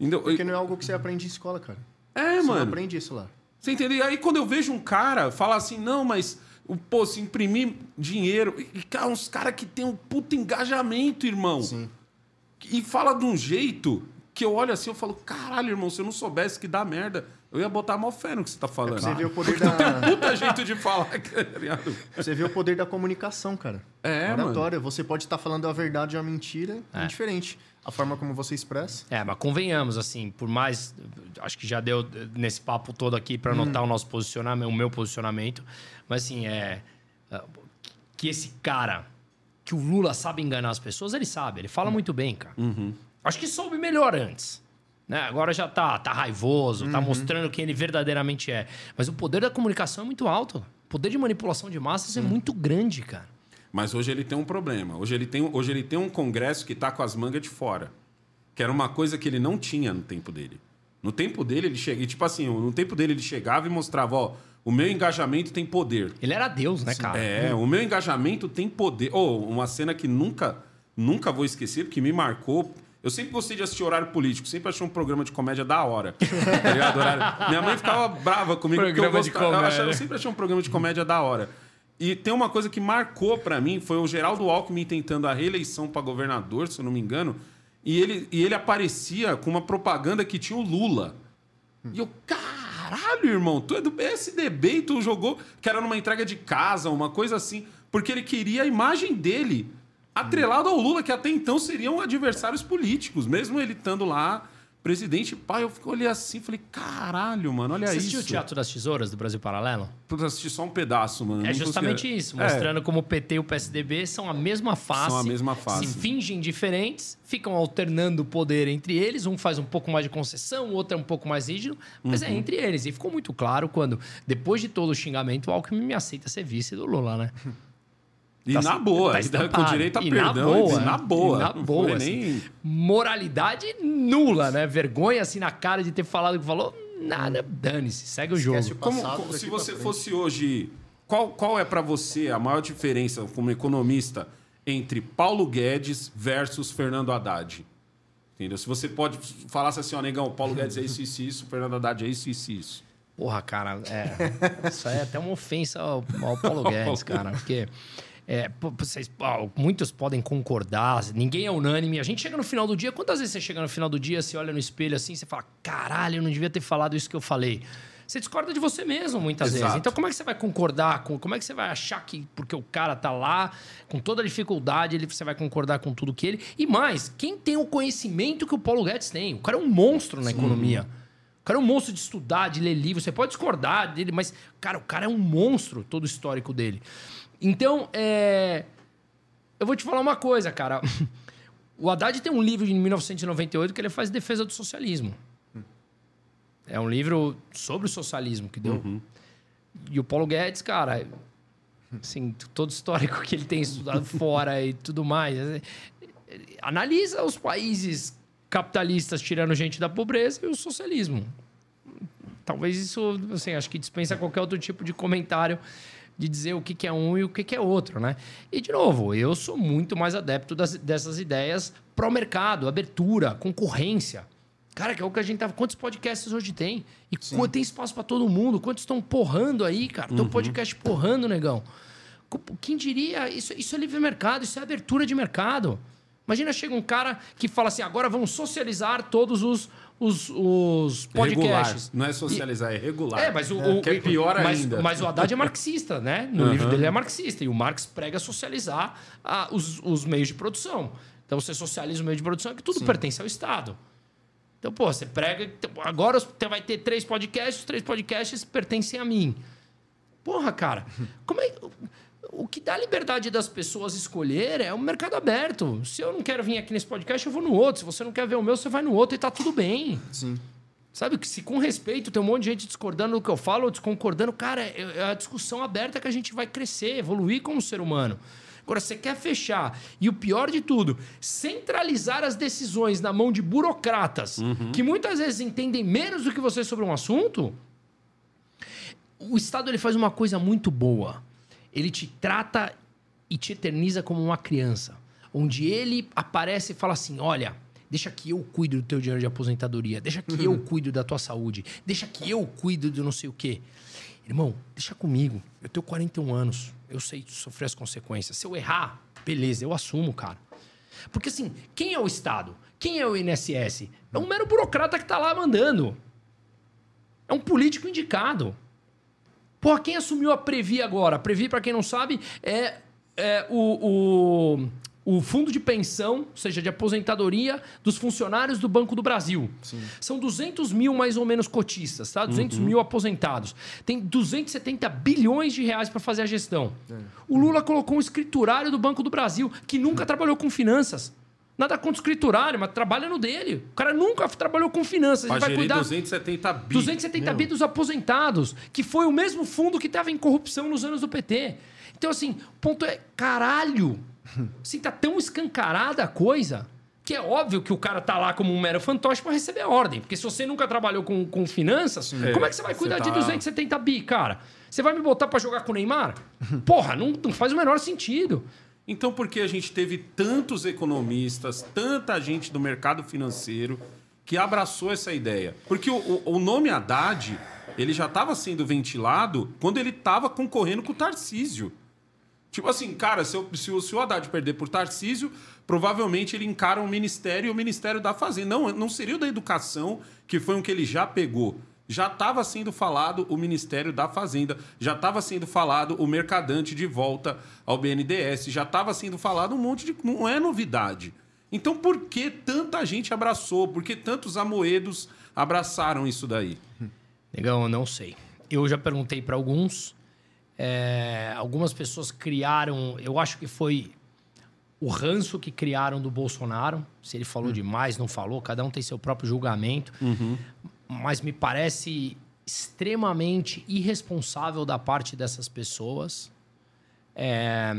Entendeu? Porque não é algo que você aprende em escola, cara. É, Você mano. aprende isso lá. Você entendeu? E aí quando eu vejo um cara falar assim, não, mas o pô, se imprimir dinheiro. E, cara, uns caras que tem um puta engajamento, irmão. Sim. E fala de um jeito que eu olho assim, eu falo, caralho, irmão, se eu não soubesse que dá merda, eu ia botar mó fé no que você tá falando. Você vê o [laughs] poder tem da. puta jeito de falar, [laughs] tá? Você vê o poder da comunicação, cara. É, Oratória. Você pode estar falando a verdade ou a mentira, é. indiferente. A forma como você expressa. É, mas convenhamos, assim, por mais. Acho que já deu nesse papo todo aqui para notar o nosso posicionamento, o meu posicionamento. Mas, assim, é. é, Que esse cara, que o Lula sabe enganar as pessoas, ele sabe, ele fala muito bem, cara. Acho que soube melhor antes. Né? Agora já tá, tá raivoso, tá mostrando quem ele verdadeiramente é. Mas o poder da comunicação é muito alto. O poder de manipulação de massas é muito grande, cara. Mas hoje ele tem um problema. Hoje ele tem, hoje ele tem um congresso que tá com as mangas de fora. Que era uma coisa que ele não tinha no tempo dele. No tempo dele, ele chega. E, tipo assim, no tempo dele, ele chegava e mostrava, ó, o meu engajamento tem poder. Ele era Deus, né, cara? É, o meu engajamento tem poder. Ou uma cena que nunca, nunca vou esquecer, porque me marcou. Eu sempre gostei de assistir horário político, sempre achei um programa de comédia da hora. Tá ligado? Horário- Minha mãe ficava brava comigo porque eu, Programa de gostava, eu, comédia. achava- eu sempre achei um programa de comédia da hora. E tem uma coisa que marcou pra mim, foi o Geraldo Alckmin tentando a reeleição pra governador, se eu não me engano, e ele, e ele aparecia com uma propaganda que tinha o Lula. E eu, caralho, irmão, tu é do PSDB e tu jogou que era numa entrega de casa, uma coisa assim, porque ele queria a imagem dele atrelado ao Lula, que até então seriam adversários políticos, mesmo ele estando lá presidente. Pai, eu olhei assim, falei, caralho, mano, olha Você isso. assistiu o Teatro das Tesouras do Brasil Paralelo? Puta, assisti só um pedaço, mano. É justamente isso, É. mostrando como o PT e o PSDB são a mesma face. São a mesma face. Se fingem diferentes, ficam alternando o poder entre eles. Um faz um pouco mais de concessão, o outro é um pouco mais rígido, mas Uhum. é entre eles. E ficou muito claro quando, depois de todo o xingamento, o Alckmin me aceita ser vice do Lula, né? [laughs] E Tá- na boa, tá com direito a E na perdão, boa, e na boa. e na boa, assim. nem... Moralidade nula, né? Vergonha assim na cara de ter falado o que falou. Nada, dane-se, segue o jogo. O Como, passado como- daqui se você fosse hoje, qual, qual é pra você a maior diferença como economista entre Paulo Guedes versus Fernando Haddad? Entendeu? Se você pode falasse assim, ó, negão, Paulo Guedes é isso, isso, isso, Fernando Haddad é isso, isso, isso. Porra, cara, é, isso aí é até uma ofensa ao, ao Paulo [laughs] Guedes, cara, porque é, vocês, muitos podem concordar, ninguém é unânime. A gente chega no final do dia, quantas vezes você chega no final do dia, você olha no espelho assim, você fala, caralho, eu não devia ter falado isso que eu falei. Você discorda de você mesmo muitas Exato. vezes. Então, como é que você vai concordar com. Como é que você vai achar que, porque o cara tá lá, com toda a dificuldade, ele, você vai concordar com tudo que ele. E mais, quem tem o conhecimento que o Paulo Guedes tem? O cara é um monstro na economia. O cara é um monstro de estudar, de ler livro. Você pode discordar dele, mas, cara, o cara é um monstro, todo o histórico dele. Então, é. Eu vou te falar uma coisa, cara. [laughs] O Haddad tem um livro de 1998 que ele faz defesa do socialismo. É um livro sobre o socialismo que deu. E o Paulo Guedes, cara, assim, todo histórico que ele tem estudado [laughs] fora e tudo mais. é, Analisa os países capitalistas tirando gente da pobreza e o socialismo. Talvez isso, assim, acho que dispensa qualquer outro tipo de comentário de dizer o que que é um e o que que é outro, né? E, de novo, eu sou muito mais adepto das- dessas ideias pró-mercado, abertura, concorrência. Cara, que é o que a gente tá... Quantos podcasts hoje tem? E qu- tem espaço para todo mundo? Quantos estão porrando aí, cara? Tem um podcast porrando, negão. Quem diria? Isso, isso é livre mercado, isso é abertura de mercado. Imagina, chega um cara que fala assim, agora vamos socializar todos os, os, os podcasts. Regular. Não é socializar, é regular. É, mas o, o- que é pior mas, ainda. Mas o Haddad é marxista, né? No Aham. livro dele é marxista. E o Marx prega socializar ah, os, os meios de produção. Então você socializa o meio de produção, é que tudo pertence ao Estado. Então, pô, você prega. então, Agora você vai ter três podcasts, os três podcasts pertencem a mim. Porra, cara, como é. O que dá liberdade das pessoas escolher é o mercado aberto. Se eu não quero vir aqui nesse podcast, eu vou no outro. Se você não quer ver o meu, você vai no outro e tá tudo bem. Sim. Sabe que se com respeito tem um monte de gente discordando do que eu falo ou desconcordando, cara, é é a discussão aberta que a gente vai crescer, evoluir como ser humano. Agora, você quer fechar e o pior de tudo, centralizar as decisões na mão de burocratas que muitas vezes entendem menos do que você sobre um assunto. O Estado ele faz uma coisa muito boa. Ele te trata e te eterniza como uma criança. Onde ele aparece e fala assim: olha, deixa que eu cuido do teu dinheiro de aposentadoria, deixa que eu cuido da tua saúde, deixa que eu cuido do não sei o quê. Irmão, deixa comigo. Eu tenho 41 anos, eu sei sofrer as consequências. Se eu errar, beleza, eu assumo, cara. Porque assim, quem é o Estado? Quem é o INSS? É um mero burocrata que tá lá mandando. É um político indicado. Porra, quem assumiu a Previ agora? A Previ, para quem não sabe, é, é o, o, o, fundo de pensão, ou seja, de aposentadoria dos funcionários do Banco do Brasil. Sim. São 200 mil mais ou menos cotistas, tá? 200 uhum. mil aposentados. Tem 270 bilhões de reais para fazer a gestão. É. O Lula colocou um escriturário do Banco do Brasil que nunca trabalhou com finanças. Nada contra o escriturário, mas trabalha no dele. O cara nunca trabalhou com finanças. Ele vai cuidar 270 bi. 270 bi dos aposentados, que foi o mesmo fundo que estava em corrupção nos anos do PT. Então, assim, o ponto é, caralho, [laughs] assim, tá tão escancarada a coisa que é óbvio que o cara tá lá como um mero fantoche para receber ordem. Porque se você nunca trabalhou com, com finanças, é, como é que você vai cuidar você tá... de 270 bi, cara? Você vai me botar para jogar com o Neymar? [laughs] Porra, não, não faz o menor sentido. Então, por que a gente teve tantos economistas, tanta gente do mercado financeiro que abraçou essa ideia? Porque o, o nome Haddad, ele já estava sendo ventilado quando ele estava concorrendo com o Tarcísio. Tipo assim, cara, se, se, o, se o Haddad perder por Tarcísio, provavelmente ele encara um ministério e o Ministério da Fazenda. Não, não seria o da Educação, que foi um que ele já pegou já estava sendo falado o Ministério da Fazenda, já estava sendo falado o mercadante de volta ao BNDES, já estava sendo falado um monte de. Não é novidade. Então, por que tanta gente abraçou? Por que tantos amoedos abraçaram isso daí? Negão, eu não sei. Eu já perguntei para alguns. É, algumas pessoas criaram. Eu acho que foi o ranço que criaram do Bolsonaro. Se ele falou hum. demais, não falou, cada um tem seu próprio julgamento. Uhum mas me parece extremamente irresponsável da parte dessas pessoas é,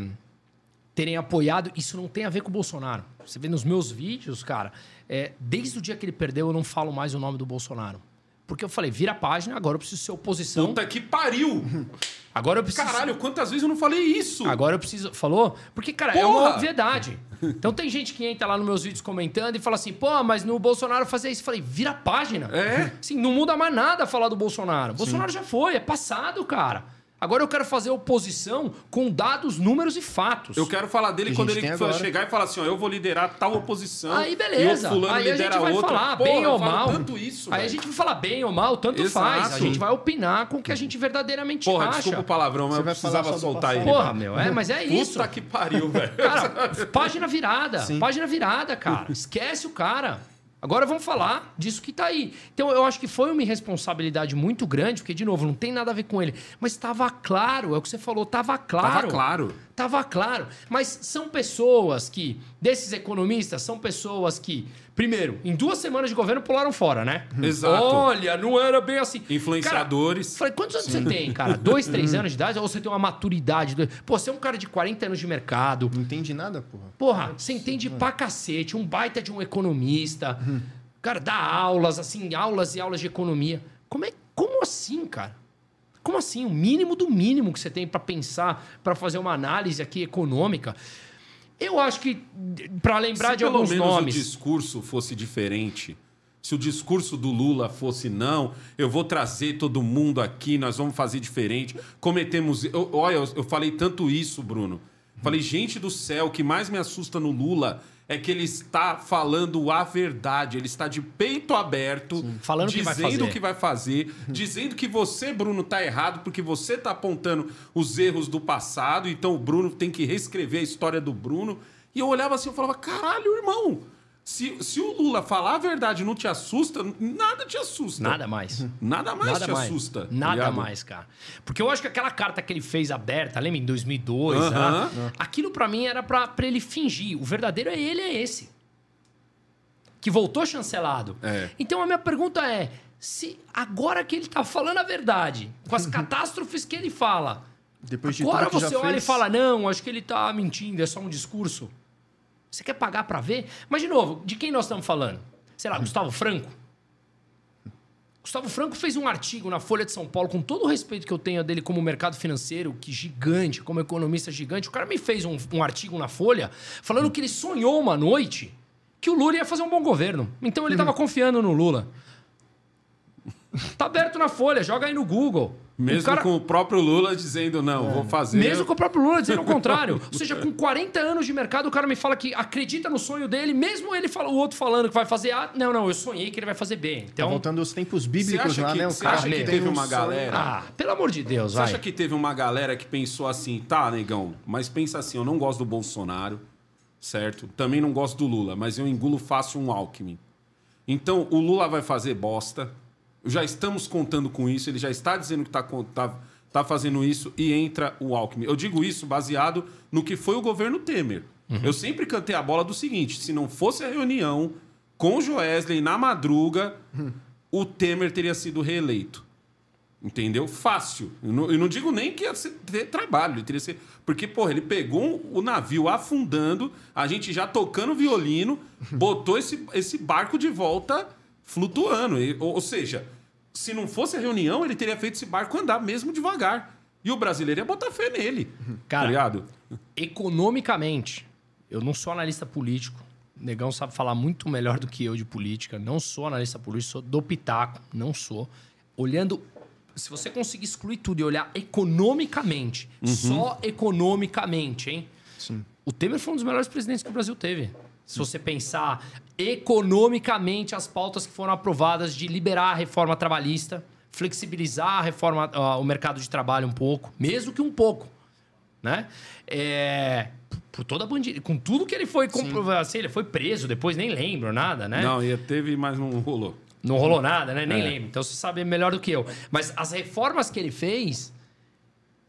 terem apoiado. Isso não tem a ver com o Bolsonaro. Você vê nos meus vídeos, cara, é, desde o dia que ele perdeu, eu não falo mais o nome do Bolsonaro. Porque eu falei, vira a página, agora eu preciso ser oposição. Puta que pariu! [laughs] Agora eu preciso. Caralho, quantas vezes eu não falei isso? Agora eu preciso. Falou? Porque, cara, Porra! é uma obviedade. Então tem gente que entra lá nos meus vídeos comentando e fala assim, pô, mas no Bolsonaro fazer isso. Eu falei, vira a página. É? Sim, não muda mais nada falar do Bolsonaro. Sim. Bolsonaro já foi, é passado, cara. Agora eu quero fazer oposição com dados, números e fatos. Eu quero falar dele quando ele for chegar e falar assim: ó, eu vou liderar tal oposição. Aí beleza. E o aí a gente vai outra. falar Porra, bem ou mal. Tanto isso, aí véio. a gente vai falar bem ou mal, tanto Exato. faz. A gente vai opinar com o que a gente verdadeiramente Porra, acha. desculpa o palavrão, mas eu precisava soltar ele. Porra, meu, é, mas é isso. Puta que pariu, velho. Cara, página virada. Sim. Página virada, cara. [laughs] Esquece o cara. Agora vamos falar disso que está aí. Então eu acho que foi uma irresponsabilidade muito grande, porque, de novo, não tem nada a ver com ele. Mas estava claro, é o que você falou, estava claro. Estava claro. Estava claro. Mas são pessoas que, desses economistas, são pessoas que, primeiro, em duas semanas de governo pularam fora, né? Exato. Olha, não era bem assim. Influenciadores. Cara, falei, quantos anos Sim. você tem, cara? Dois, [laughs] três anos de idade? Ou você tem uma maturidade? Pô, você é um cara de 40 anos de mercado. Não entende nada, porra. Porra, você entende pra cacete. Um baita de um economista. Cara, dá aulas, assim, aulas e aulas de economia. Como é, como assim, cara? Como assim? O mínimo do mínimo que você tem para pensar, para fazer uma análise aqui econômica. Eu acho que, para lembrar se de alguns nomes... Se pelo menos o discurso fosse diferente, se o discurso do Lula fosse não, eu vou trazer todo mundo aqui, nós vamos fazer diferente, cometemos... Eu, olha, eu, eu falei tanto isso, Bruno. Falei, gente do céu, o que mais me assusta no Lula é que ele está falando a verdade, ele está de peito aberto, Sim, falando dizendo o que vai fazer, dizendo que você, Bruno, está errado porque você está apontando os erros do passado, então o Bruno tem que reescrever a história do Bruno. E eu olhava assim, eu falava, caralho, irmão, se, se o Lula falar a verdade não te assusta, nada te assusta. Nada mais. Nada mais nada te mais. assusta. Tá nada ligado? mais, cara. Porque eu acho que aquela carta que ele fez aberta, lembra, em 2002, uh -huh. né? aquilo para mim era para ele fingir. O verdadeiro é ele, é esse. Que voltou chancelado. É. Então a minha pergunta é: se agora que ele tá falando a verdade, com as [laughs] catástrofes que ele fala, Depois de agora tudo você olha fez... e fala: não, acho que ele tá mentindo, é só um discurso. Você quer pagar para ver? Mas, de novo, de quem nós estamos falando? Sei lá, Gustavo Franco? Gustavo Franco fez um artigo na Folha de São Paulo, com todo o respeito que eu tenho dele como mercado financeiro, que gigante, como economista gigante. O cara me fez um, um artigo na Folha falando que ele sonhou uma noite que o Lula ia fazer um bom governo. Então ele estava confiando no Lula. Tá aberto na Folha, joga aí no Google. Mesmo o cara... com o próprio Lula dizendo, não, é. vou fazer. Mesmo com o próprio Lula dizendo o contrário. Ou seja, com 40 anos de mercado, o cara me fala que acredita no sonho dele, mesmo ele fala, o outro falando que vai fazer A. Não, não, eu sonhei que ele vai fazer B. Tá então, tá voltando aos tempos bíblicos lá, que, né? O cara acha que teve uma galera. Ah, pelo amor de Deus, Você vai. acha que teve uma galera que pensou assim, tá, negão, mas pensa assim, eu não gosto do Bolsonaro, certo? Também não gosto do Lula, mas eu engulo fácil um Alckmin. Então, o Lula vai fazer bosta. Já estamos contando com isso, ele já está dizendo que está. Tá, tá fazendo isso e entra o Alckmin. Eu digo isso baseado no que foi o governo Temer. Uhum. Eu sempre cantei a bola do seguinte: se não fosse a reunião com o Joesley na madruga, uhum. o Temer teria sido reeleito. Entendeu? Fácil. Eu não, eu não digo nem que ia ter trabalho. Ele teria ser... Porque, porra, ele pegou o navio afundando, a gente já tocando violino, [laughs] botou esse, esse barco de volta flutuando. Ou, ou seja, se não fosse a reunião, ele teria feito esse barco andar mesmo devagar. E o brasileiro ia botar fé nele. Cara, tá economicamente, eu não sou analista político. O Negão sabe falar muito melhor do que eu de política. Não sou analista político, sou do Pitaco. Não sou. Olhando. Se você conseguir excluir tudo e olhar economicamente, uhum. só economicamente, hein? Sim. O Temer foi um dos melhores presidentes que o Brasil teve. Se você pensar economicamente as pautas que foram aprovadas de liberar a reforma trabalhista, flexibilizar a reforma, uh, o mercado de trabalho um pouco, mesmo que um pouco, né? É, por toda a bandida, com tudo que ele foi assim, ele foi preso, depois nem lembro nada, né? Não, e teve, mas não rolou. Não rolou nada, né? Nem é. lembro. Então você sabe melhor do que eu. Mas as reformas que ele fez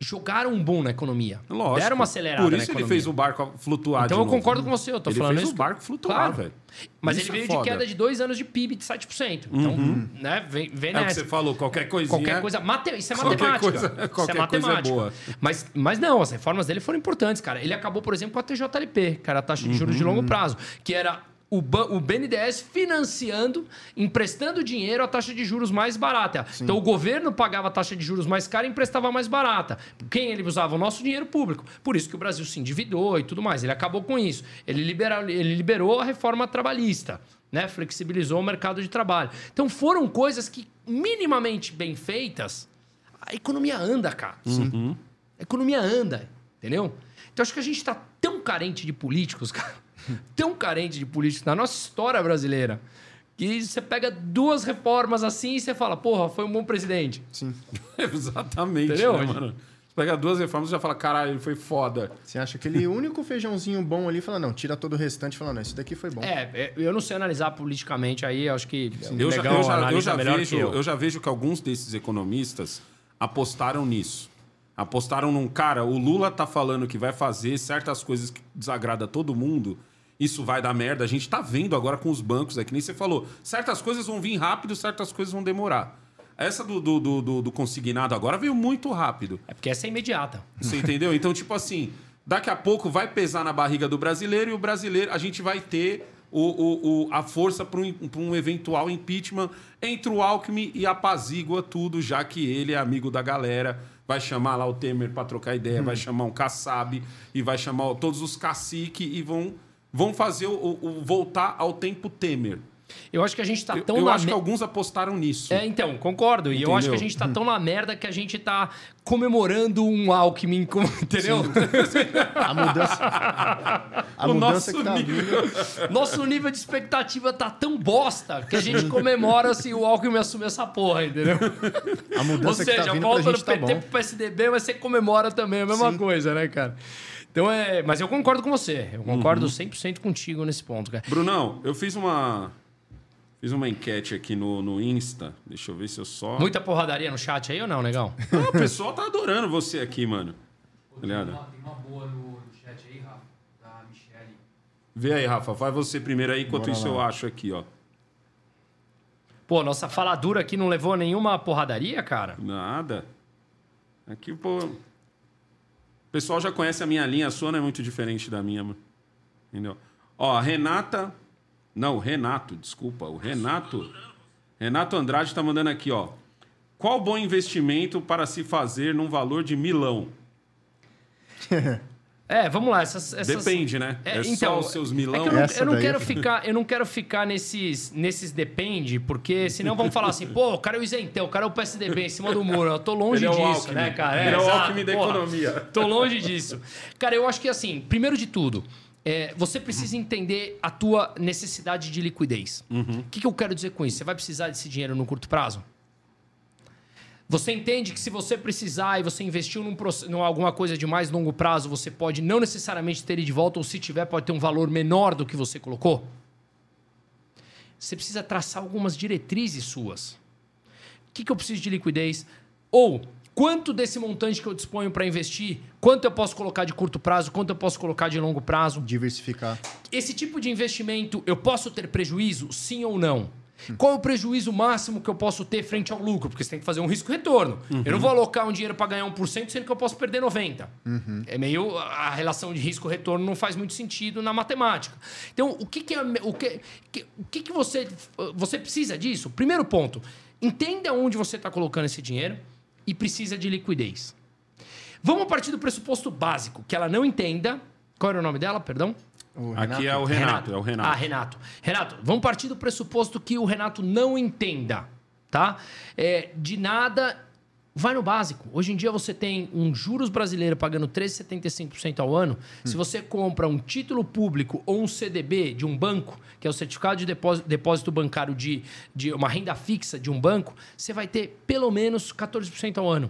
jogaram um boom na economia. Lógico. Deram uma acelerada Por isso ele fez o barco flutuar Então eu novo. concordo com você, eu tô ele falando fez isso. o barco flutuar, claro. velho. Mas isso ele veio é de queda de dois anos de PIB de 7%. Então, uhum. né, vem, vem é nessa. o que você falou, qualquer coisinha... Qualquer coisa... Mate... Isso é qualquer matemática. Coisa, qualquer isso é [laughs] matemática. coisa é boa. Mas, mas não, as reformas dele foram importantes, cara. Ele acabou, por exemplo, com a TJLP, era a taxa de juros uhum. de longo prazo, que era o, o BNDES financiando, emprestando dinheiro à taxa de juros mais barata. Sim. Então o governo pagava a taxa de juros mais cara e emprestava mais barata. Quem ele usava? O nosso dinheiro público. Por isso que o Brasil se endividou e tudo mais. Ele acabou com isso. Ele, libera, ele liberou a reforma trabalhista. Né? Flexibilizou o mercado de trabalho. Então foram coisas que, minimamente bem feitas, a economia anda, cara. Uhum. A economia anda, entendeu? Então acho que a gente está tão carente de políticos, [laughs] cara tão carente de políticos na nossa história brasileira que você pega duas reformas assim e você fala, porra, foi um bom presidente. Sim. [laughs] Exatamente, Entendeu? Né, mano? Você pega duas reformas e já fala, caralho, ele foi foda. Você acha aquele único feijãozinho bom ali fala, não, tira todo o restante e fala, não, esse daqui foi bom. É, é eu não sei analisar politicamente aí, acho que eu já, eu já, eu já vejo, eu. eu já vejo que alguns desses economistas apostaram nisso. Apostaram num cara, o Lula tá falando que vai fazer certas coisas que desagrada todo mundo isso vai dar merda. A gente está vendo agora com os bancos, é que nem você falou. Certas coisas vão vir rápido, certas coisas vão demorar. Essa do, do, do, do consignado agora veio muito rápido. É porque essa é imediata. Você entendeu? Então, tipo assim, daqui a pouco vai pesar na barriga do brasileiro e o brasileiro, a gente vai ter o, o, o, a força para um, um, eventual impeachment entre o Alckmin e apazigua tudo, já que ele é amigo da galera. Vai chamar lá o Temer para trocar ideia, hum. vai chamar um Kassab e vai chamar todos os caciques e vão vão fazer o, o, voltar ao tempo Temer. Eu acho que a gente tá tão Eu, eu acho me... que alguns apostaram nisso. É, então, concordo. Entendeu? E eu acho que a gente tá tão na merda que a gente tá comemorando um Alckmin, [laughs] entendeu? a mudança. [laughs] A o mudança que tá nível... vindo. Nosso nível de expectativa tá tão bosta que a gente comemora se o Alckmin assumir essa porra, entendeu? A mudança Ou seja, que tá vindo volta no gente tá PT bom. pro PSDB, mas você comemora também a mesma Sim. coisa, né, cara? Então é. Mas eu concordo com você. Eu concordo uhum. 100% contigo nesse ponto, cara. Brunão, eu fiz uma. Fiz uma enquete aqui no, no Insta. Deixa eu ver se eu só. Muita porradaria no chat aí ou não, negão? [laughs] Ah, o pessoal tá adorando você aqui, mano. Pô, tem, uma, tem uma boa no, no, chat aí, Rafa, da Michelle. Vê aí, Rafa. Vai você primeiro aí, enquanto Bora isso lá. eu acho aqui, ó. Pô, nossa faladura aqui não levou nenhuma porradaria, cara? Nada. Aqui, pô. Pessoal já conhece a minha linha, a sua não é muito diferente da minha, entendeu? Ó, Renata. Não, Renato, desculpa. O Renato. Renato Andrade tá mandando aqui, ó. Qual bom investimento para se fazer num valor de milão? [laughs] É, vamos lá. Essas, essas... Depende, né? É, só os seus milão. É que eu não, eu não quero é- ficar, eu não quero ficar nesses, nesses depende, porque senão vão falar assim, pô, o cara é o isentão, o cara é o PSDB em cima do muro. Eu tô longe Ele é o disso, Alckmin. né, cara? Ele é o Alckmin da porra. economia. Tô longe disso. Cara, eu acho que assim, primeiro de tudo, é, você precisa entender a tua necessidade de liquidez. O que, que eu quero dizer com isso? Você vai precisar desse dinheiro no curto prazo? Você entende que se você precisar e você investiu num, num alguma coisa de mais longo prazo, você pode não necessariamente ter ele de volta, ou se tiver, pode ter um valor menor do que você colocou? Você precisa traçar algumas diretrizes suas. O que, que eu preciso de liquidez? Ou quanto desse montante que eu disponho para investir, quanto eu posso colocar de curto prazo, quanto eu posso colocar de longo prazo? Diversificar. Esse tipo de investimento, eu posso ter prejuízo, sim ou não? Qual é o prejuízo máximo que eu posso ter frente ao lucro? Porque você tem que fazer um risco-retorno. Eu não vou alocar um dinheiro para ganhar 1%, sendo que eu posso perder 90%. É meio. A relação de risco-retorno não faz muito sentido na matemática. Então, o que, que é. O que, que- o que, que você. Você precisa disso? Primeiro ponto: entenda onde você está colocando esse dinheiro e precisa de liquidez. Vamos partir do pressuposto básico, que ela não entenda. Qual era o nome dela, perdão? Aqui é o Renato, é o Renato. Ah, Renato. Renato, vamos partir do pressuposto que o Renato não entenda, tá? É, de nada, vai no básico. Hoje em dia você tem um juros brasileiro pagando 13,75% ao ano. Se você compra um título público ou um CDB de um banco, que é o certificado de depósito, depósito bancário de, de uma renda fixa de um banco, você vai ter pelo menos 14% ao ano.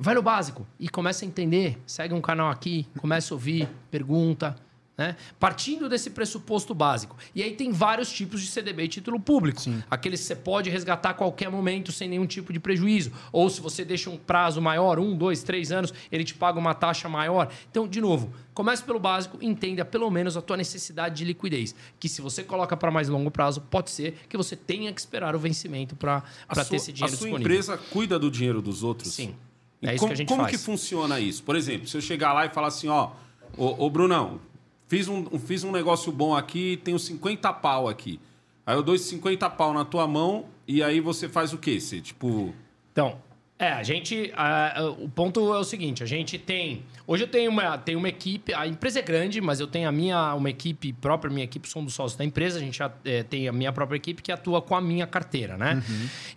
Vai no básico e começa a entender. Segue um canal aqui, começa a ouvir, pergunta. Né? Partindo desse pressuposto básico. E aí tem vários tipos de CDB e título público. Aqueles que você pode resgatar a qualquer momento sem nenhum tipo de prejuízo. Ou se você deixa um prazo maior, um, dois, três anos, ele te paga uma taxa maior. Então, de novo, comece pelo básico entenda pelo menos a tua necessidade de liquidez. Que se você coloca para mais longo prazo, pode ser que você tenha que esperar o vencimento para ter sua, esse dinheiro a sua disponível. empresa cuida do dinheiro dos outros? Sim. E É isso como, que a gente como faz. que funciona isso? Por exemplo, se eu chegar lá e falar assim, ó, ô, ô Brunão, fiz um, fiz um negócio bom aqui, tenho 50 pau aqui. Aí eu dou esses 50 pau na tua mão e aí você faz o quê? Você, tipo... Então, é, a gente. ah, ah, o ponto é o seguinte: a gente tem. Hoje eu tenho uma, tenho uma equipe, a empresa é grande, mas eu tenho a minha, uma equipe própria, minha equipe são dos sócios da empresa, a gente já, eh, tem a minha própria equipe que atua com a minha carteira, né?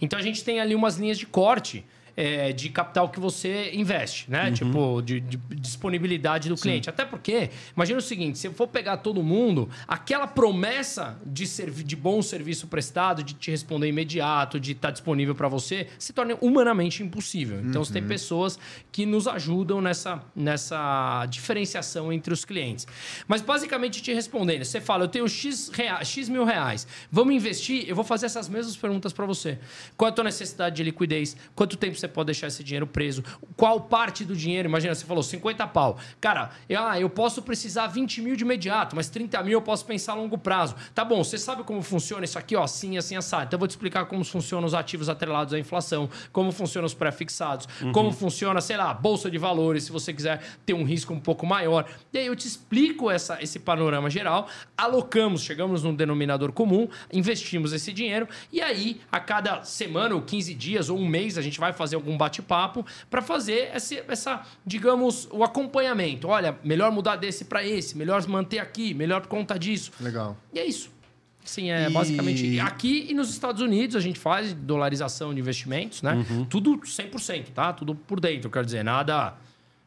Então a gente tem ali umas linhas de corte. Eh, de capital que você investe, né? Tipo, de, de disponibilidade do cliente. Até porque, imagina o seguinte: se eu for pegar todo mundo, aquela promessa de, servi de bom serviço prestado, de te responder imediato, de estar disponível para você, se torna humanamente impossível. Então, você tem pessoas que nos ajudam nessa, nessa diferenciação entre os clientes. Mas, basicamente, te respondendo, você fala, eu tenho X, rea- X mil reais, vamos investir? Eu vou fazer essas mesmas perguntas para você. Qual é a tua necessidade de liquidez? Quanto tempo você pode deixar esse dinheiro preso? Qual parte do dinheiro? Imagina, você falou 50 pau. Cara, eu, ah, eu posso precisar 20 mil de imediato, mas 30 mil eu posso pensar a longo prazo. Tá bom, você sabe como funciona isso aqui, ó, assim, assim, assado. Então eu vou te explicar como funcionam os ativos atrelados à inflação, como funcionam os pré-fixados, como funciona, sei lá, a bolsa de valores, se você quiser ter um risco um pouco maior. E aí eu te explico essa, esse panorama geral, alocamos, chegamos num denominador comum, investimos esse dinheiro e aí a cada semana ou 15 dias ou um mês a gente vai fazer algum bate-papo para fazer esse, essa, digamos, o acompanhamento. Olha, melhor mudar desse para esse, melhor manter aqui, melhor por conta disso. Legal. E é isso. Sim, é E- basicamente. Aqui e nos Estados Unidos a gente faz dolarização de investimentos, né? Tudo 100%, tá? Tudo por dentro, quero dizer, nada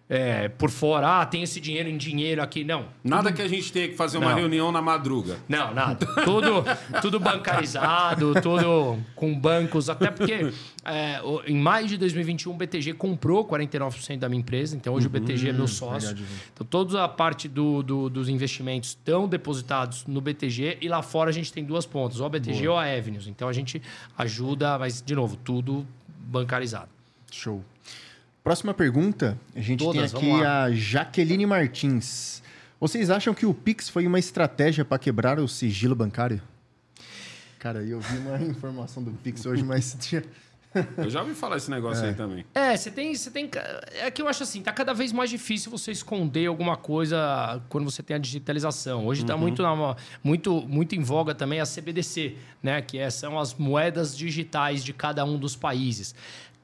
é, por fora. Ah, tem esse dinheiro em dinheiro aqui. Não. Nada que a gente tenha que fazer uma Não. reunião na madruga. Não, nada. Tudo, tudo bancarizado, tudo com bancos. Até porque é, em maio de 2021 o BTG comprou 49% da minha empresa. Então hoje o BTG é meu sócio. verdade? Então toda a parte do, do- dos investimentos estão depositados no BTG. E lá fora a gente tem duas pontas, ou a BTG ou a Avenues. Então a gente ajuda, mas de novo, tudo bancarizado. Show. Próxima pergunta, a gente Todas, tem aqui a Jaqueline Martins. Vocês acham que o Pix foi uma estratégia para quebrar o sigilo bancário? Cara, eu vi uma [laughs] informação do Pix hoje, mas tinha. Eu já ouvi falar esse negócio aí também. É, você tem, você tem. É que eu acho assim, tá cada vez mais difícil você esconder alguma coisa quando você tem a digitalização. Hoje está muito, na- muito, muito em voga também a CBDC, né? Que é- são as moedas digitais de cada um dos países.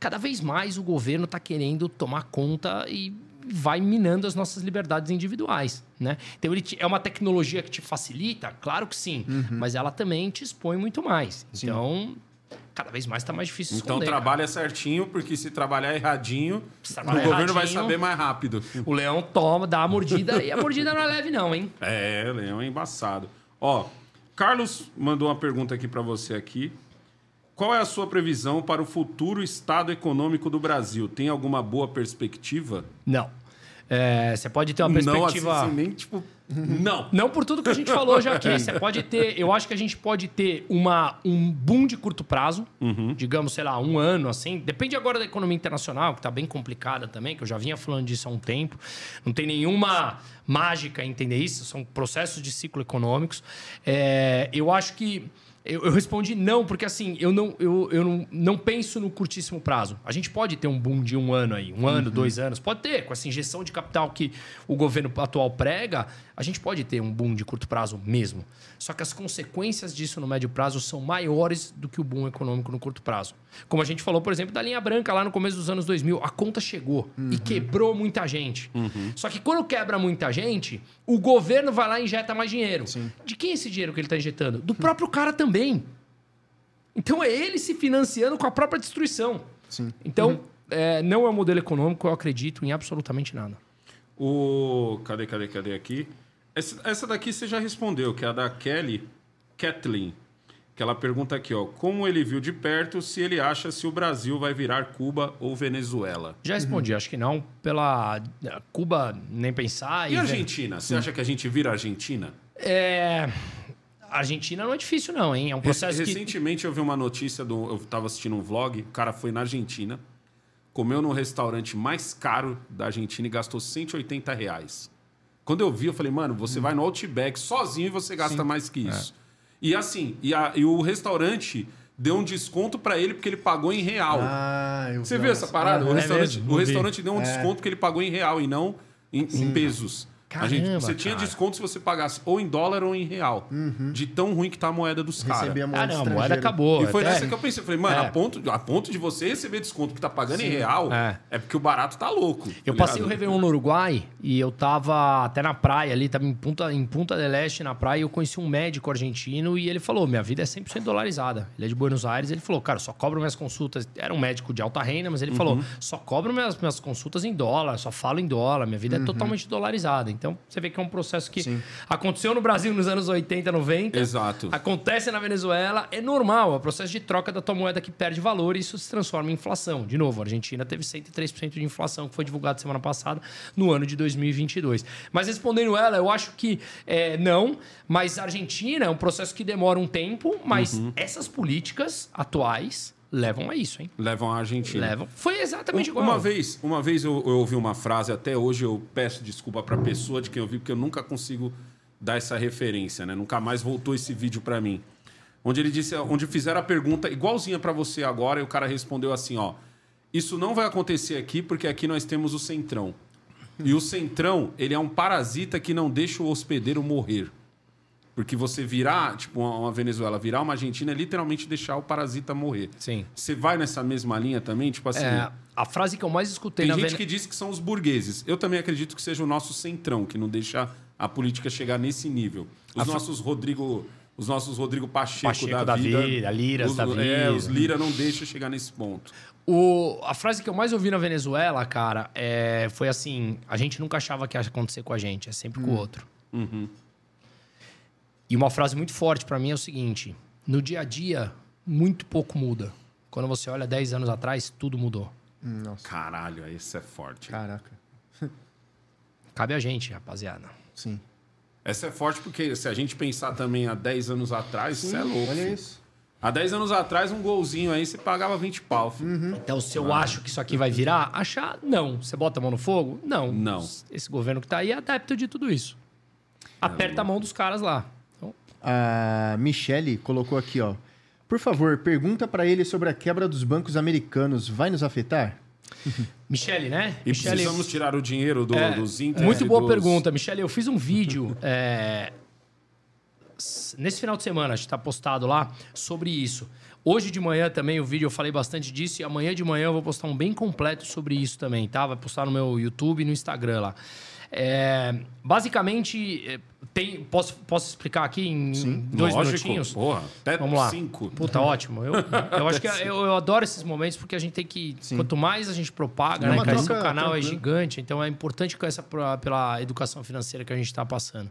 Cada vez mais o governo está querendo tomar conta e vai minando as nossas liberdades individuais, né? Então ele te- é uma tecnologia que te facilita, claro que sim, mas ela também te expõe muito mais. Então cada vez mais está mais difícil Então esconder. cara. trabalha certinho, porque se trabalhar erradinho, Se o trabalhar governo vai erradinho- saber mais rápido. O leão toma, dá a mordida e a mordida não é leve, não, hein? É, Leão é embaçado. Ó, Carlos mandou uma pergunta aqui pra você aqui. Qual é a sua previsão para o futuro estado econômico do Brasil? Tem alguma boa perspectiva? Não. É, você pode ter uma perspectiva. Não, assim, nem tipo. [laughs] Não. Não por tudo que a gente falou já aqui. Você pode ter. Eu acho que a gente pode ter uma, um boom de curto prazo, digamos, sei lá, um ano, assim. Depende agora da economia internacional, que está bem complicada também, que eu já vinha falando disso há um tempo. Não tem nenhuma mágica entender isso, são processos de ciclo econômicos. É, eu acho que. Eu, eu respondi não, porque assim, eu, não, eu, eu não, não penso no curtíssimo prazo. A gente pode ter um boom de um ano aí, um ano, dois anos. Pode ter, com essa injeção de capital que o governo atual prega, a gente pode ter um boom de curto prazo mesmo. Só que as consequências disso no médio prazo são maiores do que o boom econômico no curto prazo. Como a gente falou, por exemplo, da linha branca lá no começo dos anos 2000, a conta chegou e quebrou muita gente. Só que quando quebra muita gente, o governo vai lá e injeta mais dinheiro. De quem é esse dinheiro que ele está injetando? Do próprio cara também. Então é ele se financiando com a própria destruição. Sim. Então, é, não é um modelo econômico, eu acredito em absolutamente nada. O. Cadê, cadê, cadê aqui? Essa, essa daqui você já respondeu, que é a da Kelly Kathleen. Que ela pergunta aqui, ó. Como ele viu de perto se ele acha se o Brasil vai virar Cuba ou Venezuela? Já respondi, acho que não. Pela Cuba, nem pensar. E a Argentina? Você acha que a gente vira Argentina? É... Argentina não é difícil, não, hein? É um processo que. Recentemente eu vi uma notícia, do, eu estava assistindo um vlog, o cara foi na Argentina, comeu no restaurante mais caro da Argentina e gastou 180 reais. Quando eu vi, eu falei, mano, você vai no Outback sozinho e você gasta mais que isso. E assim, e, a- e o restaurante deu um desconto para ele porque ele pagou em real. Ah, eu Você vi viu essa parada? o É restaurante, mesmo? o restaurante deu um desconto porque ele pagou em real e não em, em pesos. A gente, Caramba, você tinha cara. desconto se você pagasse ou em dólar ou em real. De tão ruim que tá a moeda dos caras. Ah, moeda não, a moeda acabou. E foi até- nessa que eu pensei, eu falei, mano, É. a, ponto, a ponto de você receber desconto que tá pagando em real, É. é. porque o barato tá louco. Eu tá passei o? Réveillon no Uruguai e eu tava até na praia ali, tava em Punta, em Punta del Este, na praia, e eu conheci um médico argentino e ele falou: minha vida é 100% dolarizada. Ele é de Buenos Aires, ele falou, cara, só cobro minhas consultas. Era um médico de alta renda, mas ele falou: só cobro minhas, minhas consultas em dólar, só falo em dólar, minha vida é totalmente dolarizada. Então você vê que é um processo que aconteceu no Brasil nos anos 80, 90. Exato. Acontece na Venezuela, é normal, é o processo de troca da tua moeda que perde valor e isso se transforma em inflação. De novo, a Argentina teve 103% de inflação, que foi divulgado semana passada, no ano de 2022. Mas respondendo ela, eu acho que é, não, mas a Argentina é um processo que demora um tempo, mas Uhum. essas políticas atuais levam a isso, hein? Levam a Argentina. Levam. Foi exatamente igual. Uma vez, uma vez eu, eu ouvi uma frase, até hoje eu peço desculpa pra pessoa de quem eu vi, porque eu nunca consigo dar essa referência, né? Nunca mais voltou esse vídeo pra mim. Onde ele disse, onde fizeram a pergunta igualzinha pra você agora, e o cara respondeu assim, ó: "Isso não vai acontecer aqui porque aqui nós temos o Centrão. E o Centrão, ele é um parasita que não deixa o hospedeiro morrer. Porque você virar, tipo, uma Venezuela, virar uma Argentina é literalmente deixar o parasita morrer. Sim. Você vai nessa mesma linha também? Tipo assim. É, a frase que eu mais escutei Tem gente Vene- que diz que são os burgueses. Eu também acredito que seja o nosso centrão, que não deixa a política chegar nesse nível. Os nossos Rodrigo. Os nossos Rodrigo Pacheco, Pacheco da, da vida. vida, Liras os, da É, vida. os Lira não deixam chegar nesse ponto. O, a frase que eu mais ouvi na Venezuela, cara, é, foi assim: a gente nunca achava que ia acontecer com a gente, é sempre com o outro. E uma frase muito forte pra mim é o seguinte: no dia a dia, muito pouco muda. Quando você olha 10 anos atrás, tudo mudou. Hum, Nossa, Caralho, esse é forte. caraca. [laughs] Cabe a gente, rapaziada. Sim. Essa é forte porque se a gente pensar também há 10 anos atrás, isso é louco. Olha filho. isso. Há 10 anos atrás, um golzinho aí, você pagava 20 pau. filho. Então, se eu acho que isso aqui vai virar, achar, não. Você bota a mão no fogo? Não. Não. Esse governo que tá aí é adepto de tudo isso. Aperta a mão dos caras lá. Então, A Michele colocou aqui, ó. Por favor, pergunta para ele sobre a quebra dos bancos americanos. Vai nos afetar? [laughs] Michele, né? E Michele, precisamos tirar o dinheiro do, é, dos Inter. Muito boa dos- pergunta, Michele. Eu fiz um vídeo [laughs] é, nesse final de semana, acho que está postado lá, sobre isso. Hoje de manhã também o vídeo eu falei bastante disso e amanhã de manhã eu vou postar um bem completo sobre isso também, tá? Vai postar no meu YouTube e no Instagram lá. É, basicamente, é, tem, posso, posso explicar aqui em dois Lógico, minutinhos? Porra, até Vamos lá. cinco. Puta, ótimo. Eu, [laughs] eu acho que eu, eu adoro esses momentos porque a gente tem que. Quanto mais a gente propaga, É né? uma Cara, esse troca canal é gigante, então é importante com essa pela educação financeira que a gente está passando.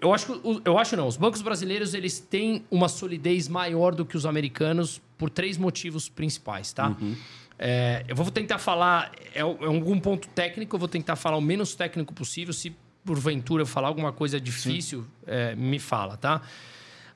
Eu acho o- eu acho não. Os bancos brasileiros eles têm uma solidez maior do que os americanos por três motivos principais, tá? Uhum. É, eu vou tentar falar é, é algum ponto técnico. Eu vou tentar falar o menos técnico possível. Se porventura eu falar alguma coisa difícil, é, me fala, tá?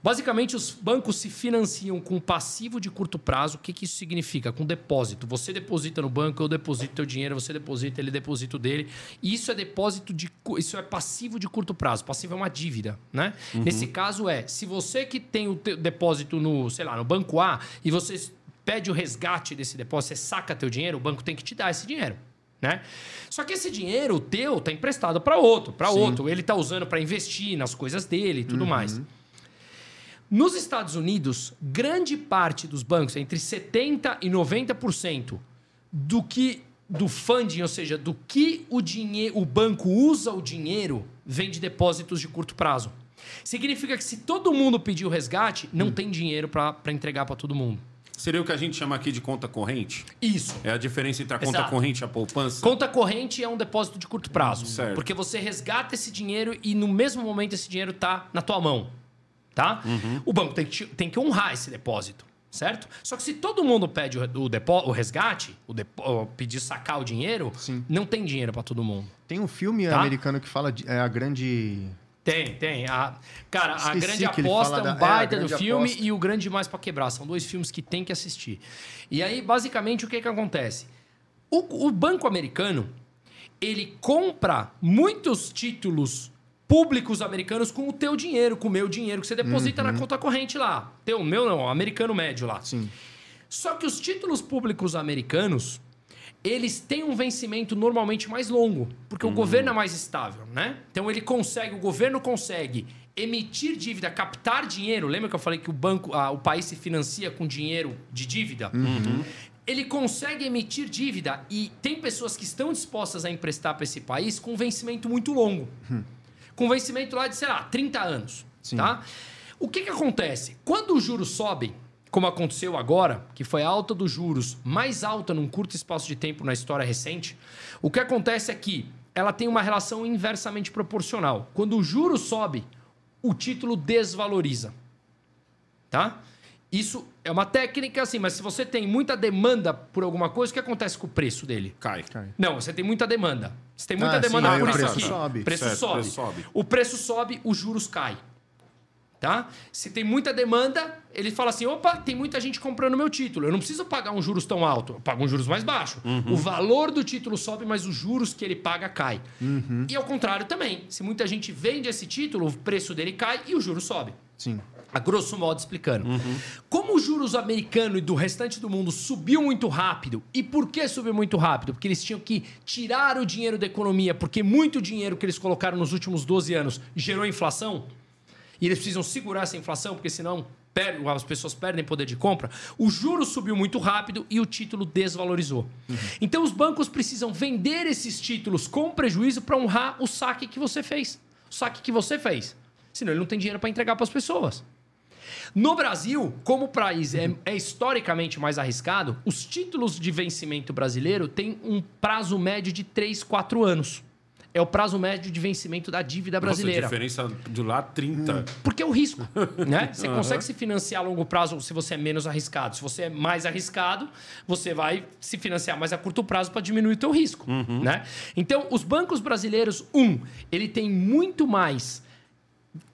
Basicamente, os bancos se financiam com passivo de curto prazo. O que, que isso significa? Com depósito. Você deposita no banco, eu deposito teu dinheiro, você deposita, ele deposita o dele. Isso é depósito de. Isso é passivo de curto prazo. Passivo é uma dívida, né? Nesse caso é, se você que tem o teu depósito no, sei lá, no banco A e você pede o resgate desse depósito, você saca teu dinheiro, o banco tem que te dar esse dinheiro. Né? Só que esse dinheiro o teu tá emprestado para outro, para outro. Ele tá usando para investir nas coisas dele e tudo mais. Nos Estados Unidos, grande parte dos bancos, entre 70% e 90% do que do funding, ou seja, do que o, dinheiro, o banco usa o dinheiro, vem de depósitos de curto prazo. Significa que se todo mundo pedir o resgate, não tem dinheiro para entregar para todo mundo. Seria o que a gente chama aqui de conta corrente? Isso. É a diferença entre a conta Exato. corrente e a poupança? Conta corrente é um depósito de curto prazo. Certo. Porque você resgata esse dinheiro e no mesmo momento esse dinheiro está na tua mão. Tá? O banco tem que, te- tem que honrar esse depósito. Certo? Só que se todo mundo pede o, o, depó- o resgate, o depo- pedir sacar o dinheiro, Sim. não tem dinheiro para todo mundo. Tem um filme Tá. americano que fala de, é, a grande. Tem, tem. A, cara, a Esqueci grande que ele aposta é um da- é, a baita do Grande filme Aposta. e o Grande Mais pra Quebrar. São dois filmes que tem que assistir. E aí, basicamente, o que, que acontece? O, o banco americano, ele compra muitos títulos públicos americanos com o teu dinheiro, com o meu dinheiro, que você deposita na conta corrente lá. Teu, meu não, americano médio lá. Sim. Só que os títulos públicos americanos, eles têm um vencimento normalmente mais longo, porque o governo é mais estável, né? Então ele consegue, o governo consegue emitir dívida, captar dinheiro. Lembra que eu falei que o banco, ah, o país se financia com dinheiro de dívida? Ele consegue emitir dívida e tem pessoas que estão dispostas a emprestar para esse país com vencimento muito longo. Com vencimento lá de, sei lá, 30 anos. Sim. Tá? O que, que acontece? Quando os juros sobem, como aconteceu agora, que foi a alta dos juros mais alta num curto espaço de tempo na história recente, o que acontece é que ela tem uma relação inversamente proporcional. Quando o juro sobe, o título desvaloriza. Tá? Isso é uma técnica assim, mas se você tem muita demanda por alguma coisa, o que acontece com o preço dele? Cai. Cai. Não, você tem muita demanda. Você tem muita Ah, sim, demanda aí por o isso preço aqui. sobe. Preço Certo, sobe. preço sobe. O preço sobe, os juros caem. Tá? Se tem muita demanda, ele fala assim: opa, tem muita gente comprando meu título. Eu não preciso pagar um juros tão alto, eu pago um juros mais baixo. O valor do título sobe, mas os juros que ele paga cai. E ao contrário também. Se muita gente vende esse título, o preço dele cai e o juro sobe. Sim. A grosso modo explicando. Como os juros americano e do restante do mundo subiu muito rápido, e por que subiu muito rápido? Porque eles tinham que tirar o dinheiro da economia, porque muito dinheiro que eles colocaram nos últimos 12 anos gerou inflação, e eles precisam segurar essa inflação, porque senão as pessoas perdem poder de compra. O juro subiu muito rápido e o título desvalorizou. Então os bancos precisam vender esses títulos com prejuízo para honrar o saque que você fez. O saque que você fez. Senão ele não tem dinheiro para entregar para as pessoas. No Brasil, como o país é, é historicamente mais arriscado, os títulos de vencimento brasileiro têm um prazo médio de 3, 4 anos. É o prazo médio de vencimento da dívida brasileira. Nossa, diferença do lá 30. Porque é o risco, [laughs] né? Você consegue se financiar a longo prazo se você é menos arriscado. Se você é mais arriscado, você vai se financiar mais a curto prazo para diminuir o teu risco, né? Então, os bancos brasileiros, um, ele tem muito mais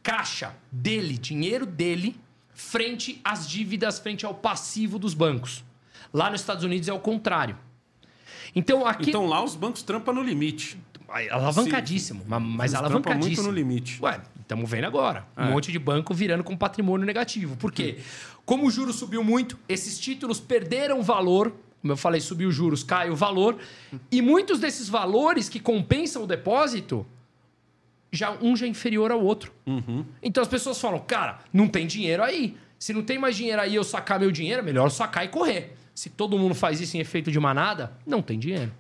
caixa dele, dinheiro dele, frente às dívidas, frente ao passivo dos bancos. Lá nos Estados Unidos é o contrário. Então, aqui. Então lá os bancos trampam no limite. Alavancadíssimo, mas, mas alavancadíssimo. muito no limite. Ué, estamos vendo agora. Um É. monte de banco virando com patrimônio negativo. Por quê? Como o juro subiu muito, esses títulos perderam valor. Como eu falei, subiu os juros, cai o valor. E muitos desses valores que compensam o depósito, já um já é inferior ao outro. Então as pessoas falam, cara, não tem dinheiro aí. Se não tem mais dinheiro aí, eu sacar meu dinheiro, é melhor sacar e correr. Se todo mundo faz isso em efeito de manada, não tem dinheiro.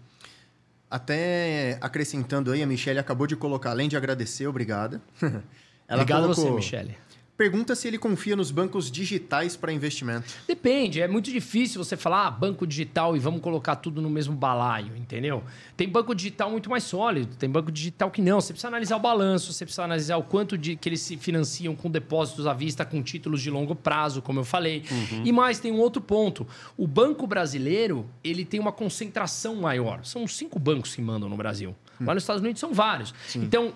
Até acrescentando aí, a Michelle acabou de colocar, além de agradecer, obrigada. [laughs] Ela Obrigado a você, colocou, Michele. Pergunta se ele confia nos bancos digitais para investimento. Depende, é muito difícil você falar ah, banco digital e vamos colocar tudo no mesmo balaio, entendeu? Tem banco digital muito mais sólido, tem banco digital que não. Você precisa analisar o balanço, você precisa analisar o quanto de que eles se financiam com depósitos à vista, com títulos de longo prazo, como eu falei. E mais, tem um outro ponto. O banco brasileiro, ele tem uma concentração maior. São cinco bancos que mandam no Brasil. Lá nos Estados Unidos são vários. Então,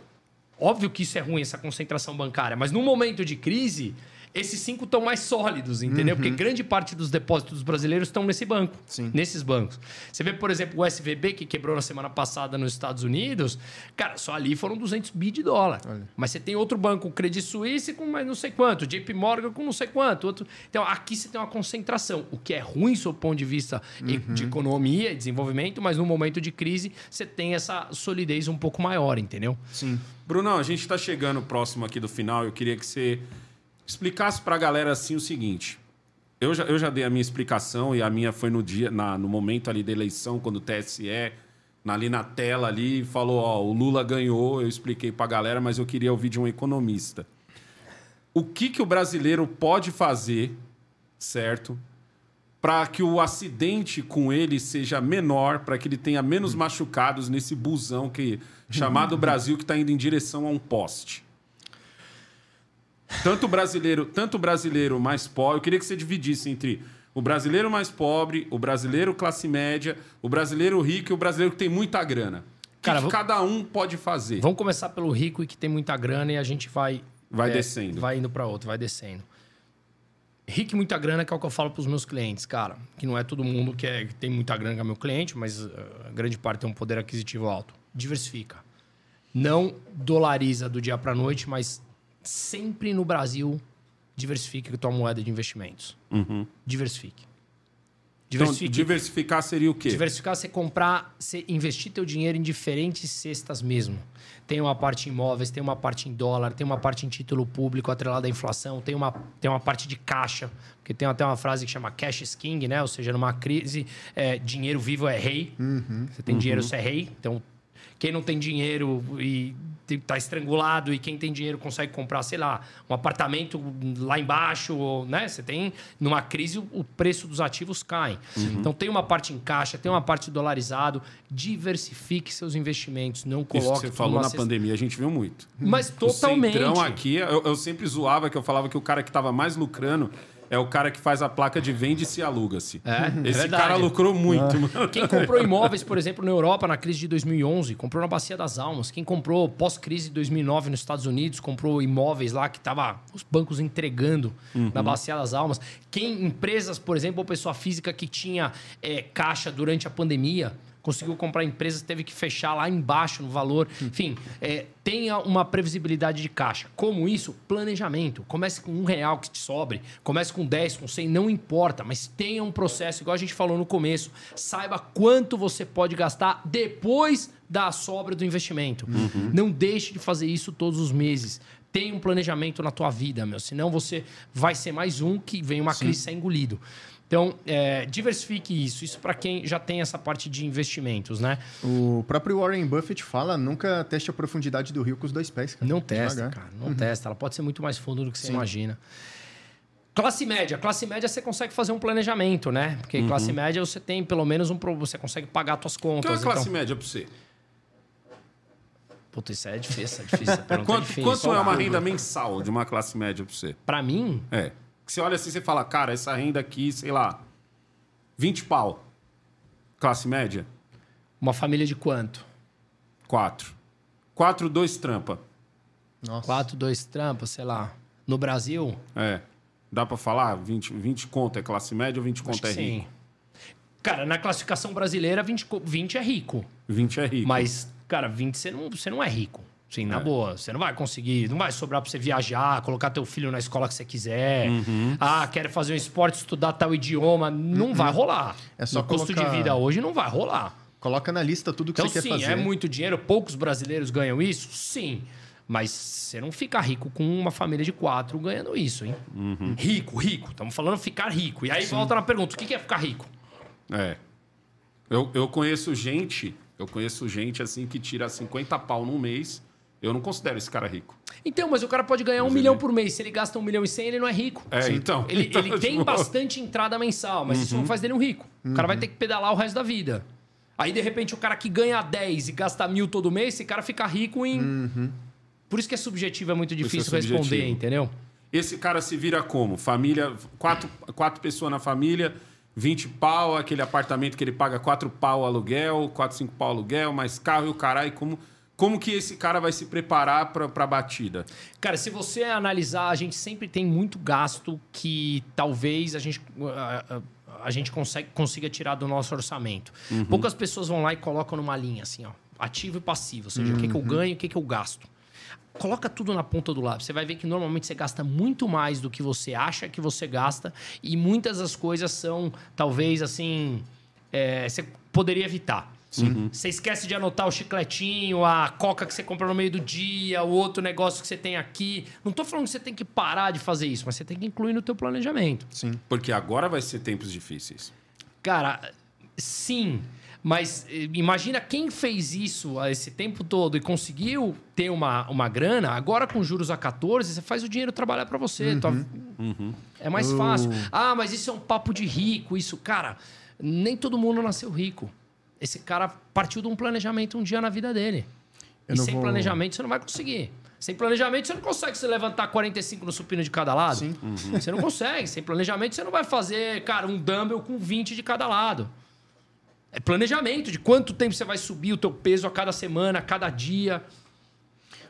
Óbvio que isso é ruim, essa concentração bancária, mas no momento de crise, esses cinco estão mais sólidos, entendeu? Porque grande parte dos depósitos dos brasileiros estão nesse banco, Sim. nesses bancos. Você vê, por exemplo, o SVB, que quebrou na semana passada nos Estados Unidos, cara, só ali foram 200 bi de dólar. Mas você tem outro banco, o Credit Suisse, com mais não sei quanto, JP Morgan com não sei quanto. Outro... Então, aqui você tem uma concentração, o que é ruim sob o ponto de vista e- de economia e desenvolvimento, mas no momento de crise, você tem essa solidez um pouco maior, entendeu? Sim. Brunão, a gente está chegando próximo aqui do final. Eu queria que você explicasse para a galera assim o seguinte. Eu já, eu já dei a minha explicação e a minha foi no dia, na- no momento ali da eleição, quando o TSE, na- ali na tela ali, falou, ó, o Lula ganhou, eu expliquei para a galera, mas eu queria ouvir de um economista. O que, que o brasileiro pode fazer, certo? Para que o acidente com ele seja menor, para que ele tenha menos machucados nesse busão que chamado [laughs] Brasil que está indo em direção a um poste. Tanto o brasileiro, tanto brasileiro mais pobre, eu queria que você dividisse entre o brasileiro mais pobre, o brasileiro classe média, o brasileiro rico e o brasileiro que tem muita grana. O que, Cara, que vou- cada um pode fazer? Vamos começar pelo rico e que tem muita grana e a gente vai. Vai descendo. Vai indo para outro, vai descendo. Rico e muita grana, que é o que eu falo para os meus clientes, cara. Que não é todo mundo que, é- que tem muita grana que é meu cliente, mas a grande parte tem um poder aquisitivo alto. Diversifica. Não dolariza do dia para noite, mas sempre no Brasil, diversifique a tua moeda de investimentos. Diversifique. Então, Diversifique. diversificar seria o quê? Diversificar, você comprar, você investir teu dinheiro em diferentes cestas mesmo. Tem uma parte em imóveis, tem uma parte em dólar, tem uma parte em título público atrelado à inflação, tem uma, tem uma parte de caixa, porque tem até uma frase que chama cash is king, né? Ou seja, numa crise, é, dinheiro vivo é rei. Você tem dinheiro, você é rei. Então, quem não tem dinheiro e está estrangulado e quem tem dinheiro consegue comprar, sei lá, um apartamento lá embaixo, ou, né? Você tem numa crise o preço dos ativos cai. Então tem uma parte em caixa, tem uma parte dolarizado, diversifique seus investimentos, não Isso coloque que você falou na cesta- pandemia, a gente viu muito. Mas O totalmente. Centrão aqui, eu, eu sempre zoava que eu falava que o cara que estava mais lucrando é o cara que faz a placa de vende-se e aluga-se. É, é Esse verdade. cara lucrou muito, mano. Quem comprou imóveis, por exemplo, na Europa, na crise de 2011, comprou na Bacia das Almas. Quem comprou pós-crise de 2009 nos Estados Unidos, comprou imóveis lá que tava os bancos entregando na Bacia das Almas. Quem, empresas, por exemplo, ou pessoa física que tinha é, caixa durante a pandemia, conseguiu comprar empresas, teve que fechar lá embaixo no valor. Enfim, é, tenha uma previsibilidade de caixa. Como isso? Planejamento. Comece com um real que te sobre, comece com 10, com 100, não importa, mas tenha um processo, igual a gente falou no começo. Saiba quanto você pode gastar depois da sobra do investimento. Não deixe de fazer isso todos os meses. Tenha um planejamento na tua vida, meu. Senão você vai ser mais um que vem uma crise e ser engolido. Então, é, diversifique isso. Isso para quem já tem essa parte de investimentos, né? O próprio Warren Buffett fala, nunca teste a profundidade do rio com os dois pés, cara. Não testa, Devagar. cara. Não testa. Ela pode ser muito mais fundo do que você imagina. Classe média. Classe média você consegue fazer um planejamento, né? Porque classe média você tem pelo menos um... Você consegue pagar suas O que é contas. uma classe então... média pra você? Puta, isso é difícil. É difícil. Quanto, difícil. quanto é uma renda mensal de uma classe média pra você? Pra mim, É. Que Você olha assim e fala, cara, essa renda aqui, sei lá, 20 pau. Classe média? uma família de quanto? 4. 4, 2 trampa. Nossa. Quatro, dois trampas, sei lá. No Brasil, É. Dá pra falar? 20, 20 conto é classe média ou 20 acho conto é sim. rico? Cara, na classificação brasileira, 20, 20 é rico. 20 é rico. Mas, cara, 20 você não, você não é rico. Sim, na É. boa. Você não vai conseguir, não vai sobrar pra você viajar, colocar teu filho na escola que você quiser. Uhum. Ah, quer fazer um esporte, estudar tal idioma. Não vai rolar. É só o custo colocar- de vida hoje não vai rolar. Coloca na lista tudo que Então, você sim, quer fazer. é muito dinheiro. Poucos brasileiros ganham isso? Sim. Mas você não fica rico com uma família de quatro ganhando isso, hein? Uhum. Rico, rico. Estamos falando ficar rico. E aí volta na pergunta: o que que é ficar rico? É. Eu, eu conheço gente, eu conheço gente assim que tira 50 pau num mês. Eu não considero esse cara rico. Então, mas o cara pode ganhar um Mas milhão ele- por mês. Se ele gasta um milhão e cem, ele não é rico. É, então. Ele, Então, ele [laughs] tem tipo, bastante entrada mensal, mas isso não faz dele um rico. O cara vai ter que pedalar o resto da vida. Aí, de repente, o cara que ganha 10 e gasta mil todo mês, esse cara fica rico em. Por isso que é subjetivo, é muito é difícil responder, subjetivo. entendeu? Esse cara se vira como? Família, quatro, quatro pessoas na família, 20 pau, aquele apartamento que ele paga 4 pau aluguel, 4, 5 pau aluguel, mais carro e o caralho. Como, como que esse cara vai se preparar pra, pra batida? Cara, se você analisar, a gente sempre tem muito gasto que talvez a gente, a, a- a gente consegue, consiga tirar do nosso orçamento. Poucas pessoas vão lá e colocam numa linha assim, ó, ativo e passivo, ou seja, o que, que eu ganho e o que, que eu gasto. Coloca tudo na ponta do lápis. Você vai ver que normalmente você gasta muito mais do que você acha que você gasta e muitas das coisas são, talvez, assim, é, você poderia evitar. Sim. Você esquece de anotar o chicletinho, a coca que você compra no meio do dia, o outro negócio que você tem aqui. Não tô falando que você tem que parar de fazer isso, mas você tem que incluir no teu planejamento. Sim. Porque agora vai ser tempos difíceis. Cara, sim. Mas eh, imagina quem fez isso ah, esse tempo todo e conseguiu ter uma, uma grana, agora com juros a 14, você faz o dinheiro trabalhar para você. Tua- É mais fácil. Ah, mas isso é um papo de rico, isso. Cara, nem todo mundo nasceu rico. Esse cara partiu de um planejamento um dia na vida dele. Eu e sem vou- planejamento você não vai conseguir. Sem planejamento você não consegue se levantar 45 no supino de cada lado. Sim. Você não consegue. Sem planejamento você não vai fazer, cara, um dumbbell com 20 de cada lado. É planejamento de quanto tempo você vai subir o teu peso a cada semana, a cada dia.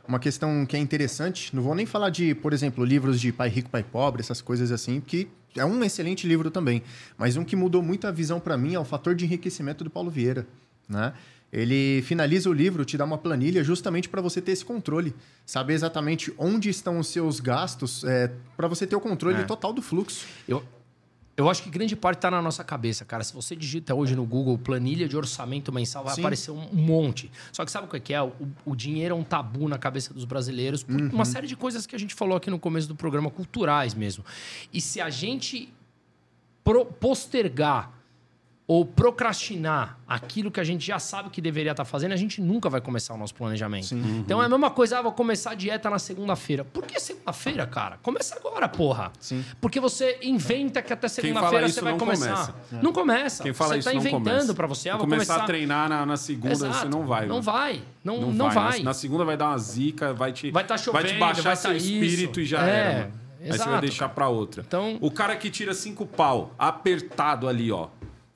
Uma questão que é interessante, não vou nem falar de, por exemplo, livros de Pai Rico, Pai Pobre, essas coisas assim, que é um excelente livro também. Mas um que mudou muito a visão para mim é o Fator de Enriquecimento do Paulo Vieira. Né? Ele finaliza o livro, te dá uma planilha justamente para você ter esse controle. Saber exatamente onde estão os seus gastos, é, para você ter o controle É. total do fluxo. Eu, eu acho que grande parte está na nossa cabeça, cara. Se você digita hoje no Google planilha de orçamento mensal, vai Sim. aparecer um, monte. Só que sabe o que que é? O, o dinheiro é um tabu na cabeça dos brasileiros por uma série de coisas que a gente falou aqui no começo do programa, culturais mesmo. E se a gente pro- postergar ou procrastinar aquilo que a gente já sabe que deveria estar fazendo, a gente nunca vai começar o nosso planejamento. Então é a mesma coisa, ah, vou começar a dieta na segunda-feira. Por que segunda-feira, cara? Começa agora, porra. Sim. Porque você inventa que até segunda-feira isso você vai não começar. começa. Não começa. Quem fala você isso tá não inventando começa. pra você. Ah, vou começar, começar a treinar na, na segunda, você Exato. não vai. Não mano. vai. Não, não, Não, vai. Na, na segunda vai dar uma zica, vai te, Vai tá chovendo, vai te baixar vai seu tá isso. espírito e já É, era. Mano. Aí você exato, vai deixar pra outra. Então- O cara que tira cinco pau, apertado ali, ó.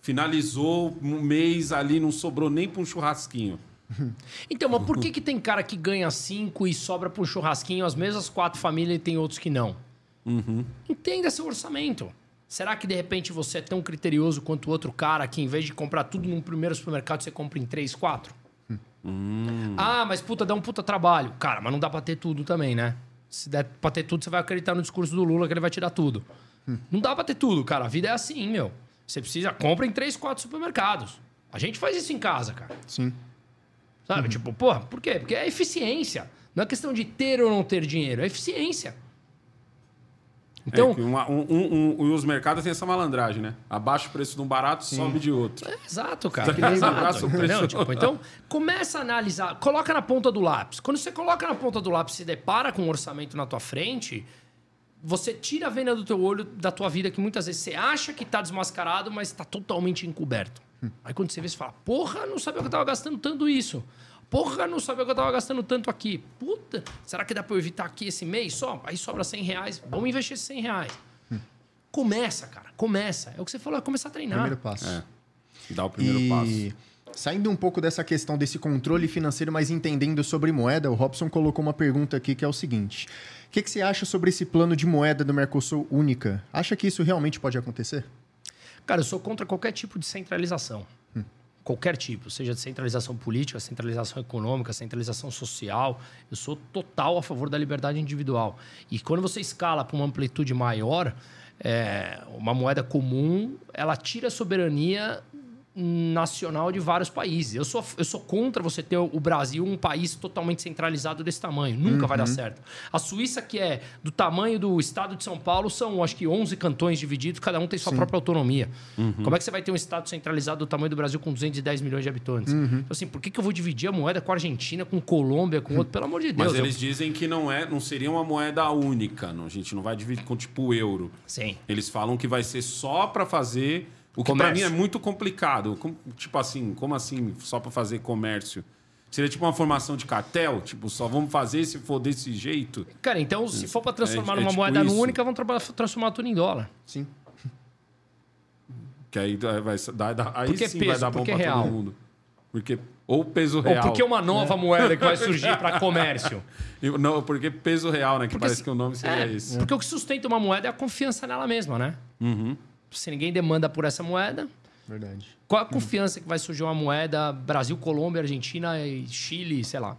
Finalizou um mês ali, não sobrou nem pra um churrasquinho. [laughs] Então, mas por que, que tem cara que ganha cinco e sobra pro churrasquinho as mesmas quatro famílias e tem outros que não? Entenda seu orçamento. Será que de repente você é tão criterioso quanto o outro cara que em vez de comprar tudo num primeiro supermercado, você compra em três, quatro? Ah, mas puta, dá um puta trabalho. Cara, mas não dá pra ter tudo também, né? Se der pra ter tudo, você vai acreditar no discurso do Lula que ele vai tirar tudo. Não dá pra ter tudo, cara. A vida é assim, meu. Você precisa, compra em três, quatro supermercados. A gente faz isso em casa, cara. Sim. Sabe? Tipo, porra, por quê? Porque é eficiência. Não é questão de ter ou não ter dinheiro, é eficiência. Então, É, uma- um, um- um- e os mercados têm essa malandragem, né? Abaixa o preço de um barato, sobe de outro. é exato, cara. Que nem Exato, abraça o preço. entendeu? Tipo, então, começa a analisar, coloca na ponta do lápis. Quando você coloca na ponta do lápis e se depara com um orçamento na tua frente, você tira a venda do teu olho da tua vida que muitas vezes você acha que tá desmascarado, mas está totalmente encoberto. Aí quando você vê, você fala, porra, não sabia que eu tava gastando tanto isso. Porra, não sabia que eu tava gastando tanto aqui. Puta, será que dá pra eu evitar aqui esse mês só? Aí sobra 100 reais, vamos investir esses 100 reais. Começa, cara, começa. É o que você falou, é começar a treinar. Primeiro passo. É. Dá o primeiro e passo. Saindo um pouco dessa questão desse controle financeiro, mas entendendo sobre moeda, o Robson colocou uma pergunta aqui que é o seguinte: o que, que você acha sobre esse plano de moeda do Mercosul única? Acha que isso realmente pode acontecer? Cara, eu sou contra qualquer tipo de centralização. Qualquer tipo, seja de centralização política, centralização econômica, centralização social. Eu sou total a favor da liberdade individual. E quando você escala para uma amplitude maior, é, uma moeda comum, ela tira a soberania nacional de vários países. Eu sou, eu sou contra você ter o Brasil um país totalmente centralizado desse tamanho. Nunca uhum. vai dar uhum. certo. A Suíça, que é do tamanho do estado de São Paulo, são acho que 11 cantões divididos, cada um tem sua Sim. própria autonomia. Uhum. Como é que você vai ter um estado centralizado do tamanho do Brasil com 210 milhões de habitantes? Uhum. Então, assim, por que, que eu vou dividir a moeda com a Argentina, com Colômbia, com outro? Pelo amor de Deus. Mas eles eu... dizem que não, é, não seria uma moeda única. Não, a gente não vai dividir com tipo o euro. Sim. Eles falam que vai ser só para fazer o que para mim é muito complicado. tipo assim, como assim, só para fazer comércio? Seria tipo uma formação de cartel? Tipo, só vamos fazer se for desse jeito? Cara, então se for para transformar é, numa é tipo moeda isso. única, vamos transformar tudo em dólar. Sim. Que aí vai dar, aí porque sim peso, vai dar bom para todo mundo. Porque ou peso real. Ou porque uma nova é. moeda que vai surgir para comércio. [laughs] Não, porque peso real, né? Que porque, parece que o nome seria é, esse. Porque o que sustenta uma moeda é a confiança nela mesma, né? Uhum se ninguém demanda por essa moeda. Verdade. Qual a confiança que vai surgir uma moeda Brasil, Colômbia, Argentina e Chile, sei lá?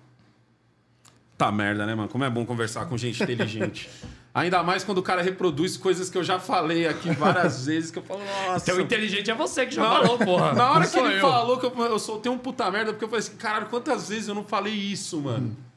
Tá merda, né, mano? Como é bom conversar com gente inteligente. [laughs] Ainda mais quando o cara reproduz coisas que eu já falei aqui várias [laughs] vezes, que eu falo, nossa. Então inteligente é você que já na falou, porra. Na hora que ele eu. falou que eu, eu soltei um puta merda, porque eu falei assim, caralho, quantas vezes eu não falei isso, mano? Hum.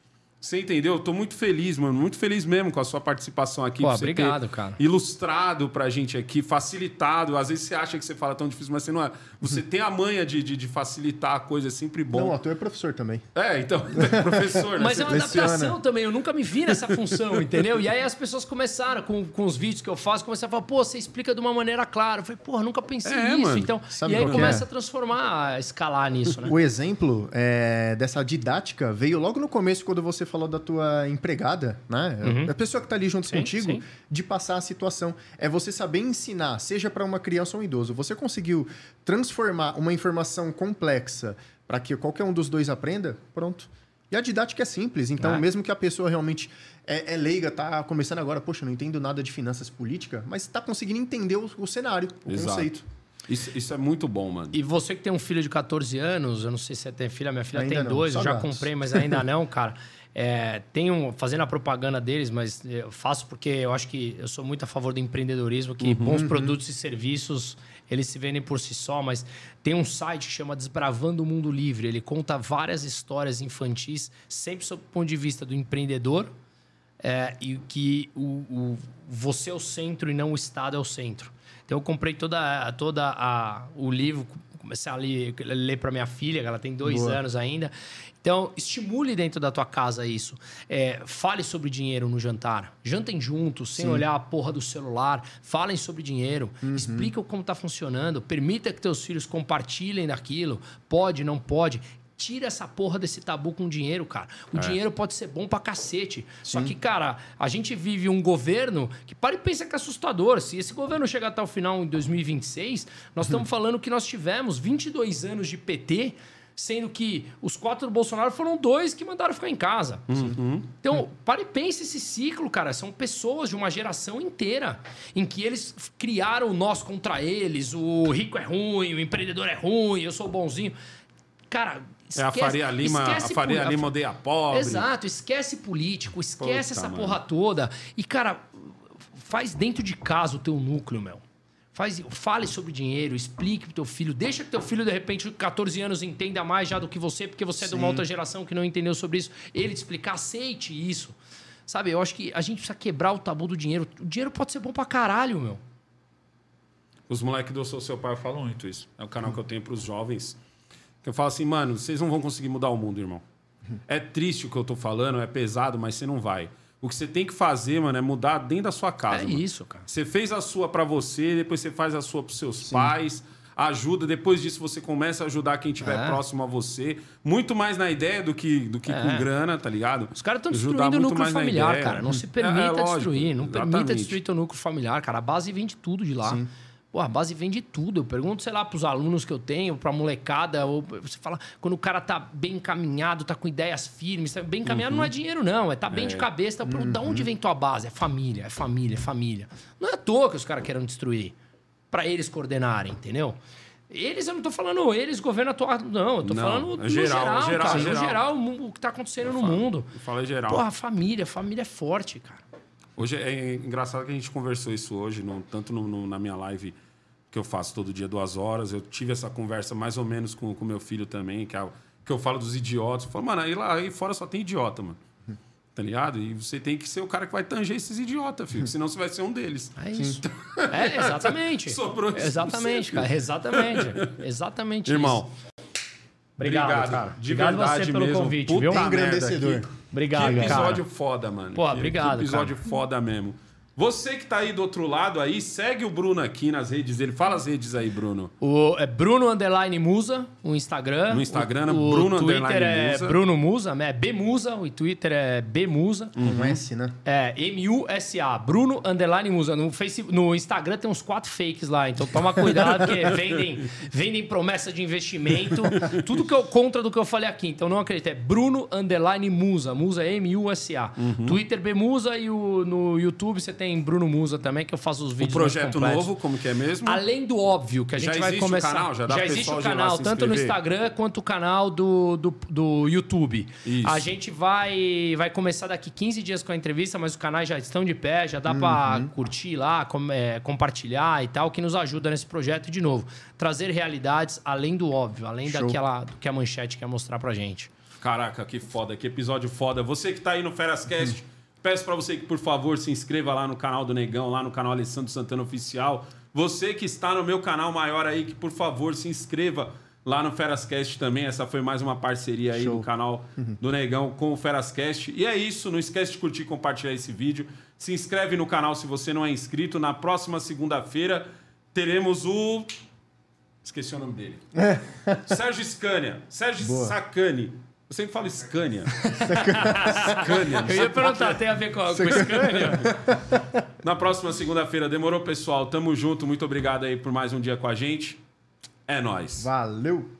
Você entendeu? Eu tô muito feliz, mano. Muito feliz mesmo com a sua participação aqui. Pô, obrigado, cara. Ilustrado pra gente aqui, facilitado. Às vezes você acha que você fala tão difícil, mas você não é. Você [laughs] tem a manha de, de, de facilitar a coisa, é sempre bom. Não, tu é professor também. É, então, [laughs] é professor, né? Mas é uma adaptação também. Eu nunca me vi nessa função, [laughs] entendeu? E aí as pessoas começaram, com, com os vídeos que eu faço, começaram a falar, pô, você explica de uma maneira clara. Eu falei, pô, nunca pensei é, nisso. Mano. Então, Sabe e aí começa é? a transformar, a escalar nisso, né? O exemplo é, dessa didática veio logo no começo, quando você falou da tua empregada, né? Uhum. A pessoa que está ali junto sim, contigo, sim. de passar a situação. É você saber ensinar, seja para uma criança ou um idoso. Você conseguiu transformar uma informação complexa para que qualquer um dos dois aprenda, pronto. E a didática é simples. Então, é. mesmo que a pessoa realmente é, é leiga, tá começando agora, poxa, não entendo nada de finanças política, mas está conseguindo entender o, o cenário, o Exato. conceito. Isso, isso, é muito bom, mano. E você que tem um filho de 14 anos, eu não sei se você tem filha, minha filha ainda tem não, dois, eu já gatos. comprei, mas ainda não, cara. [laughs] É, tenho, fazendo a propaganda deles, mas eu faço porque eu acho que eu sou muito a favor do empreendedorismo, que uhum, bons uhum. produtos e serviços, eles se vendem por si só, mas tem um site que chama Desbravando o Mundo Livre. Ele conta várias histórias infantis, sempre sob o ponto de vista do empreendedor, é, e que o, o, você é o centro e não o Estado é o centro. Então eu comprei toda, toda a, o livro, comecei a ler, ler para minha filha, que ela tem dois Boa. anos ainda. Então, estimule dentro da tua casa isso. É, fale sobre dinheiro no jantar. Jantem juntos, sem Sim. olhar a porra do celular. Falem sobre dinheiro. Uhum. Expliquem como está funcionando. Permita que teus filhos compartilhem daquilo. Pode, não pode. Tira essa porra desse tabu com dinheiro, cara. O é. dinheiro pode ser bom pra cacete. Sim. Só que, cara, a gente vive um governo que para e pensa que é assustador. Se esse governo chegar até o final em 2026, nós estamos uhum. falando que nós tivemos 22 anos de PT sendo que os quatro do Bolsonaro foram dois que mandaram ficar em casa. Uhum. Então, para e pense esse ciclo, cara. São pessoas de uma geração inteira em que eles criaram nós contra eles. O rico é ruim, o empreendedor é ruim, eu sou bonzinho. Cara, Esquece, é a Faria Lima, a Faria Lima odeia pobre. Exato, esquece político, esquece Puta, essa mano. porra toda. E, cara, faz dentro de casa o teu núcleo, meu. Faz, fale sobre dinheiro, explique pro teu filho. Deixa que teu filho, de repente, 14 anos, entenda mais já do que você, porque você Sim. é de uma outra geração que não entendeu sobre isso. Ele te explicar, aceite isso. Sabe, eu acho que a gente precisa quebrar o tabu do dinheiro. O dinheiro pode ser bom pra caralho, meu. Os moleques do Sou Seu Pai falam muito isso. É o canal que eu tenho pros jovens. Que eu falo assim, mano, vocês não vão conseguir mudar o mundo, irmão. É triste o que eu tô falando, é pesado, mas você não vai. O que você tem que fazer, mano, é mudar dentro da sua casa. É mano. isso, cara. Você fez a sua para você, depois você faz a sua pros seus Sim. pais. Ajuda, depois disso você começa a ajudar quem estiver é. próximo a você. Muito mais na ideia do que, do que é. com grana, tá ligado? Os caras estão destruindo o núcleo familiar, cara. Não se permita é, é destruir. Não Exatamente. permita destruir teu núcleo familiar, cara. A base vem de tudo de lá. Sim. Pô, a base vende tudo. Eu pergunto, sei lá, para os alunos que eu tenho, para a molecada, ou você fala, quando o cara tá bem encaminhado, tá com ideias firmes, tá bem encaminhado uhum. não é dinheiro, não. É tá bem é. de cabeça. Tá, uhum. Da onde vem tua base? É família, é família, é família. Não é à toa que os caras querem destruir. para eles coordenarem, entendeu? Eles, eu não tô falando eles, governo atual, não. Eu tô Não, falando é no geral, geral, geral, cara. geral. No geral, o que tá acontecendo no mundo. Fala em geral. Porra, família, família é forte, cara. Hoje é engraçado que a gente conversou isso hoje, no- tanto no- no- na minha live que eu faço todo dia, duas horas. Eu tive essa conversa mais ou menos com o meu filho também, que, é, o- que eu falo dos idiotas. Eu falo, mano, aí lá aí fora só tem idiota, mano. Tá ligado? E você tem que ser o cara que vai tanger esses idiotas, filho. Senão você vai ser um deles. [laughs] É isso. É, exatamente. [laughs] Sobrou Exatamente, cara. Exatamente. [laughs] Exatamente Irmão, isso. Obrigado, obrigado, cara. de obrigado verdade você pelo mesmo. convite, Puta viu? merda, Engrandecedor. Obrigado, que episódio cara. foda, mano. Pô, Que- obrigado, Que episódio cara. foda mesmo. Você que tá aí do outro lado aí, segue o Bruno aqui nas redes dele. Fala as redes aí, Bruno. O, é Bruno Underline Musa, o Instagram. No Instagram, o, o Bruno Twitter Underline é Musa. Bruno Musa, é B Musa, o Twitter é B Musa. Uhum. Com S, né? É, M-U-S-A, Bruno Underline Musa. No, Facebook, no Instagram tem uns quatro fakes lá, então toma cuidado, porque [laughs] vendem, vendem promessa de investimento. Tudo que eu contra do que eu falei aqui, então não acredito. É Bruno Underline Musa. Musa é M-U-S-A. Uhum. Twitter B Musa e o, no YouTube você tem Bruno Musa também, que eu faço os O vídeos mais projeto novo, como que é mesmo? Além do óbvio, que a Já gente vai existe o começar. canal? Já dá pro existe o canal, tanto no? Instagram quanto o canal do, do, do YouTube. Isso. A gente vai, vai começar daqui 15 dias com a entrevista, mas os canais já estão de pé, já dá pra curtir lá, com- é, compartilhar e tal, que nos ajuda nesse projeto de novo. Trazer realidades além do óbvio, além Show. daquela do que a manchete quer mostrar pra gente. Caraca, que foda, que episódio foda. Você que tá aí no Ferascast, peço pra você que, por favor, se inscreva lá no canal do Negão, lá no canal Alessandro Santana Oficial. Você que está no meu canal maior aí, que, por favor, se inscreva lá no Ferascast também. Essa foi mais uma parceria aí Show. no canal do Negão com o Ferascast. E é isso, não esquece de curtir e compartilhar esse vídeo. Se inscreve no canal se você não é inscrito. Na próxima segunda-feira teremos o... Esqueci o nome dele. Sérgio Scania. Sérgio Sacani. Eu sempre falo Scania. Scania. Eu ia perguntar, tem a ver com, com Scania? Na próxima segunda-feira. Demorou, pessoal? Tamo junto. Muito obrigado aí por mais um dia com a gente. É nóis. Valeu!